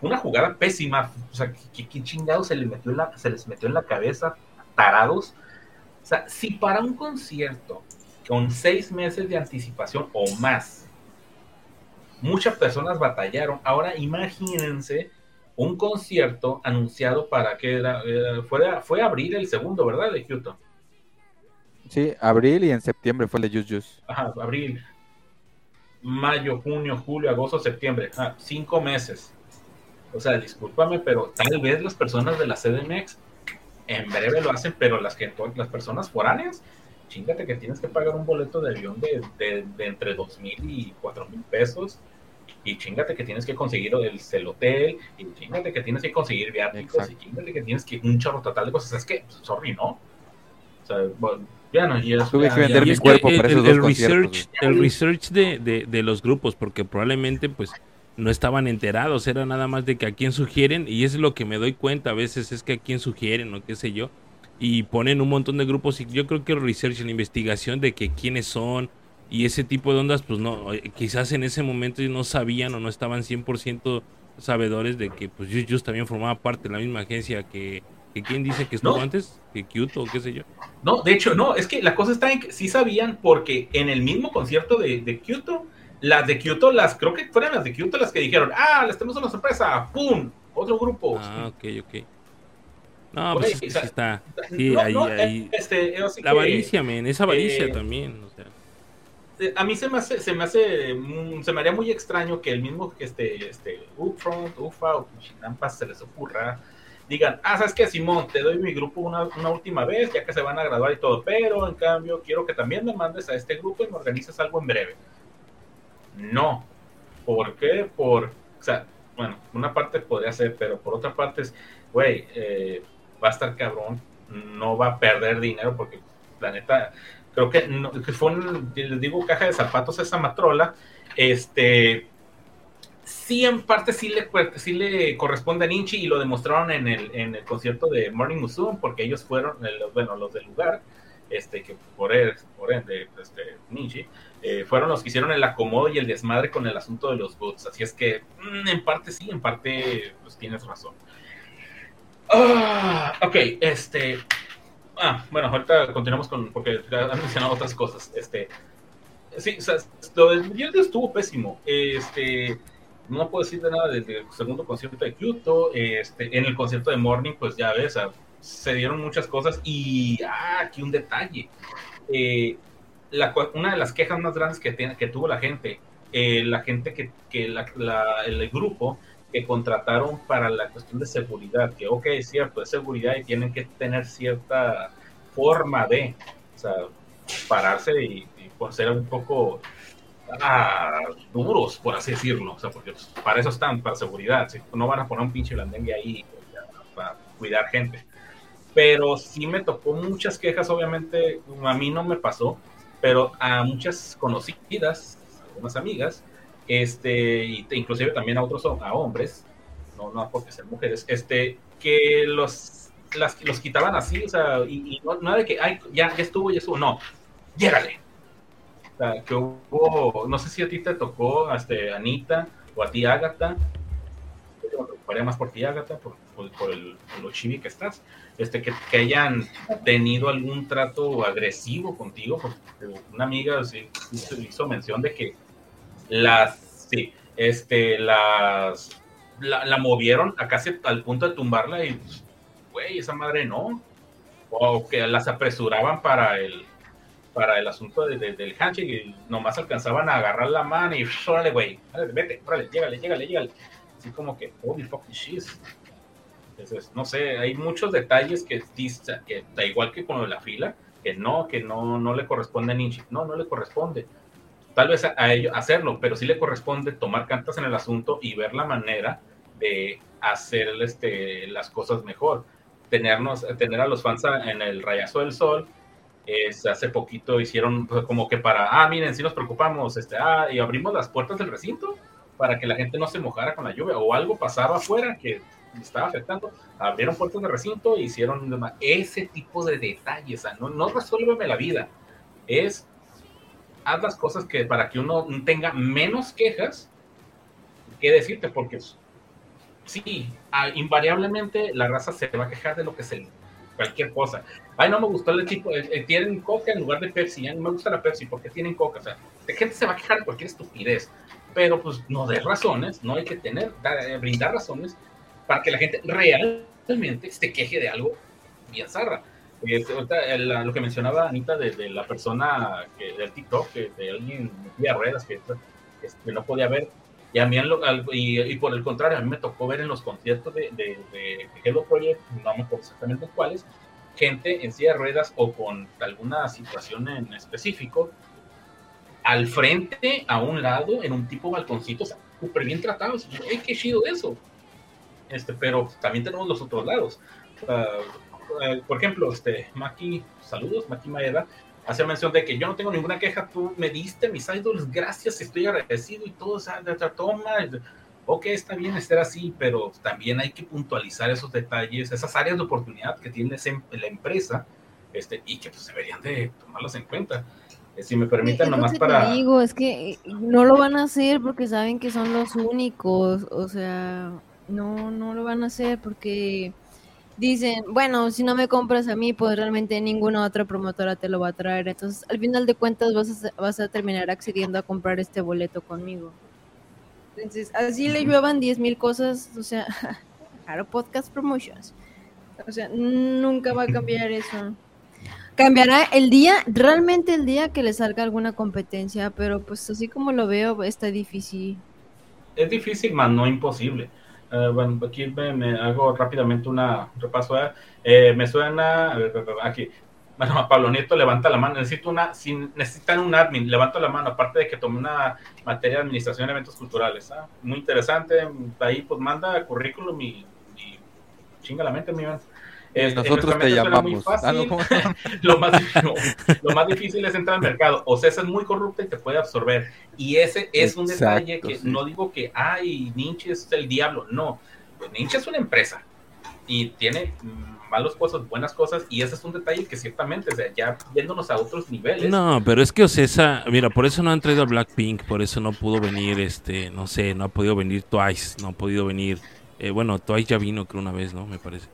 [SPEAKER 1] fue una jugada pésima. O sea, ¿qué, qué chingados se les, metió en la, se les metió en la cabeza? Tarados. O sea, si para un concierto con seis meses de anticipación o más muchas personas batallaron. Ahora imagínense un concierto anunciado para que era, era- fue, fue abril el segundo, ¿verdad? De Kyoto.
[SPEAKER 3] Sí, abril y en septiembre fue el de Just Just.
[SPEAKER 1] Ajá, abril, mayo, junio, julio, agosto, septiembre. Ah, cinco meses. O sea, discúlpame, pero tal vez las personas de la CDMX en breve lo hacen, pero las que las personas foráneas, chingate que tienes que pagar un boleto de avión de, de- de entre dos mil y cuatro mil pesos. Y chingate que tienes que conseguir el, el hotel, y chingate que tienes que conseguir viáticos,
[SPEAKER 3] Exacto.
[SPEAKER 1] y chingate que tienes que un chorro total de cosas. Es que, sorry, ¿no? O sea, bueno, ya no, ya,
[SPEAKER 3] Tuve
[SPEAKER 1] ya-
[SPEAKER 3] que vender mi
[SPEAKER 2] el,
[SPEAKER 3] esos dos
[SPEAKER 2] research, el research de, de- de los grupos, porque probablemente pues no estaban enterados, era nada más de que a quién sugieren, y es lo que me doy cuenta a veces, es que a quién sugieren o qué sé yo, y ponen un montón de grupos, y yo creo que el research, la investigación de que quiénes son, y ese tipo de ondas, pues no, eh, quizás en ese momento no sabían o no estaban 100% sabedores de que pues Just Just también formaba parte de la misma agencia que, que quién dice que estuvo
[SPEAKER 1] No.
[SPEAKER 2] antes, que Kyoto o qué sé yo.
[SPEAKER 1] No, de hecho, no, es que la cosa está en que sí sabían porque en el mismo concierto de, de Kyoto, las de Kyoto, las creo que fueron las de Kyoto las que dijeron, ah, les tenemos una sorpresa, ¡pum! Otro grupo.
[SPEAKER 2] Ah, ok, ok. No, pues
[SPEAKER 1] ahí,
[SPEAKER 2] es sí está. Sí,
[SPEAKER 1] No,
[SPEAKER 2] ahí,
[SPEAKER 1] no,
[SPEAKER 2] ahí.
[SPEAKER 1] este,
[SPEAKER 2] La
[SPEAKER 1] que,
[SPEAKER 2] avaricia, men, esa avaricia
[SPEAKER 1] eh,
[SPEAKER 2] también. O sea,
[SPEAKER 1] A mí se me hace, se me hace, mm, se me haría muy extraño que el mismo, este, este, Upfront, UFA o Chinampas se les ocurra, digan, ah, ¿sabes qué, Simón? Te doy mi grupo una, una última vez, ya que se van a graduar y todo, pero en cambio quiero que también me mandes a este grupo y me organices algo en breve. No. ¿Por qué? Por, o sea, bueno, una parte podría ser, pero por otra parte es, güey, eh, va a estar cabrón, no va a perder dinero porque la neta, creo que, no- que fue un, les digo, caja de zapatos esa matrola, este, sí en parte sí le, sí le corresponde a Ninchi y lo demostraron en el, en el concierto de Morning Musume porque ellos fueron, bueno, los del lugar, este, que por, él, por ende, este, Ninchi, eh, fueron los que hicieron el acomodo y el desmadre con el asunto de los boots. Así es que, mm, en parte sí, en parte, pues tienes razón. Ah, ok, este. Ah, bueno, ahorita continuamos con. Porque han mencionado otras cosas. Este. Sí, o sea, lo del Mierda estuvo pésimo. Este. No puedo decir de nada desde el segundo concierto de Kyoto. Este, en el concierto de Morning, pues ya ves, se dieron muchas cosas. Y. Ah, aquí un detalle. Eh, la una de las quejas más grandes que, que tuvo la gente, eh, la gente que, que el grupo que contrataron para la cuestión de seguridad, que ok, es cierto, es seguridad y tienen que tener cierta forma de, o sea, pararse y, y por ser un poco ah, duros, por así decirlo, o sea, porque pues, para eso están, para seguridad, ¿sí? no van a poner un pinche blandengue ahí pues, para cuidar gente. Pero sí me tocó muchas quejas, obviamente, a mí no me pasó, pero a muchas conocidas, algunas amigas, este, y inclusive también a otros a hombres, no, no porque sean mujeres, este, que los, las, los quitaban así, o sea, y, y no, no de que, ay, ya, ya estuvo, ya estuvo, no, llégale. O sea, que hubo, no sé si a ti te tocó, este, Anita, o a ti, lo preocuparía más por ti, Ágata, por, por, por el, por lo chibi que estás, este, que, que hayan tenido algún trato agresivo contigo, porque una amiga sí, hizo mención de que las, sí, este, las, la, movieron a casi al punto de tumbarla y, güey, esa madre no, o que las apresuraban para el, para el asunto de- de- del handshake y nomás alcanzaban a agarrar la mano y, órale, güey, vete, órale, llégale, llégale, llégale, así como que, holy fucking shit. Entonces, no sé, hay muchos detalles que, que da igual que con lo de la fila, que no, que no, no le corresponde a Ninchi. No, no le corresponde. Tal vez a, a ellos hacerlo, pero sí le corresponde tomar cartas en el asunto y ver la manera de hacer este, las cosas mejor. Tenernos, tener a los fans en el rayazo del sol. Es, hace poquito hicieron pues, como que para, ah, miren, sí nos preocupamos, este, ah, y abrimos las puertas del recinto para que la gente no se mojara con la lluvia o algo pasaba afuera que estaba afectando, abrieron puertas de recinto e hicieron ese tipo de detalles, no, no resuélveme la vida, es haz las cosas que para que uno tenga menos quejas que decirte, porque sí, ah, invariablemente la raza se va a quejar de lo que se cualquier cosa. Ay, no me gustó el tipo, eh, eh, tienen coca en lugar de Pepsi, ya no me gusta la Pepsi, porque tienen coca? O sea, la gente se va a quejar de cualquier estupidez. pero pues no de razones, no hay que tener, dar- eh, brindar razones para que la gente realmente se queje de algo bien zarra. Ahorita, el- lo que mencionaba Anita de, de la persona que, del TikTok, que de alguien de ruedas que este, no podía ver, y, a mí y, y por el contrario, a mí me tocó ver en los conciertos de, de, de Hello Project, no me acuerdo exactamente cuáles, gente en silla de ruedas o con alguna situación en específico, al frente, a un lado, en un tipo balconcito, o sea, súper bien tratados. ¡ay, qué chido eso! Este, pero también tenemos los otros lados. Eh, por ejemplo, este, Maki, saludos, Maki Maeda, hace mención de que yo no tengo ninguna queja, tú me diste mis idols, gracias, estoy agradecido y todo, o sea, de otra toma, ok, está bien estar así, pero también hay que puntualizar esos detalles, esas áreas de oportunidad que tiene ese- la empresa, este, y que pues deberían de tomarlas en cuenta. Eh, Si me permiten, nomás
[SPEAKER 5] que
[SPEAKER 1] para...
[SPEAKER 5] te digo, es que eh, no lo van a hacer porque saben que son los únicos, o sea, no, no lo van a hacer porque dicen, bueno, si no me compras a mí, pues realmente ninguna otra promotora te lo va a traer, entonces al final de cuentas vas a, vas a terminar accediendo a comprar este boleto conmigo. Entonces, así le lluevan 10 mil cosas, o sea, claro, podcast promotions. O sea, nunca va a cambiar eso. Cambiará el día, realmente el día que le salga alguna competencia, pero pues así como lo veo, está difícil.
[SPEAKER 1] es difícil, más no imposible. Eh, bueno, aquí me, me hago rápidamente una un repaso. ¿eh? Eh, me suena, aquí. Bueno, Pablo Nieto levanta la mano. Necesito una, si necesitan un admin, levanto la mano. Aparte de que tomé una materia de administración de eventos culturales. ¿ah? Muy interesante. Ahí pues manda currículum y, y chinga la mente, mi man. Este,
[SPEAKER 3] Nosotros te llamamos. Ah,
[SPEAKER 1] lo, más, no, lo más difícil es entrar al mercado. O sea, es muy corrupta y te puede absorber. Y ese es un detalle que
[SPEAKER 3] sí.
[SPEAKER 1] no digo que, ay, Ninja es el diablo. No, pues Ninja es una empresa y tiene mm, malas cosas, buenas cosas. Y ese es un detalle que ciertamente, o sea, ya yéndonos a otros niveles.
[SPEAKER 2] No, pero es que Ocesa, mira, por eso no han traído a Blackpink, por eso no pudo venir, este, no sé, no ha podido venir Twice, no ha podido venir, eh, bueno, Twice ya vino creo una vez, ¿no? Me parece.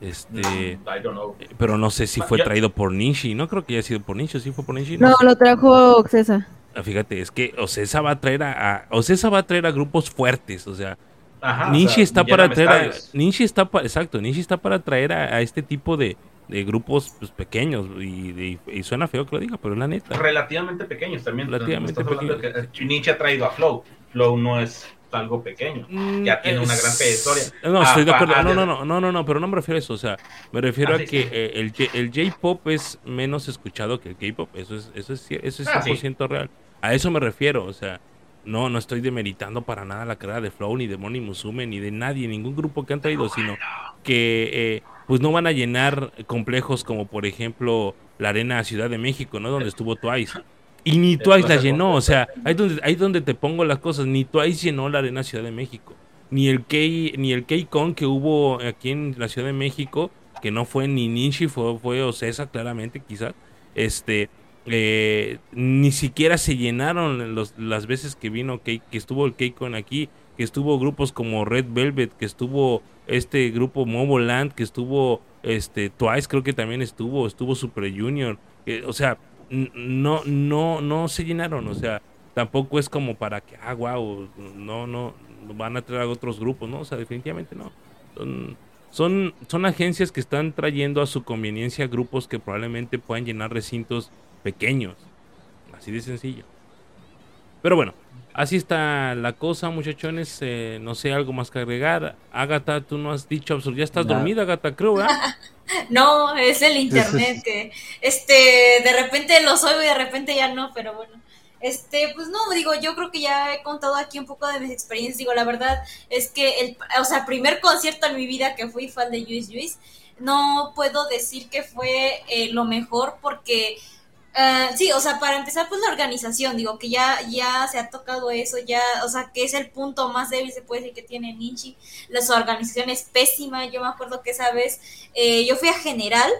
[SPEAKER 2] Este,
[SPEAKER 1] Mm, I don't know.
[SPEAKER 2] eh, pero no sé si fue traído por Ninji, no creo que haya sido por Ninji, sí fue por Ninji. No
[SPEAKER 5] No,
[SPEAKER 2] sé.
[SPEAKER 5] lo trajo Oxesa.
[SPEAKER 2] Ah, Fíjate, es que Ocesa va a traer a, a- Ocesa va a traer a grupos fuertes, o sea,
[SPEAKER 1] Ajá, o
[SPEAKER 2] Ninji
[SPEAKER 1] sea,
[SPEAKER 2] está para traer a. Ninji está pa- exacto, Ninji está para traer a, a este tipo de, de grupos pues, pequeños y, de- y suena feo que lo diga, pero es la neta.
[SPEAKER 1] relativamente pequeños también.
[SPEAKER 2] Relativamente
[SPEAKER 1] que, Ninja ha traído a Flow. Flow no es algo pequeño. Ya tiene una gran trayectoria.
[SPEAKER 2] No,
[SPEAKER 1] Ah,
[SPEAKER 2] estoy de
[SPEAKER 1] pa-
[SPEAKER 2] acuerdo.
[SPEAKER 1] ah,
[SPEAKER 2] No,
[SPEAKER 1] de-
[SPEAKER 2] no, no, no, no, no, pero no me refiero a eso. O sea, me refiero
[SPEAKER 1] Ah,
[SPEAKER 2] a que eh, el, el J-pop es menos escuchado que el K-pop. Eso es, eso es, eso es
[SPEAKER 1] Ah, sí.
[SPEAKER 2] 100% real. A eso me refiero. O sea, no, no estoy demeritando para nada la carrera de Flow, ni de Moni Musume, ni de nadie, ningún grupo que han traído, sino que eh, pues no van a llenar complejos como por ejemplo la Arena Ciudad de México, ¿no? Donde estuvo Twice. Y ni Twice la llenó, o sea,
[SPEAKER 1] completa.
[SPEAKER 2] ahí donde, ahí donde te pongo las cosas, ni Twice llenó la Arena Ciudad de México. Ni el K, ni el K-Con que hubo aquí en la Ciudad de México, que no fue ni Ninchi, fue, fue Ocesa claramente quizás. Este, eh, ni siquiera se llenaron los, las veces que vino, K- que estuvo el K-Con aquí, que estuvo grupos como Red Velvet, que estuvo este grupo Moboland, que estuvo este Twice, creo que también estuvo, estuvo Super Junior, que, o sea, no, no, no se llenaron, o sea, tampoco es como para que, ah, wow, no, no, van a traer a otros grupos, ¿no? O sea, definitivamente no. Son, son, son agencias que están trayendo a su conveniencia grupos que probablemente puedan llenar recintos pequeños. Así de sencillo. Pero bueno, así está la cosa, muchachones. eh, no sé, algo más que agregar. Agatha, tú no has dicho absolutamente. Ya estás dormida, Agatha, creo, ¿verdad?
[SPEAKER 4] No, es el internet que, este, de repente los oigo y de repente ya no, pero bueno. Este, pues no, digo, yo creo que ya he contado aquí un poco de mis experiencias. Digo, la verdad es que el, o sea, primer concierto en mi vida que fui fan de Juice Juice, no puedo decir que fue eh, lo mejor porque Ah, sí, o sea, para empezar, pues la organización, digo que ya, ya se ha tocado eso, ya, o sea, que es el punto más débil, se puede decir, que tiene Ninchi. La su organización es pésima. Yo me acuerdo que esa vez eh, yo fui a General,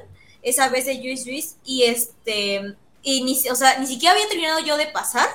[SPEAKER 4] esa vez de Juice Juice, y este, y ni, o sea, ni siquiera había terminado yo de pasar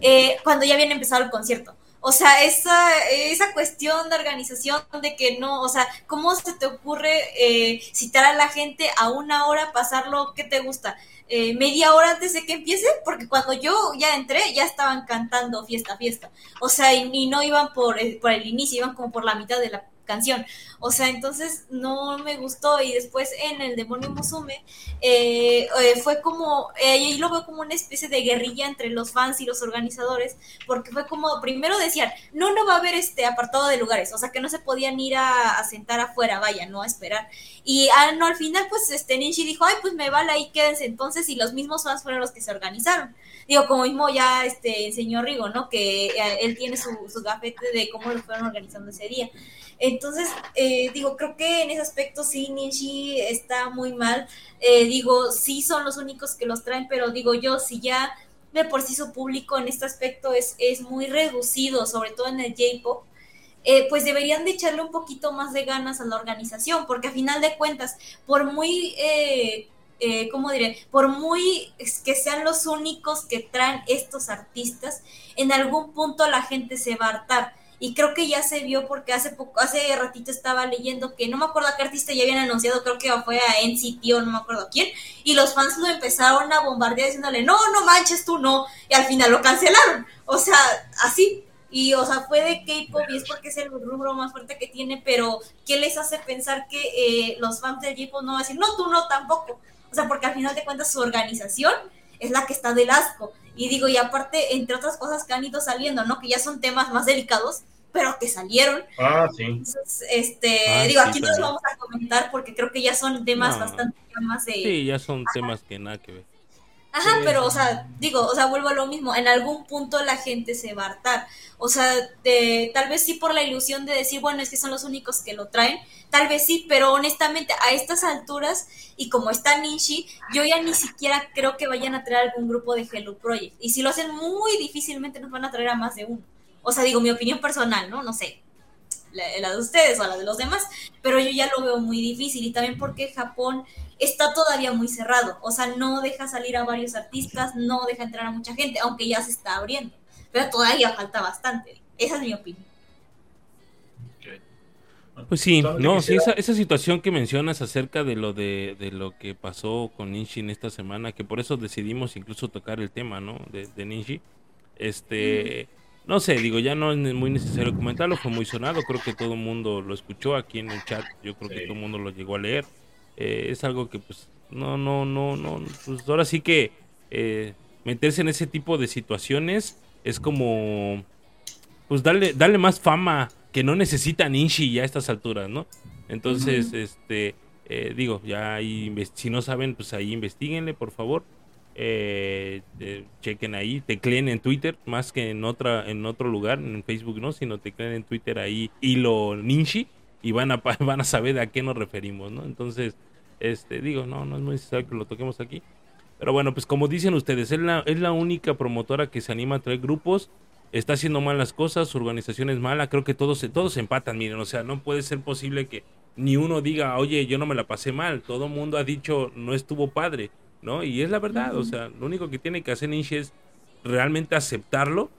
[SPEAKER 4] eh, cuando ya habían empezado el concierto. O sea, esa, esa cuestión de organización de que no, o sea, ¿cómo se te ocurre eh, citar a la gente a una hora, pasarlo, ¿qué te gusta? Eh, media hora antes de que empiece, porque cuando yo ya entré, ya estaban cantando fiesta, fiesta. O sea, y, y no iban por por el inicio, iban como por la mitad de la canción. O sea, entonces no me gustó y después en el demonio Musume eh, eh, fue como, eh, yo lo veo como una especie de guerrilla entre los fans y los organizadores, porque fue como, primero decían, no, no va a haber este apartado de lugares, o sea, que no se podían ir a, sentar afuera, vaya, no a esperar. Y ah, no, al final, pues este Ninji dijo, ay, pues me vale ahí, quédense entonces, y los mismos fans fueron los que se organizaron. Digo, como mismo ya este enseñó Rigo, ¿no? Que eh, él tiene su, su gafete de cómo lo fueron organizando ese día. Entonces, eh, digo, creo que en ese aspecto sí, Ninji está muy mal. Eh, digo, sí son los únicos que los traen, pero digo yo, si ya de por sí su público en este aspecto es, es muy reducido, sobre todo en el J-Pop, eh, pues deberían de echarle un poquito más de ganas a la organización, porque a final de cuentas, por muy, eh, eh, ¿cómo diré? Por muy que sean los únicos que traen estos artistas, en algún punto la gente se va a hartar y creo que ya se vio porque hace poco, hace ratito estaba leyendo que no me acuerdo a qué artista ya habían anunciado, creo que fue a NCT o no me acuerdo quién, y los fans lo empezaron a bombardear diciéndole, no, no manches tú no, y al final lo cancelaron, o sea, así, y o sea, fue de K-pop y es porque es el rubro más fuerte que tiene, pero ¿qué les hace pensar que eh, los fans del J-pop no van a decir, no, tú no tampoco? O sea, porque al final de cuentas su organización es la que está del asco. Y digo, y aparte, entre otras cosas que han ido saliendo, ¿no? Que ya son temas más delicados, pero que salieron.
[SPEAKER 1] Ah, sí.
[SPEAKER 4] Entonces, este,
[SPEAKER 2] Ah,
[SPEAKER 4] digo,
[SPEAKER 2] sí,
[SPEAKER 4] aquí no los vamos a comentar porque creo que ya son temas
[SPEAKER 2] No.
[SPEAKER 4] bastante más de...
[SPEAKER 2] Sí, ya son temas que nada que ver.
[SPEAKER 4] Ajá, pero, o sea, digo, o sea, vuelvo a lo mismo, en algún punto la gente se va a hartar. O sea, de- tal vez sí por la ilusión de decir, bueno, es que son los únicos que lo traen, tal vez sí, pero honestamente a estas alturas y como está Nishi, yo ya ni siquiera creo que vayan a traer algún grupo de Hello Project. Y si lo hacen muy difícilmente nos van a traer a más de uno. O sea, digo, mi opinión personal, ¿no? No sé, la, la de ustedes o la de los demás, pero yo ya lo veo muy difícil y también porque Japón está todavía muy cerrado, o sea, no deja salir a varios artistas, no deja entrar a mucha gente, aunque ya se está abriendo, pero todavía falta bastante, esa es mi opinión.
[SPEAKER 2] Pues sí, no, sí, esa, esa situación que mencionas acerca de lo de, de lo que pasó con Ninji esta semana, que por eso decidimos incluso tocar el tema, ¿no? De, de Ninji. Este, no sé, digo, ya no es muy necesario comentarlo, fue muy sonado, creo que todo el mundo lo escuchó aquí en el chat, yo creo que todo el mundo lo llegó a leer. Eh, es algo que pues no, no, no, no, pues ahora sí que eh, meterse en ese tipo de situaciones es como pues darle, darle más fama que no necesita Ninji ya a estas alturas, ¿no? Entonces, este, eh, digo, ya ahí, si no saben, pues ahí investiguenle, por favor. Eh, chequen ahí, tecleen en Twitter, más que en otra, en otro lugar, en Facebook no, sino tecleen en Twitter ahí hilo Ninji y van a, van a saber a qué nos referimos, ¿no? Entonces, este, digo, no, no es muy necesario que lo toquemos aquí. Pero bueno, pues como dicen ustedes, es la, es la única promotora que se anima a traer grupos está haciendo mal las cosas, su organización es mala, creo que todos, todos empatan, miren, o sea, no puede ser posible que ni uno diga, oye, yo no me la pasé mal, todo mundo ha dicho, no estuvo padre, ¿no? Y es la verdad, o sea, lo único que tiene que hacer Ninja es realmente aceptarlo,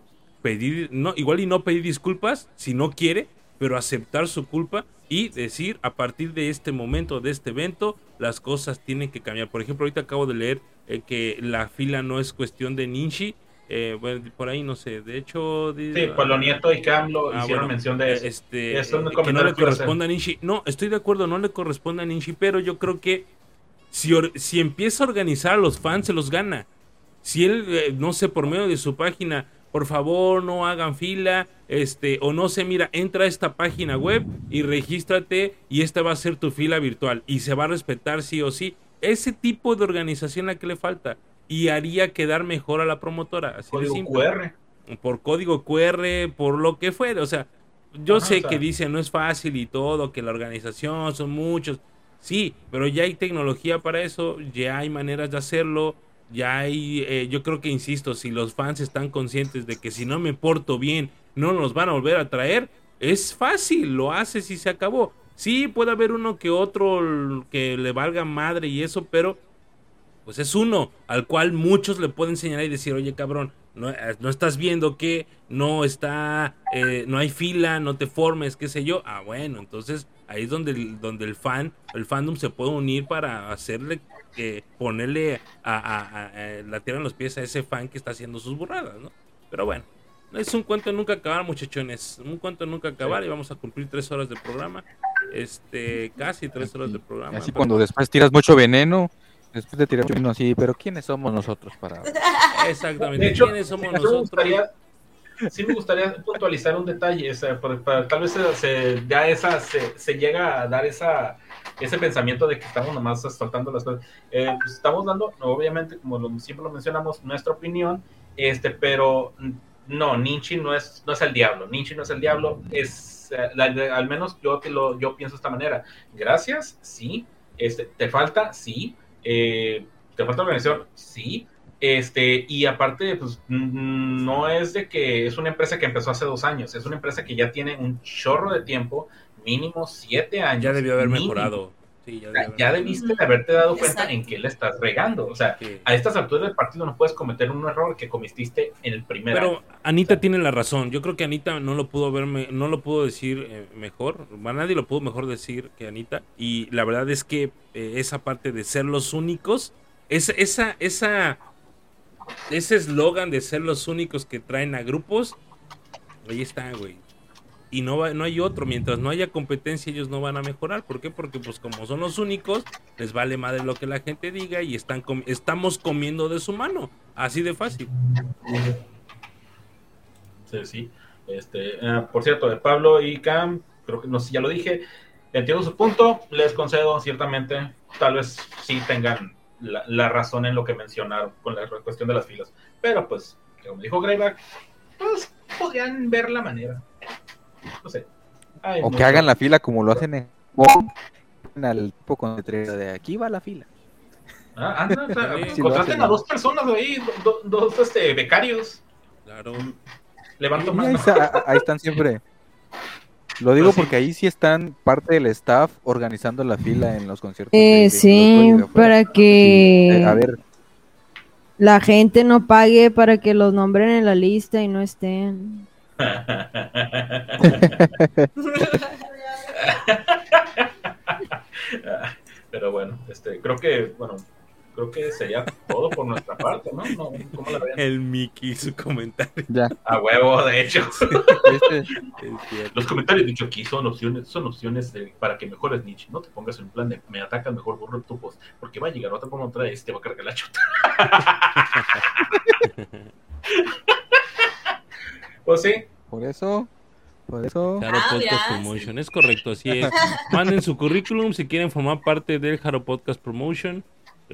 [SPEAKER 2] pedir, no, igual y no pedir disculpas si no quiere, pero aceptar su culpa y decir, a partir de este momento, de este evento, las cosas tienen que cambiar. Por ejemplo, ahorita acabo de leer eh, que la fila no es cuestión de Ninji, eh, bueno, por ahí no sé, de hecho... di-
[SPEAKER 1] Sí, Polo Nieto y Cam lo
[SPEAKER 2] Ah,
[SPEAKER 1] hicieron
[SPEAKER 2] bueno,
[SPEAKER 1] mención de eso.
[SPEAKER 2] Este,
[SPEAKER 1] Es un
[SPEAKER 2] eh, que no le corresponde a Ninji. No, estoy de acuerdo, no le corresponde a Ninji, pero yo creo que si, or- si empieza a organizar a los fans, se los gana. Si él, eh, no sé, por medio de su página, por favor, no hagan fila, este, o no sé, mira, entra a esta página web y regístrate y esta va a ser tu fila virtual y se va a respetar sí o sí. Ese tipo de organización a que le falta y haría quedar mejor a la promotora. Así de
[SPEAKER 1] Código
[SPEAKER 2] simple
[SPEAKER 1] QR.
[SPEAKER 2] por código QR, por lo que fuera. O sea, yo
[SPEAKER 1] Ajá,
[SPEAKER 2] sé
[SPEAKER 1] o sea.
[SPEAKER 2] que dicen no es fácil y todo, que la organización son muchos. Sí, pero ya hay tecnología para eso, ya hay maneras de hacerlo, ya hay, eh, yo creo que insisto, si los fans están conscientes de que si no me porto bien, no nos van a volver a traer, es fácil, lo haces y se acabó. Sí, puede haber uno que otro que le valga madre y eso, pero pues es uno al cual muchos le pueden señalar y decir, oye cabrón, no, eh, estás viendo que no está, eh, no hay fila, no te formes, qué sé yo. Ah, bueno, entonces ahí es donde el, donde el fan, el fandom se puede unir para hacerle, eh, ponerle a, a- a- a la tierra en los pies a ese fan que está haciendo sus burradas, ¿no? Pero bueno, es un cuento nunca acabar, muchachones. Un cuento nunca acabar y vamos a cumplir tres horas de programa. Este, casi tres horas de programa.
[SPEAKER 3] Así
[SPEAKER 2] pero-
[SPEAKER 3] cuando después tiras mucho veneno, después de tirar mucho veneno así, pero ¿quiénes somos nosotros para...?
[SPEAKER 2] Exactamente.
[SPEAKER 1] De hecho,
[SPEAKER 2] ¿Quiénes somos nosotros?
[SPEAKER 1] gustaría, sí me gustaría puntualizar un detalle, o sea, tal vez se, se- ya esa, se, se llega a dar esa, ese pensamiento de que estamos nomás soltando las cosas. Eh, pues, estamos dando, obviamente, como lo- siempre lo mencionamos, nuestra opinión, este, pero no, Ninchi no es, no es el diablo, Ninchi no es el diablo, es, eh, la- al menos yo, te lo, yo pienso de esta manera. Gracias, sí, este, te falta, sí, eh, te falta organización, sí, este, y aparte, pues mm, no es de que es una empresa que empezó hace dos años, es una empresa que ya tiene un chorro de tiempo, mínimo siete años.
[SPEAKER 2] Ya debió haber
[SPEAKER 1] mínimo.
[SPEAKER 2] mejorado. Sí, ya
[SPEAKER 1] O
[SPEAKER 2] debió
[SPEAKER 1] sea,
[SPEAKER 2] haber
[SPEAKER 1] Ya
[SPEAKER 2] mejorado.
[SPEAKER 1] debiste de haberte dado cuenta
[SPEAKER 4] Exacto.
[SPEAKER 1] en qué le estás regando. O sea,
[SPEAKER 2] Sí.
[SPEAKER 1] a estas alturas del partido no puedes cometer un error que cometiste en el primer
[SPEAKER 2] Pero
[SPEAKER 1] año.
[SPEAKER 2] Anita tiene la razón. Yo creo que Anita no lo pudo ver, me- no lo pudo decir eh, mejor. Nadie lo pudo mejor decir que Anita. Y la verdad es que eh, esa parte de ser los únicos, es, esa, esa, ese eslogan de ser los únicos que traen a grupos, ahí está, güey. Y no, va, no hay otro. Mientras no haya competencia, ellos no van a mejorar. ¿Por qué? Porque, pues, como son los únicos, les vale madre lo que la gente diga y están com- estamos comiendo de su mano. Así de fácil.
[SPEAKER 1] Sí, sí. Este, eh, por cierto, de Pablo y Cam, creo que no sé, ya lo dije. Entiendo su punto, les concedo ciertamente, tal vez sí tengan la, la razón en lo que mencionaron con la cuestión de las filas. Pero pues, como dijo Greyback, pues podrían ver la manera. No sé. Ay,
[SPEAKER 3] O
[SPEAKER 1] no
[SPEAKER 3] que
[SPEAKER 1] sé.
[SPEAKER 3] hagan la fila como lo hacen en... al tipo con de aquí va la fila.
[SPEAKER 1] Ah, anda, o sea,
[SPEAKER 2] Sí,
[SPEAKER 1] contraten a dos personas ahí, do- do- dos este, becarios.
[SPEAKER 2] Claro.
[SPEAKER 1] Levanto más.
[SPEAKER 3] ahí, está- ahí están siempre. Lo digo
[SPEAKER 1] Pues sí.
[SPEAKER 3] porque ahí sí están parte del staff organizando la fila en los conciertos.
[SPEAKER 5] Eh,
[SPEAKER 3] de-
[SPEAKER 5] sí,
[SPEAKER 3] de
[SPEAKER 5] para que
[SPEAKER 3] Sí, eh, a ver,
[SPEAKER 5] la gente no pague para que los nombren en la lista y no estén.
[SPEAKER 1] Pero bueno, este, creo que, bueno, creo que sería todo por nuestra parte, ¿no? no ¿Cómo la ven?
[SPEAKER 2] El Mickey, su comentario.
[SPEAKER 3] ya.
[SPEAKER 1] A huevo, de hecho.
[SPEAKER 3] Este.
[SPEAKER 1] Los comentarios de Chucky son opciones, son opciones de- para que mejores niche. No te pongas en plan de me atacas mejor borro tu post, porque va a llegar otra como otra vez y te va a cargar la chota. pues sí,
[SPEAKER 3] por eso, por eso.
[SPEAKER 2] Jaro
[SPEAKER 4] Ah,
[SPEAKER 2] Podcast. Promotion, es correcto, así es. Manden su currículum si quieren formar parte del Jaro Podcast Promotion.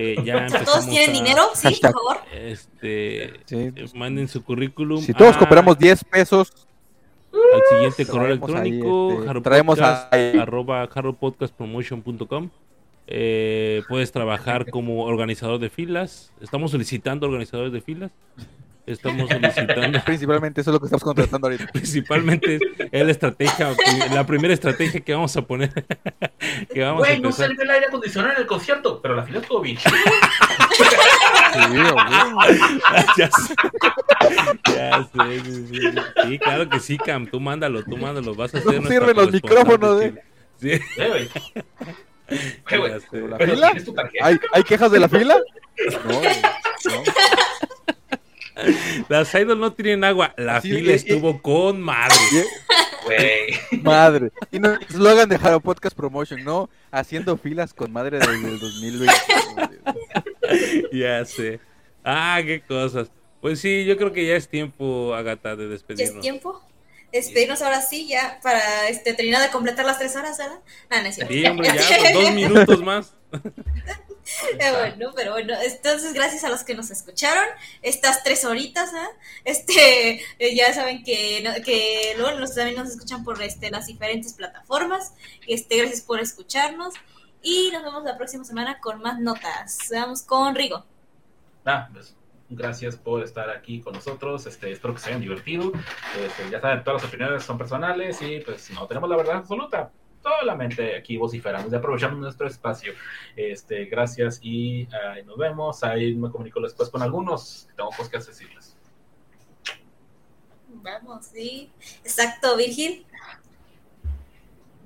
[SPEAKER 2] Eh, ya
[SPEAKER 4] ¿Todos tienen
[SPEAKER 2] a-
[SPEAKER 4] dinero? Sí, por
[SPEAKER 3] Hashtag.
[SPEAKER 4] favor.
[SPEAKER 2] Este,
[SPEAKER 3] Sí.
[SPEAKER 2] eh, manden su currículum.
[SPEAKER 3] Si todos
[SPEAKER 2] a-
[SPEAKER 3] cooperamos 10 pesos,
[SPEAKER 2] al siguiente correo
[SPEAKER 3] traemos ahí,
[SPEAKER 2] electrónico,
[SPEAKER 3] este, traemos a-
[SPEAKER 2] arroba jaropodcastpromotion.com. Eh, puedes trabajar como organizador de filas. Estamos solicitando organizadores de filas. Estamos solicitando
[SPEAKER 3] principalmente eso es lo que estamos contratando ahorita.
[SPEAKER 2] principalmente es la estrategia, la primera estrategia que vamos a poner. que vamos a
[SPEAKER 1] güey, no
[SPEAKER 2] empezar.
[SPEAKER 1] salió el aire acondicionado en el concierto, pero la fila estuvo bien.
[SPEAKER 2] Ya sé. Ya sé, sí, sí. Sí, claro que sí, Cam. Tú mándalo, tú mándalo. Vas a
[SPEAKER 3] No
[SPEAKER 2] ser nuestra
[SPEAKER 3] sirven los micrófonos,
[SPEAKER 2] de
[SPEAKER 3] eh.
[SPEAKER 2] Sí,
[SPEAKER 1] Eh, güey. Eh.
[SPEAKER 3] ¿Hay, ¿Hay quejas de la fila? No, güey, no.
[SPEAKER 2] Las idols no tienen agua. La
[SPEAKER 3] Sí,
[SPEAKER 2] fila
[SPEAKER 3] eh,
[SPEAKER 2] estuvo con madre.
[SPEAKER 1] Güey.
[SPEAKER 3] Madre. Y no eslogan de Jaro Podcast Promotion, ¿no? Haciendo filas con madre desde el 2020.
[SPEAKER 2] Ya sé. Ah, qué cosas. Pues sí, yo creo que ya es tiempo, Agata, de
[SPEAKER 4] Ya es
[SPEAKER 2] despedirnos.
[SPEAKER 4] tiempo. Despedirnos ahora sí, ya para este, terminar de completar las tres horas, ¿verdad? Ah, no.
[SPEAKER 2] Sí, hombre, ya, dos minutos más.
[SPEAKER 4] Eh, bueno, pero bueno, entonces gracias a los que nos escucharon estas tres horitas, ¿ah? este, eh, ya saben que, no- que luego nos, también nos escuchan por este, las diferentes plataformas, este, gracias por escucharnos y nos vemos la próxima semana con más notas, vamos con Rigo.
[SPEAKER 1] Ah, pues, gracias por estar aquí con nosotros. Este, espero que se hayan divertido. Este, ya saben, todas las opiniones son personales y pues no tenemos la verdad absoluta. Solamente aquí vociferamos y aprovechamos nuestro espacio. Este, gracias y nos vemos. Ahí me comunico después con algunos. Tengo cosas que decirles.
[SPEAKER 4] Vamos, sí. Exacto, Virgil.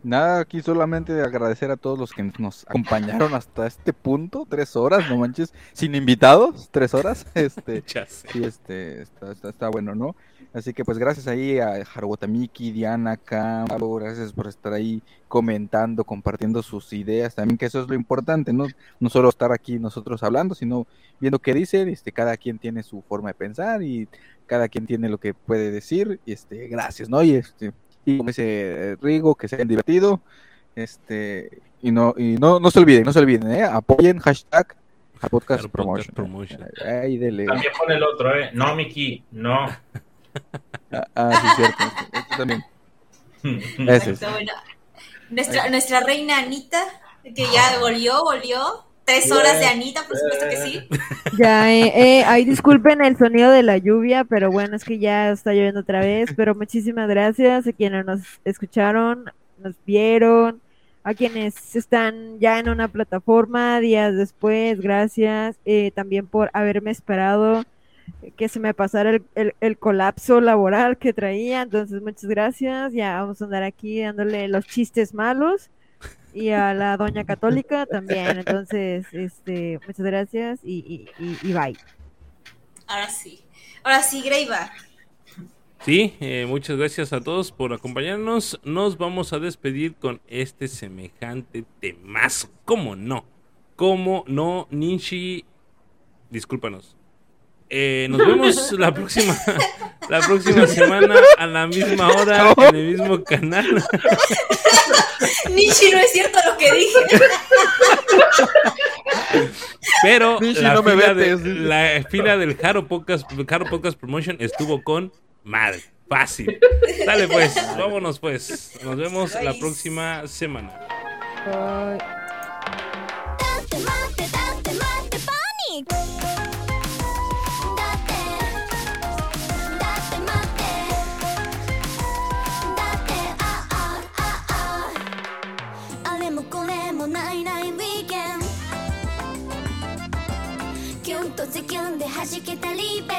[SPEAKER 3] Nada, aquí solamente agradecer a todos los que nos acompañaron hasta este punto, tres horas, no manches, sin invitados, tres horas, este,
[SPEAKER 2] Ya sé.
[SPEAKER 3] sí, este, está, está, está bueno, ¿no? Así que pues gracias ahí a Haruotamiki, Diana, Cam, Pablo, gracias por estar ahí comentando, compartiendo sus ideas, también que eso es lo importante, ¿no? No solo estar aquí nosotros hablando, sino viendo qué dicen, este, cada quien tiene su forma de pensar y cada quien tiene lo que puede decir, y este, gracias, ¿no? Y este, y como dice eh, Rigo, que se hayan divertido, este, y no, y no, no se olviden, no se olviden, ¿eh? Apoyen hashtag a podcast promotion.
[SPEAKER 2] Podcast Promotion.
[SPEAKER 3] Ahí dele.
[SPEAKER 1] También pone el otro, ¿eh? No, Miki, no.
[SPEAKER 3] Ah, ah, sí, cierto. Este, este también. Ese es.
[SPEAKER 4] Exacto, bueno. Nuestra, nuestra reina Anita, que ya volvió, volvió. Tres horas de Anita, por supuesto que sí.
[SPEAKER 5] Ya, eh, eh, ay, disculpen el sonido de la lluvia, pero bueno, es que ya está lloviendo otra vez. Pero muchísimas gracias a quienes nos escucharon, nos vieron, a quienes están ya en una plataforma días después, gracias. eh, también por haberme esperado que se me pasara el, el- el colapso laboral que traía. Entonces, muchas gracias. Ya vamos a andar aquí dándole los chistes malos. Y a la doña católica también. Entonces, este, muchas gracias y, y, y- y bye.
[SPEAKER 4] Ahora sí. Ahora sí, Greyback.
[SPEAKER 2] Sí, eh, muchas gracias a todos por acompañarnos. Nos vamos a despedir con este semejante temazo. ¿Cómo no? ¿Cómo no, Ninshi? Discúlpanos. Eh, nos vemos la próxima, la próxima semana a la misma hora en el mismo canal.
[SPEAKER 4] Nishi, no es cierto lo que dije.
[SPEAKER 2] Pero la,
[SPEAKER 3] no me
[SPEAKER 2] fila
[SPEAKER 3] vetes,
[SPEAKER 2] de-
[SPEAKER 3] dice.
[SPEAKER 2] la fila del Haro Podcast, Haro Podcast Promotion estuvo con madre. Fácil. Dale pues, vámonos pues. Nos vemos la próxima semana.
[SPEAKER 5] Bye.
[SPEAKER 6] キュンで弾けたリーベ